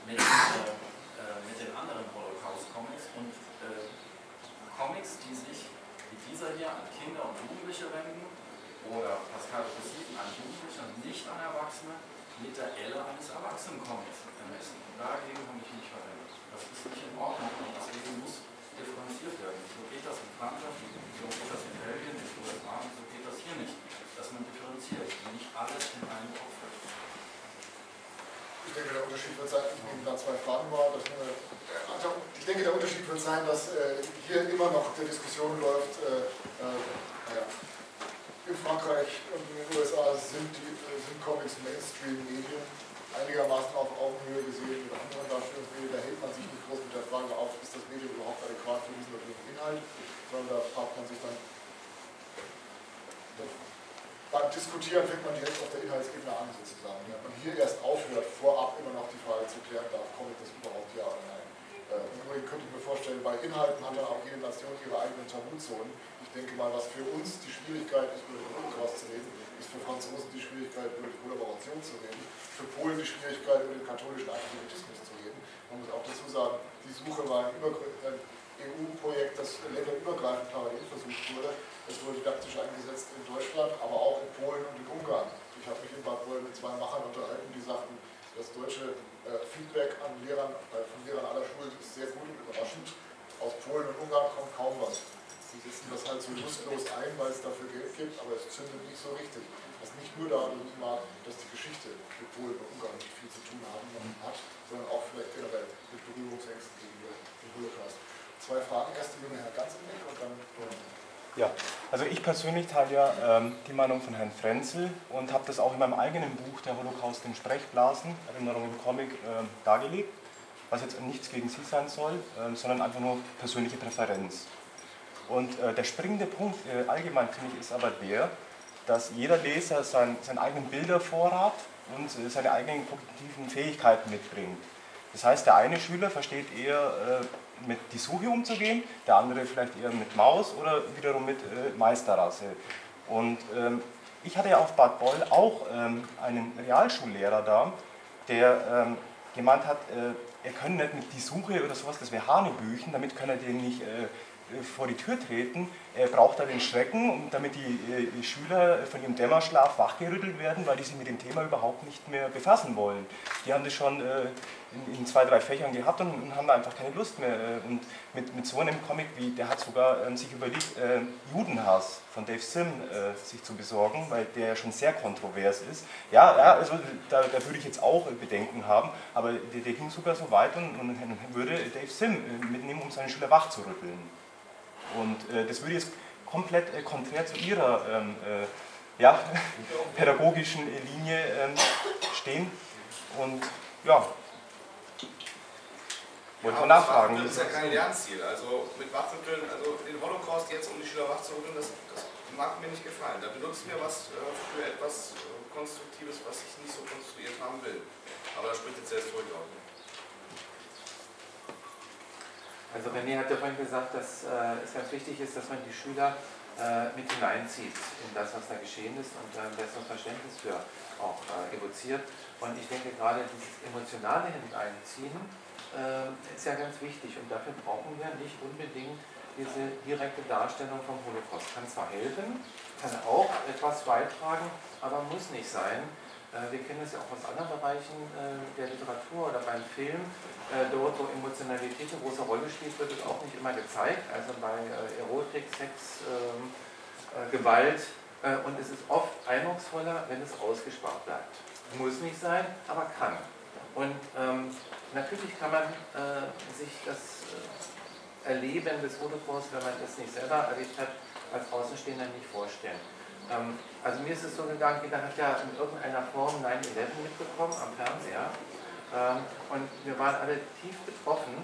mit, äh, äh, mit den anderen Holocaust-Comics und äh, Comics, die sich wie dieser hier an Kinder und Jugendliche wenden oder Pascal Poussin an Jugendliche und nicht an Erwachsene mit der Elle eines Erwachsenencomics ermessen. Dagegen habe ich mich verwendet. Das ist nicht in Ordnung und deswegen muss differenziert werden. So geht das in Frankreich, so geht das in Belgien, in den USA so geht das hier nicht. Dass man differenziert und nicht alles in einen hat. Ich denke, der Unterschied wird sein, nehme da zwei Fragen war. Dass also ich denke, der Unterschied wird sein, dass äh, hier immer noch die Diskussion läuft, äh, äh, naja, in Frankreich und in den USA sind, die, äh, sind Comics Mainstream-Medien einigermaßen auf Augenhöhe gesehen mit anderen Darstellungsmedien. Da hält man sich nicht groß mit der Frage auf, ist das Medium überhaupt adäquat für diesen oder jenen Inhalt, sondern da fragt man sich dann, beim Diskutieren fängt man direkt auf der Inhaltsebene an sozusagen. Wenn man hier erst aufhört, vorab immer noch die Frage zu klären, darf Comic das überhaupt ja oder nein. Äh, Im Übrigen könnte ich mir vorstellen, bei Inhalten hat dann auch jede Nation ihre eigenen Tabuzonen. Denke mal, was für uns die Schwierigkeit ist, über den Holocaust zu reden, ist für Franzosen die Schwierigkeit, über die Kollaboration zu reden, für Polen die Schwierigkeit, über den katholischen Antisemitismus zu reden. Man muss auch dazu sagen, die Suche war ein, EU-Projekt, das länderübergreifend parallel versucht wurde. Es wurde didaktisch eingesetzt in Deutschland, aber auch in Polen und in Ungarn. Ich habe mich in Bad Boll mit zwei Machern unterhalten, die sagten, das deutsche äh, Feedback an Lehrern, von Lehrern aller Schulen ist sehr gut und überraschend. Aus Polen und Ungarn kommt kaum was. Sie setzen das halt so lustlos ein, weil es dafür Geld gibt, aber es zündet nicht so richtig. Was nicht nur daran liegt, dass die Geschichte mit Polen und Ungarn nicht viel zu tun haben hat, sondern auch vielleicht generell mit Berührungsängsten gegenüber dem Holocaust. Zwei Fragen. Erst die junge Herr Ganzenbeck und dann ja, also ich persönlich teile ja ähm, die Meinung von Herrn Frenzel und habe das auch in meinem eigenen Buch, der Holocaust in Sprechblasen, Erinnerung im Comic, äh, dargelegt, was jetzt nichts gegen Sie sein soll, äh, sondern einfach nur persönliche Präferenz. Und äh, der springende Punkt äh, allgemein, finde ich, ist aber der, dass jeder Leser sein, seinen eigenen Bildervorrat und äh, seine eigenen kognitiven Fähigkeiten mitbringt. Das heißt, der eine Schüler versteht eher äh, mit die Suche umzugehen, der andere vielleicht eher mit Maus oder wiederum mit äh, Meisterrasse. Und ähm, ich hatte ja auf Bad Boll auch ähm, einen Realschullehrer da, der ähm, gemeint hat, äh, er könne nicht mit die Suche oder sowas, das wäre Hanebüchen, damit könne er den nicht vor die Tür treten. Er braucht da den Schrecken, damit die, die, äh, Schüler von ihrem Dämmerschlaf wachgerüttelt werden, weil die sich mit dem Thema überhaupt nicht mehr befassen wollen. Die haben das schon äh, in, zwei, drei Fächern gehabt und, haben da einfach keine Lust mehr. Und mit, mit so einem Comic wie, der hat sogar ähm, sich überlegt, äh, Judenhass von Dave Sim äh, sich zu besorgen, weil der ja schon sehr kontrovers ist. Ja, ja also da, da würde ich jetzt auch Bedenken haben, aber der, der ging sogar so weit und, und würde Dave Sim mitnehmen, um seine Schüler wach zu rütteln. Und äh, das würde jetzt komplett äh, konträr zu Ihrer ähm, äh, ja, pädagogischen Linie ähm, stehen. Und ja, wollte ja, nachfragen. Das ist ja kein Lernziel. Also mit Wachrütteln, also den Holocaust jetzt, um die Schüler wachzurütteln, das, das mag mir nicht gefallen. Da benutzt mir was für etwas Konstruktives, was ich nicht so konstruiert haben will. Aber da spricht jetzt der Historiker auch nicht. Also René hat ja vorhin gesagt, dass äh, es ganz wichtig ist, dass man die Schüler äh, mit hineinzieht in das, was da geschehen ist und ein besseres Verständnis für auch äh, evoziert. Und ich denke gerade dieses emotionale Hineinziehen äh, ist ja ganz wichtig und dafür brauchen wir nicht unbedingt diese direkte Darstellung vom Holocaust. Kann zwar helfen, kann auch etwas beitragen, aber muss nicht sein. Äh, wir kennen es ja auch aus anderen Bereichen äh, der Literatur oder beim Film. Äh, dort, wo Emotionalität eine große Rolle spielt, wird es auch nicht immer gezeigt. Also bei Erotik, Sex, ähm, Gewalt. Und es ist oft eindrucksvoller, wenn es ausgespart bleibt. Muss nicht sein, aber kann. Und ähm, natürlich kann man äh, sich das Erleben des Holocaust, wenn man das nicht selber erlebt hat, als Außenstehender nicht vorstellen. Ähm, also mir ist es so gegangen, jeder hat ja in irgendeiner Form 9-11 mitbekommen am Fernseher. Ähm, und wir waren alle tief betroffen.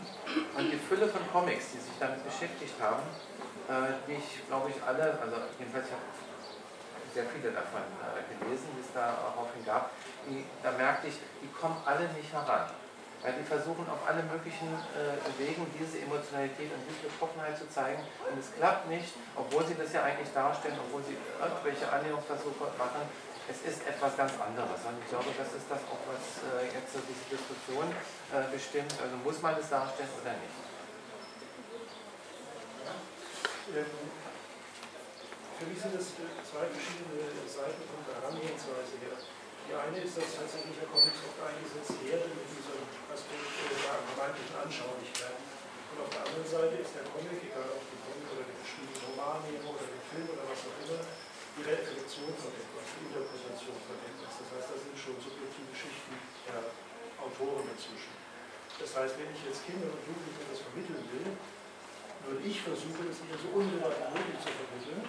Und die Fülle von Comics, die sich damit beschäftigt haben, äh, die ich, glaube ich, alle, also jedenfalls ich habe sehr viele davon äh, gelesen, die es daraufhin gab, die, da merkte ich, die kommen alle nicht heran. Weil die versuchen auf alle möglichen äh, Wegen diese Emotionalität und diese Betroffenheit zu zeigen. Und es klappt nicht, obwohl sie das ja eigentlich darstellen, obwohl sie irgendwelche Annäherungsversuche machen, es ist etwas ganz anderes. Und ich glaube, das ist das auch, was äh, jetzt diese Diskussion äh, bestimmt. Also muss man es darstellen oder nicht? Ähm, für mich sind es äh, zwei verschiedene Seiten von der Herangehensweise her. Die eine ist, dass tatsächlich der Comics oft eingesetzt werden diesem Aspekt der romantischen Anschaulichkeit. Und auf der anderen Seite ist der Comic, egal ob den Comic oder den geschriebenen Roman oder den Film oder was auch immer, die Reflexion von etwas, die Interpretation von etwas. Das heißt, da sind schon subjektive Geschichten der Autoren dazwischen. Das heißt, wenn ich jetzt Kindern und Jugendlichen das vermitteln will, würde ich versuchen, es ihnen so unmittelbar wie möglich zu vermitteln.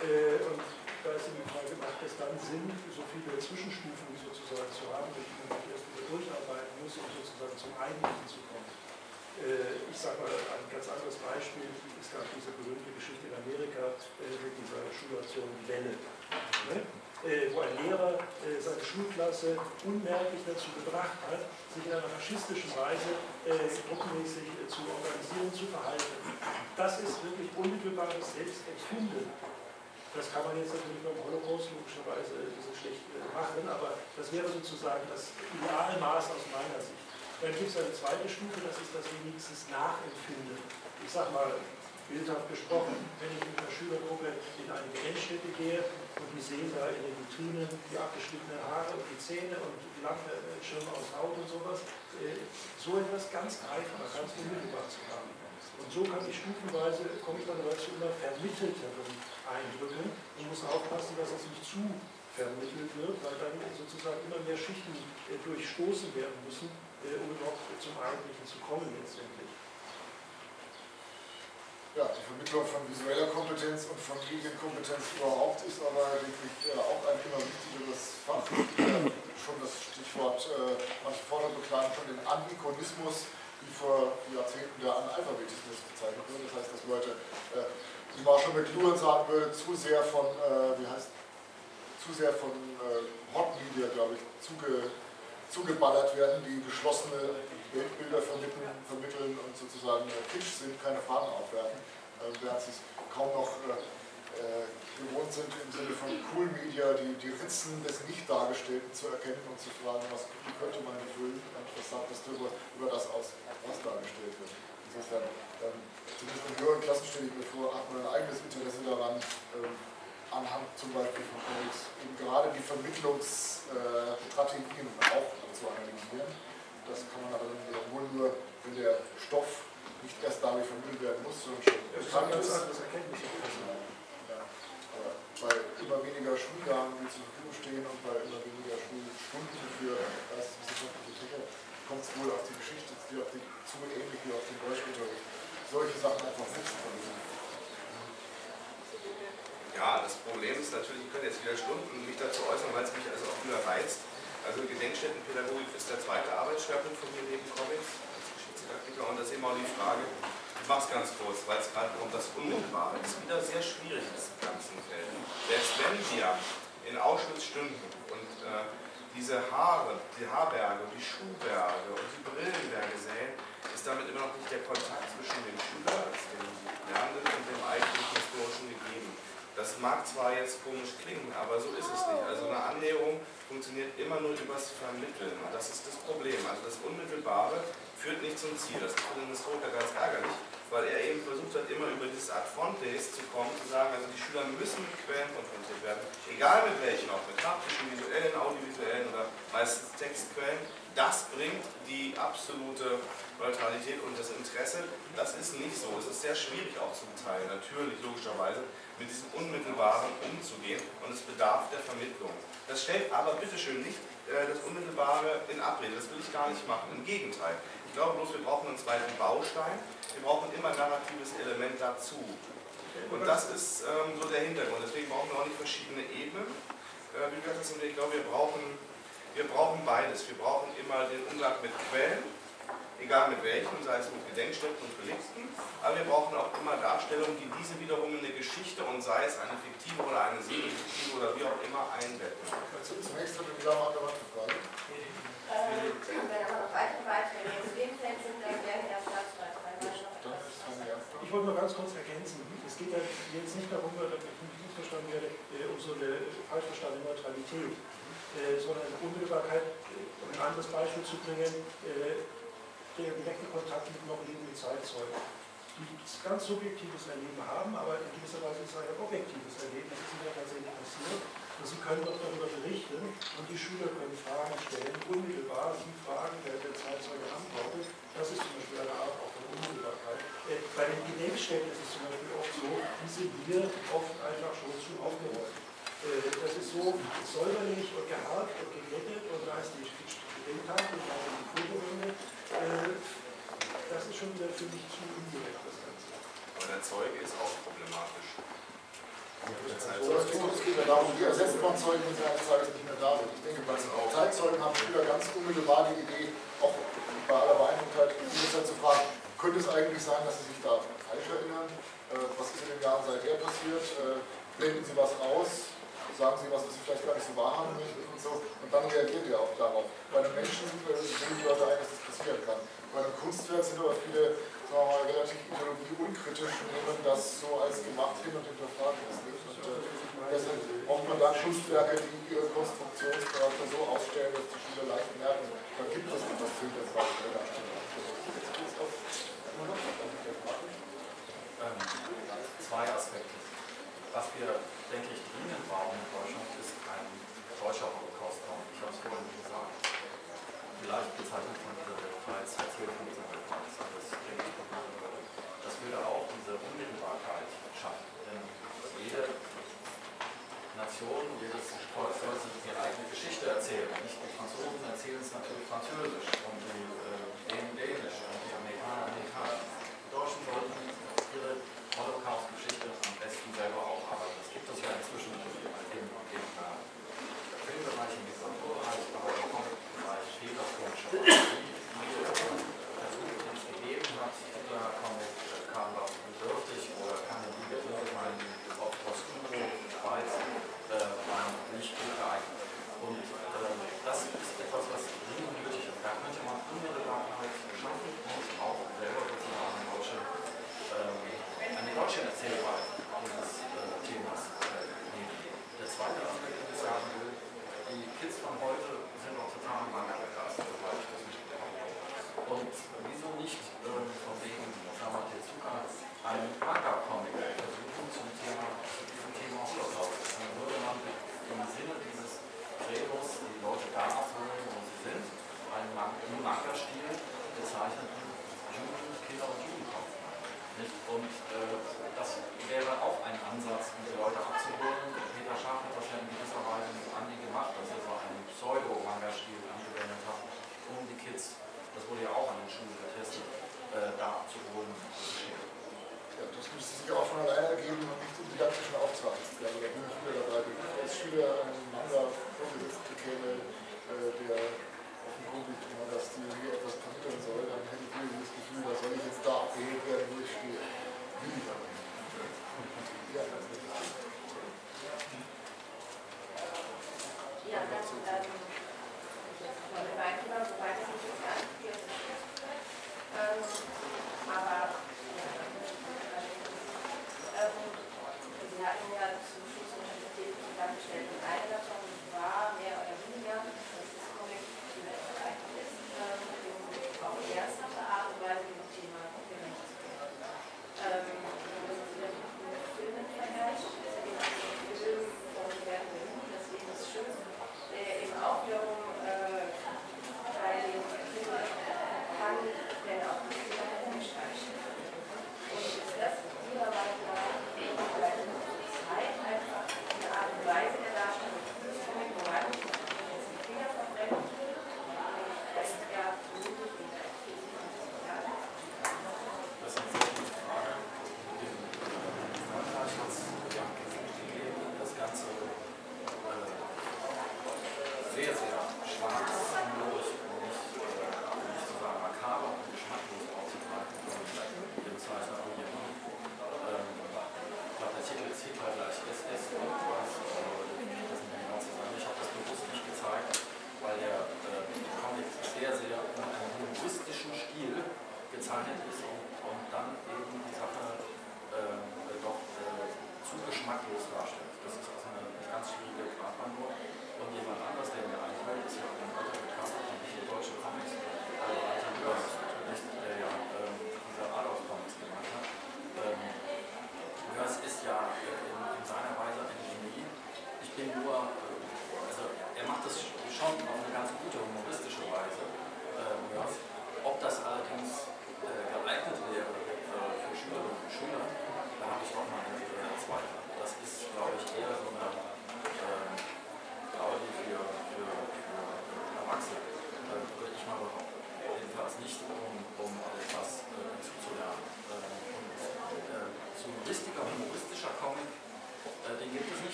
Äh, und da ist die Frage, macht es dann Sinn, so viele Zwischenstufen sozusagen zu haben, durch die man erst wieder durcharbeiten muss, um sozusagen zum Eigentlichen zu kommen. Äh, ich sage mal ein ganz anderes Beispiel. Es gab diese berühmte Geschichte in Amerika äh, mit dieser Schulaktion Welle. Ne? Äh, wo ein Lehrer seine Schulklasse unmerklich dazu gebracht hat, sich in einer faschistischen Weise gruppenmäßig zu organisieren, zu verhalten. Das ist wirklich unmittelbares Selbstempfinden. Das kann man jetzt natürlich beim Holocaust logischerweise ein bisschen schlecht machen, aber das wäre sozusagen das Idealmaß aus meiner Sicht. Dann gibt es eine zweite Stufe, das ist das wenigstens Nachempfinden. Ich sage mal, bildhaft gesprochen, wenn ich mit einer Schülergruppe in eine Gedenkstätte gehe und die sehen da in den Vitrinen die abgeschnittenen Haare und die Zähne und die Lampenschirme aus Haut und sowas, äh, so etwas ganz greifbar, ganz unmittelbar zu haben. Und so kann ich stufenweise, komme ich dann dazu immer vermittelteren Eindrücken und muss aufpassen, dass es nicht zu vermittelt wird, weil dann sozusagen immer mehr Schichten äh, durchstoßen werden müssen, äh, um überhaupt zum Eigentlichen zu kommen letztendlich. Ja, die Vermittlung von visueller Kompetenz und von Medienkompetenz überhaupt ist aber wirklich äh, auch ein immer wichtigeres Fach. schon das Stichwort, äh, manche Vorder beklagen schon den Anikonismus, vor Jahrzehnten der Analphabetismus bezeichnet wird. Das heißt, dass Leute, äh, wie Marshall McLuhan sagen würde, zu sehr von, äh, wie heißt, zu sehr von äh, Hot Media, glaube ich, zuge zugeballert werden, die geschlossene Weltbilder vermitteln, vermitteln und sozusagen äh, Kitsch sind, keine Farben aufwerfen, äh, während sie es kaum noch äh, gewohnt sind, im Sinne von Cool Media die, die Ritzen des Nicht-Dargestellten zu erkennen und zu fragen, was, wie könnte man die füllen und was sagt das darüber, über das aus, was dargestellt wird. Insofern, ähm, zumindest in höheren Klassen stelle ich mir vor, hat man ein eigenes Interesse daran, ähm, anhand zum Beispiel von Comics eben gerade die Vermittlungsstrategien äh, auch zu analysieren. Das kann man aber dann wiederholen nur, wenn der Stoff nicht erst dadurch vermittelt werden muss, sondern schon ja, bekannt ist. Das ja. Bei immer weniger Schuljahren, die zur Verfügung stehen und bei immer weniger Schulstunden für geisteswissenschaftliche Fächer kommt es wohl auf die Geschichte, auf die, zu ähnlich wie auf den Deutschunterricht, solche Sachen einfach mitzuvermitteln. Ja, das Problem ist natürlich, ich könnte jetzt wieder Stunden mich dazu äußern, weil es mich also auch wieder reizt. Also Gedenkstättenpädagogik ist der zweite Arbeitsschwerpunkt von mir neben Comics und das ist eben auch die Frage, ich mache es ganz kurz, weil es gerade um das Unmittelbare ist wieder sehr schwierig in diesem ganzen Feld. Selbst wenn wir in Auschwitz stünden und äh, diese Haare, die Haarberge und die Schuhberge und die Brillenberge sehen, ist damit immer noch nicht der Kontakt zwischen dem Schüler, dem Lernenden und dem eigentlichen historischen gegeben. Das mag zwar jetzt komisch klingen, aber so ist es nicht. Also eine Annäherung funktioniert immer nur übers Vermitteln. Und das ist das Problem. Also das Unmittelbare führt nicht zum Ziel. Das ist für den Historiker ganz ärgerlich, weil er eben versucht hat, immer über dieses Ad Fontes zu kommen, zu sagen, also die Schüler müssen mit Quellen konfrontiert werden, egal mit welchen, ob mit praktischen, visuellen, audiovisuellen oder meistens Textquellen. Das bringt die absolute Neutralität und das Interesse. Das ist nicht so. Es ist sehr schwierig auch zum Teil, natürlich, logischerweise, mit diesem Unmittelbaren umzugehen und es bedarf der Vermittlung. Das stellt aber bitteschön nicht äh, das Unmittelbare in Abrede, das will ich gar nicht machen, im Gegenteil. Ich glaube bloß, wir brauchen einen zweiten Baustein, wir brauchen immer ein narratives Element dazu. Und das ist ähm, so der Hintergrund, deswegen brauchen wir auch nicht verschiedene Ebenen. Äh, wie gesagt, ich glaube, wir brauchen, wir brauchen beides. Wir brauchen immer den Umgang mit Quellen, egal mit welchen, sei es mit Gedenkstätten und Relikten, aber wir brauchen auch immer Darstellungen, die diese wiederum in eine Geschichte und sei es eine fiktive oder eine semi-fiktive oder wie auch immer einbetten. Zunächst hat wieder mal eine Frage. Äh, wenn aber noch weitere Beiträge ins Lebenfeld sind, dann wäre der Staatsbeitrag. Ich wollte nur ganz kurz ergänzen. Es geht ja jetzt nicht darum, damit ich nicht missverstanden werde, äh, um so eine falsch verstandene Neutralität, äh, sondern Unmittelbarkeit, um ein anderes Beispiel zu bringen, äh, der direkte Kontakt mit noch lebenden Zeitzeugen, die ganz subjektives Erleben haben, aber in gewisser Weise ist es ein objektives Erleben, das ist ihnen tatsächlich passiert. Und sie können doch darüber berichten und die Schüler können Fragen stellen, unmittelbar, sie fragen, der, der Zeitzeuge antwortet. Das ist zum Beispiel eine Art auch von Unmittelbarkeit. Äh, bei den Gedenkstätten ist es zum Beispiel oft so, die sind hier oft einfach schon zu aufgeräumt. Äh, das ist so säuberlich und geharkt und geglättet und da ist die Gedenktafel, da sind die Fotorunde. Äh, das ist schon wieder für mich zu indirekt, das Ganze. Aber der Zeuge ist auch problematisch. Es geht ja darum, wie ersetzt man Zeugen, wenn sie eines Tages nicht mehr da sind. Ich denke, bei Zeitzeugen haben Schüler ganz unmittelbar die Idee, auch bei aller Beeindrucktheit, die zu fragen, könnte es eigentlich sein, dass sie sich da falsch erinnern? Äh, was ist in den Jahren seither passiert? Äh, blenden sie was aus? Sagen sie was, was sie vielleicht gar nicht so wahrhaben möchten und so? Und dann reagiert ihr auch darauf. Bei einem Menschen äh, sehen die Leute ein, dass das passieren kann. Bei einem Kunstwerk sind aber viele mal, relativ ideologieunkritisch nehmen das so als gemacht hin und hinterfragen das nicht. Und äh, deshalb braucht man da Kunstwerke, die ihre Konstruktionscharakter so ausstellen, dass die Schüler leicht merken, da gibt es etwas Filterfragen. Ähm, zwei Aspekte. Was wir, denke ich, dringend brauchen in Deutschland, ist ein deutscher Holocaust-Raum. Ich habe es vorhin gesagt. Vielleicht bezeichnet man diese Weltpreis, erzählt von dieser Weltpreis. Das Das würde auch diese Unmittelbarkeit schaffen. Denn jede Nation, jedes Volk soll sich ihre eigene Geschichte erzählen. Nicht die Franzosen erzählen es natürlich französisch und die äh, dänisch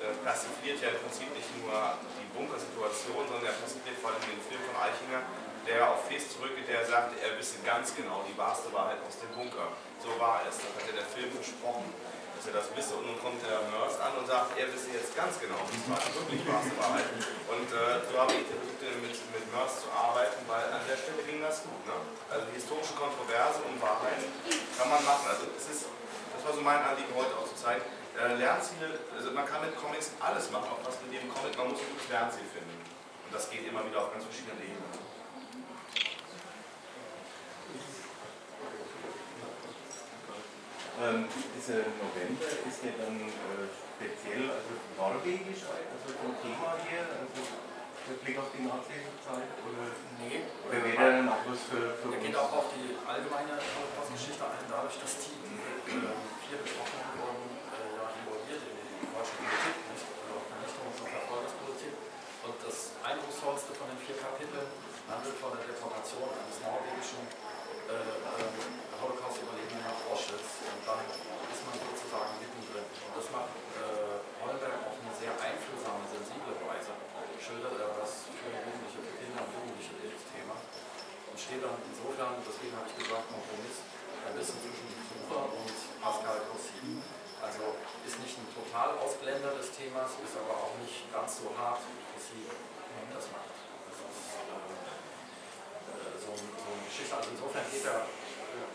äh, persifliert ja im Prinzip nicht nur die Bunkersituation, sondern er persifliert vor allem den Film von Eichinger, der auf Fes zurückgeht, der sagte, er wisse ganz genau die wahrste Wahrheit aus dem Bunker. So war es, das hat ja der Film versprochen dass er das wisse. Und nun kommt der Nurse an und sagt, er wisse jetzt ganz genau, es war, wirklich wahrste Wahrheit. Und äh, so habe ich versucht, mit, mit Nurse zu arbeiten, weil an der Stelle ging das gut. Ne? Also die historische Kontroverse um Wahrheit kann man machen. Also es ist, das war so mein Anliegen heute auch zu zeigen. Äh, Lernziele, also man kann mit Comics alles machen, auch was mit dem Comic, man muss ein gutes Lernziel finden. Und das geht immer wieder auf ganz verschiedenen Ebenen. Ähm, dieser November ist ja dann äh, speziell also norwegisch, also vom Thema her, also mit Blick auf die Nazi-Zeit oder, Nee, oder wäre der dann auch was für, für Er geht auch auf die allgemeine Holocaust-Geschichte ein, dadurch, dass die äh, vier Betroffenen wurden äh, ja, involviert in die deutsche Politik, nicht? Also auch Vernichtungs- und Verfolgungspolitik. Und das eindrucksvollste von den vier Kapiteln handelt von der Deportation eines norwegischen äh, äh, Holocaust-Überlebenden nach Auschwitz. Und dann ist man sozusagen mittendrin. Und das macht äh, Hollenberg auf eine sehr einfühlsame, sensible Weise. Schildert er das für Jugendliche, für Kinder und Jugendliche dieses Thema und steht dann insofern, deswegen habe ich gesagt, Kompromiss, ein bisschen zwischen Besucher und Pascal Cossini. Also ist nicht ein total Ausblender des Themas, ist aber auch nicht ganz so hart, wie Cossini das macht. Das ist äh, äh, so, ein- so eine Geschichte. Also insofern geht er, äh,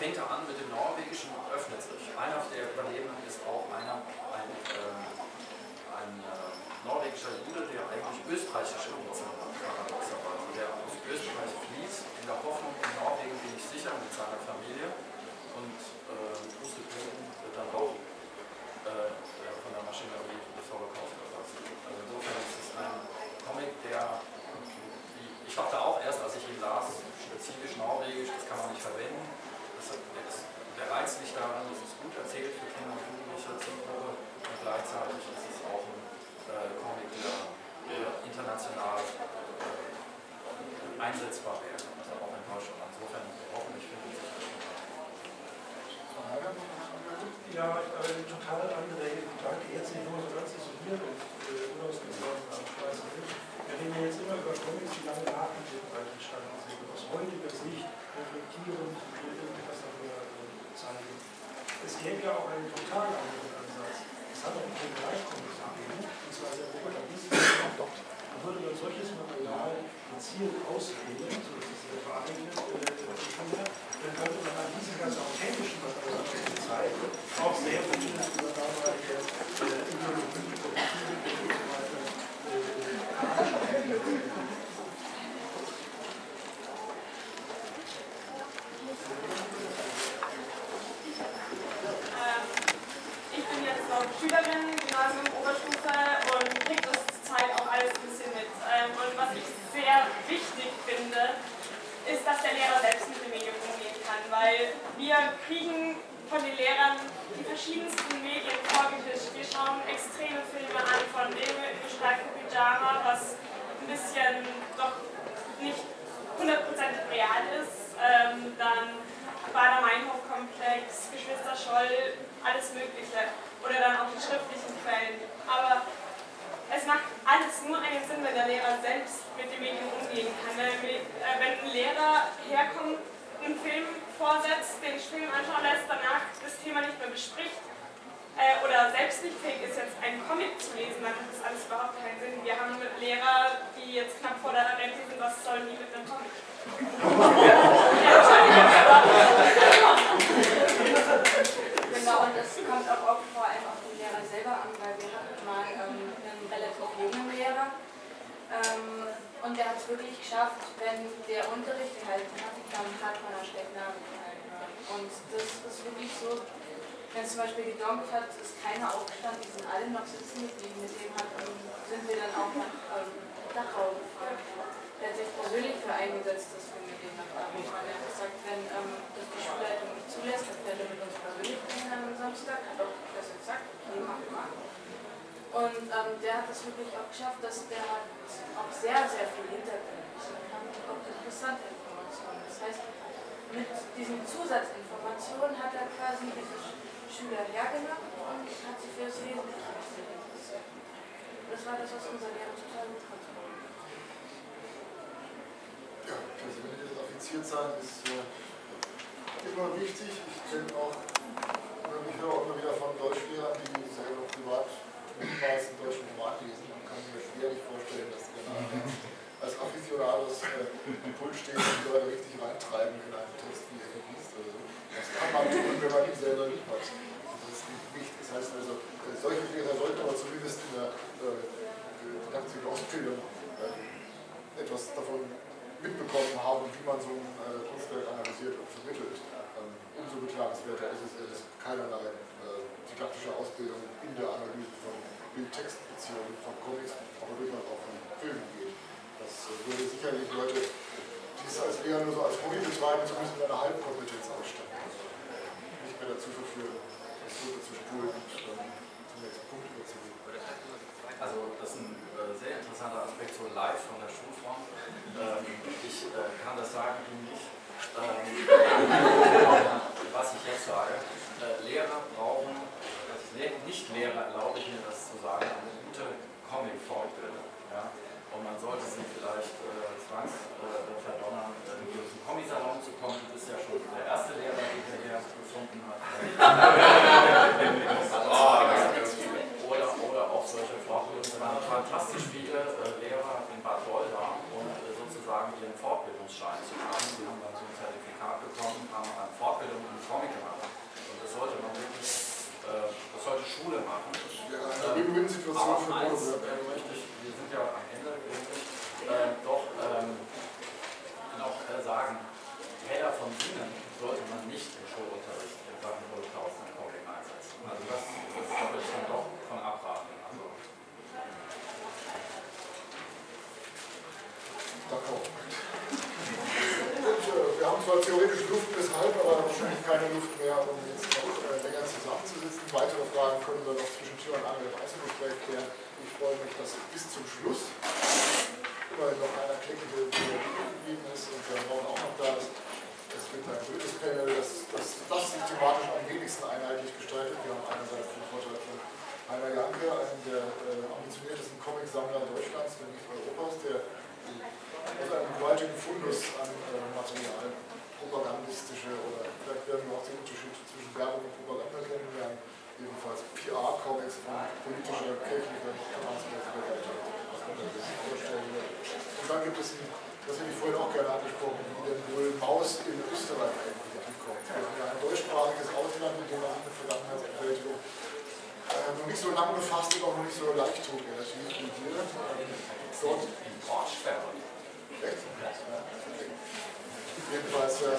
fängt er an mit dem Norwegischen und öffnet sich. Einer der Überlebenden ist auch einer, ein, ähm, ein äh, norwegischer Jude, der eigentlich österreichische Wurzeln hat. Der aus Österreich flieht, in der Hoffnung, in Norwegen bin ich sicher mit seiner Familie. Und äh, Pustekuchen wird dann auch äh, Maschinerie des Holocaust erfasst. Also insofern ist es ein Comic, der, ich dachte auch erst, als ich ihn las, spezifisch norwegisch, das kann man nicht verwenden. Das, der, der Reiz liegt daran, es ist gut erzählt für Kinder und Jugendliche, Zielgruppe und gleichzeitig ist es auch ein äh, Comic, der international äh, einsetzbar wäre, also auch in Deutschland. Insofern hoffentlich finden sich das. Frau Ja, äh, total andere Gedanke, jetzt nicht nur so ganz isoliert und äh, unausgegoren am Schweizer Milch. Wir reden jetzt immer über Comics, die lange nach dem Reich entstanden sind. Aus heutiger Sicht reflektierend will irgendwas darüber zeigen. Es gäbe ja auch einen total anderen Ansatz. Es hat auch einen Bereichcomics gegeben, und zwar sehr propagandistisch. Da würde man solches Material gezielt auswählen, so dass es sehr äh, für Kinder. Dann könnte man an diesem ganz authentischen Material auch sehr von unserer Schülerin, Gymnasium, Oberstufe und kriege das zurzeit auch alles ein bisschen mit. Ähm, und was ich sehr wichtig finde, ist, dass der Lehrer selbst mit dem Medium umgehen kann, weil wir kriegen kriege das zu zeigen verschiedensten Medien vorgetischt. Wir schauen extreme Filme an, von dem gestreiften Pyjama, was ein bisschen doch nicht hundertprozentig real ist. Ähm, dann Bader-Meinhof-Komplex, Geschwister Scholl, alles Mögliche. Oder dann auch die schriftlichen Quellen. Aber es macht alles nur einen Sinn, wenn der Lehrer selbst mit dem Medium umgehen kann. Wenn ein Lehrer herkommt, einen Film vorsetzt, den Film anschauen lässt, danach das Thema nicht mehr bespricht äh, oder selbst nicht fähig ist, jetzt einen Comic zu lesen, dann hat das alles überhaupt keinen Sinn. Wir haben Lehrer, die jetzt knapp vor der Rente sind, was sollen die mit einem Comic? genau, und das kommt auch, auch vor allem auf den Lehrer selber an, weil wir hatten mal ähm, einen relativ jungen Lehrer ähm, der hat es wirklich geschafft, wenn der Unterricht gehalten hat, dann hat man eine Stecknadel gehalten. Und das ist wirklich so, wenn es zum Beispiel gedonkt hat, ist keiner aufgestanden, die sind alle noch sitzen geblieben. Mit dem hat, ähm, sind wir dann auch nach ähm, Dachau gefahren. Der hat sich persönlich für eingesetzt, dass wir mit dem nach Dachau fahren. Er hat gesagt, wenn ähm, das die Schulleitung nicht zulässt, dann fährt er mit uns persönlich hin am Samstag. Hat auch das gesagt, okay, mach mal. Und ähm, der hat es wirklich auch geschafft, dass der auch sehr, sehr viel Hintergrund auch interessante Informationen. Das heißt, mit diesen Zusatzinformationen hat er quasi diese Schüler hergenommen und hat sie für das Wesentliche interessiert. Das war das, was unser Lehrer total gut konnte. Ja, persönliches Affiziertsein ist äh, immer wichtig. Ich kenne auch, ich höre auch immer wieder von Deutschlehrern, die selber privat niemals einen deutschen Roman lesen. Man kann mir schwerlich vorstellen, dass die dann als Aficionados äh, im Pult stehen und die Leute richtig reintreiben in einen Text, wie er liest oder so. Das kann man tun, wenn man ihn selber nicht hat. Das ist nicht wichtig. Das heißt also, äh, solche Lehrer sollten aber zumindest in der äh, didaktische Ausbildung äh, etwas davon mitbekommen haben, wie man so ein äh, Kunstwerk analysiert und vermittelt. Ähm, umso beklagenswerter ist es, dass keinerlei äh, didaktische Ausbildung in der Analyse von Bild-Text-Beziehungen von Comics, aber durchaus auch von Filmen geht. Das äh, würde sicherlich Leute, die es als Lehrer nur so als Hobby betreiben, zumindest mit einer Halbkompetenz ausstatten. Nicht mehr dazu verführen, das runterzuspulen und ähm, zum nächsten Punkt überzugehen. Also das ist ein äh, sehr interessanter Aspekt so live von der Schulform. Ähm, ich äh, kann das sagen, du nicht. Ähm, was ich jetzt sage, äh, Lehrer brauchen, als Nicht-Lehrer erlaube ich mir das zu sagen, eine gute Comic-Fortbildung. Ja? Und man sollte sie vielleicht äh, zwangs äh, verdonnern, in diesen Comic-Salon zu kommen. Du bist ja schon der erste Lehrer, den wir hier gefunden hat. oder, oder auch solche Fortbildungen. Wir haben fantastisch viele äh, Lehrer in Bad Goldau und äh, sozusagen ihren Fortbildungsschein zu machen. Sie haben dann so ein Zertifikat bekommen, haben eine Fortbildung im Comic gemacht. Und das sollte man wirklich, äh, das sollte Schule machen. Ja, eine Win-Win-Situation für eins Mono. äh, möchte ich, wir sind ja am Ende äh, doch ähm, noch äh, sagen, Täler von Ihnen sollte man nicht im Schulunterricht in Sachen Holocaust und Comic einsetzen. Also das, das da würde ich dann doch von abraten. Also, wir haben zwar theoretisch Luft bis halb, aber wahrscheinlich keine Luft mehr, um jetzt noch äh, länger zusammenzusitzen. Weitere Fragen können wir noch zwischen Tür und Angel im Einzelgespräch klären. Ich freue mich, dass bis zum Schluss immerhin noch einer klickende geblieben ist und der Raum auch noch da ist. Es wird ein drittes Panel, das, das, das thematisch am wenigsten einheitlich gestaltet. Wir haben einerseits den Vortrag von Heiner Janke, einen der äh, ambitioniertesten Comicsammler Deutschlands, wenn nicht Europas, der aus einem gewaltigen Fundus an äh, Material, propagandistische oder vielleicht werden wir auch den Unterschied zwischen Werbung und Propaganda kennenlernen, ebenfalls PR-Comics von politischer, kirchlicher, wird. Und dann gibt es, ein, das hätte ich vorhin auch gerne angesprochen, wie denn wohl Maus in Österreich eigentlich ankommt. Wir haben ja ein deutschsprachiges Ausland, in dem man sich mit Vergangenheitsentwältigung äh, noch nicht so lang befasst und auch noch nicht so leicht tut, relativ wie hier. Ähm, dort Importsperre. Echt? Jedenfalls äh,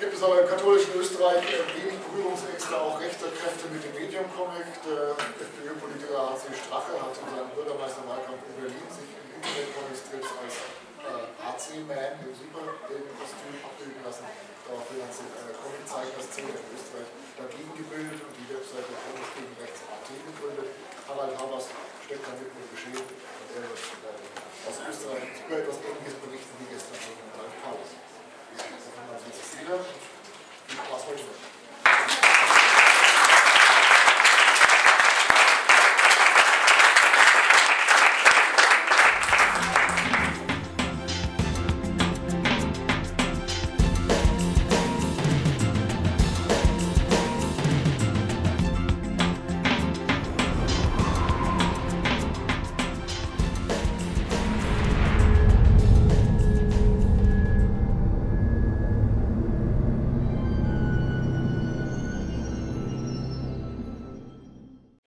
gibt es aber im katholischen Österreich äh, wenig Berührungsängste, auch rechter Kräfte mit dem Medium-Comic. Der FPÖ-Politiker H.C. Strache hat in seinem Bürgermeisterwahlkampf in Berlin sich in Internet-Comic-Strips als äh, AC-Man im Superheldenkostüm abbilden lassen. Daraufhin hat sich eine äh, Comic-Zeichnerszene in Österreich dagegen gebildet und die Webseite Comics gegen Rechts AT gegründet. Harald Habers steckt damit im Geschehen äh, aus Österreich über etwas Ähnliches вперед и посмотрим.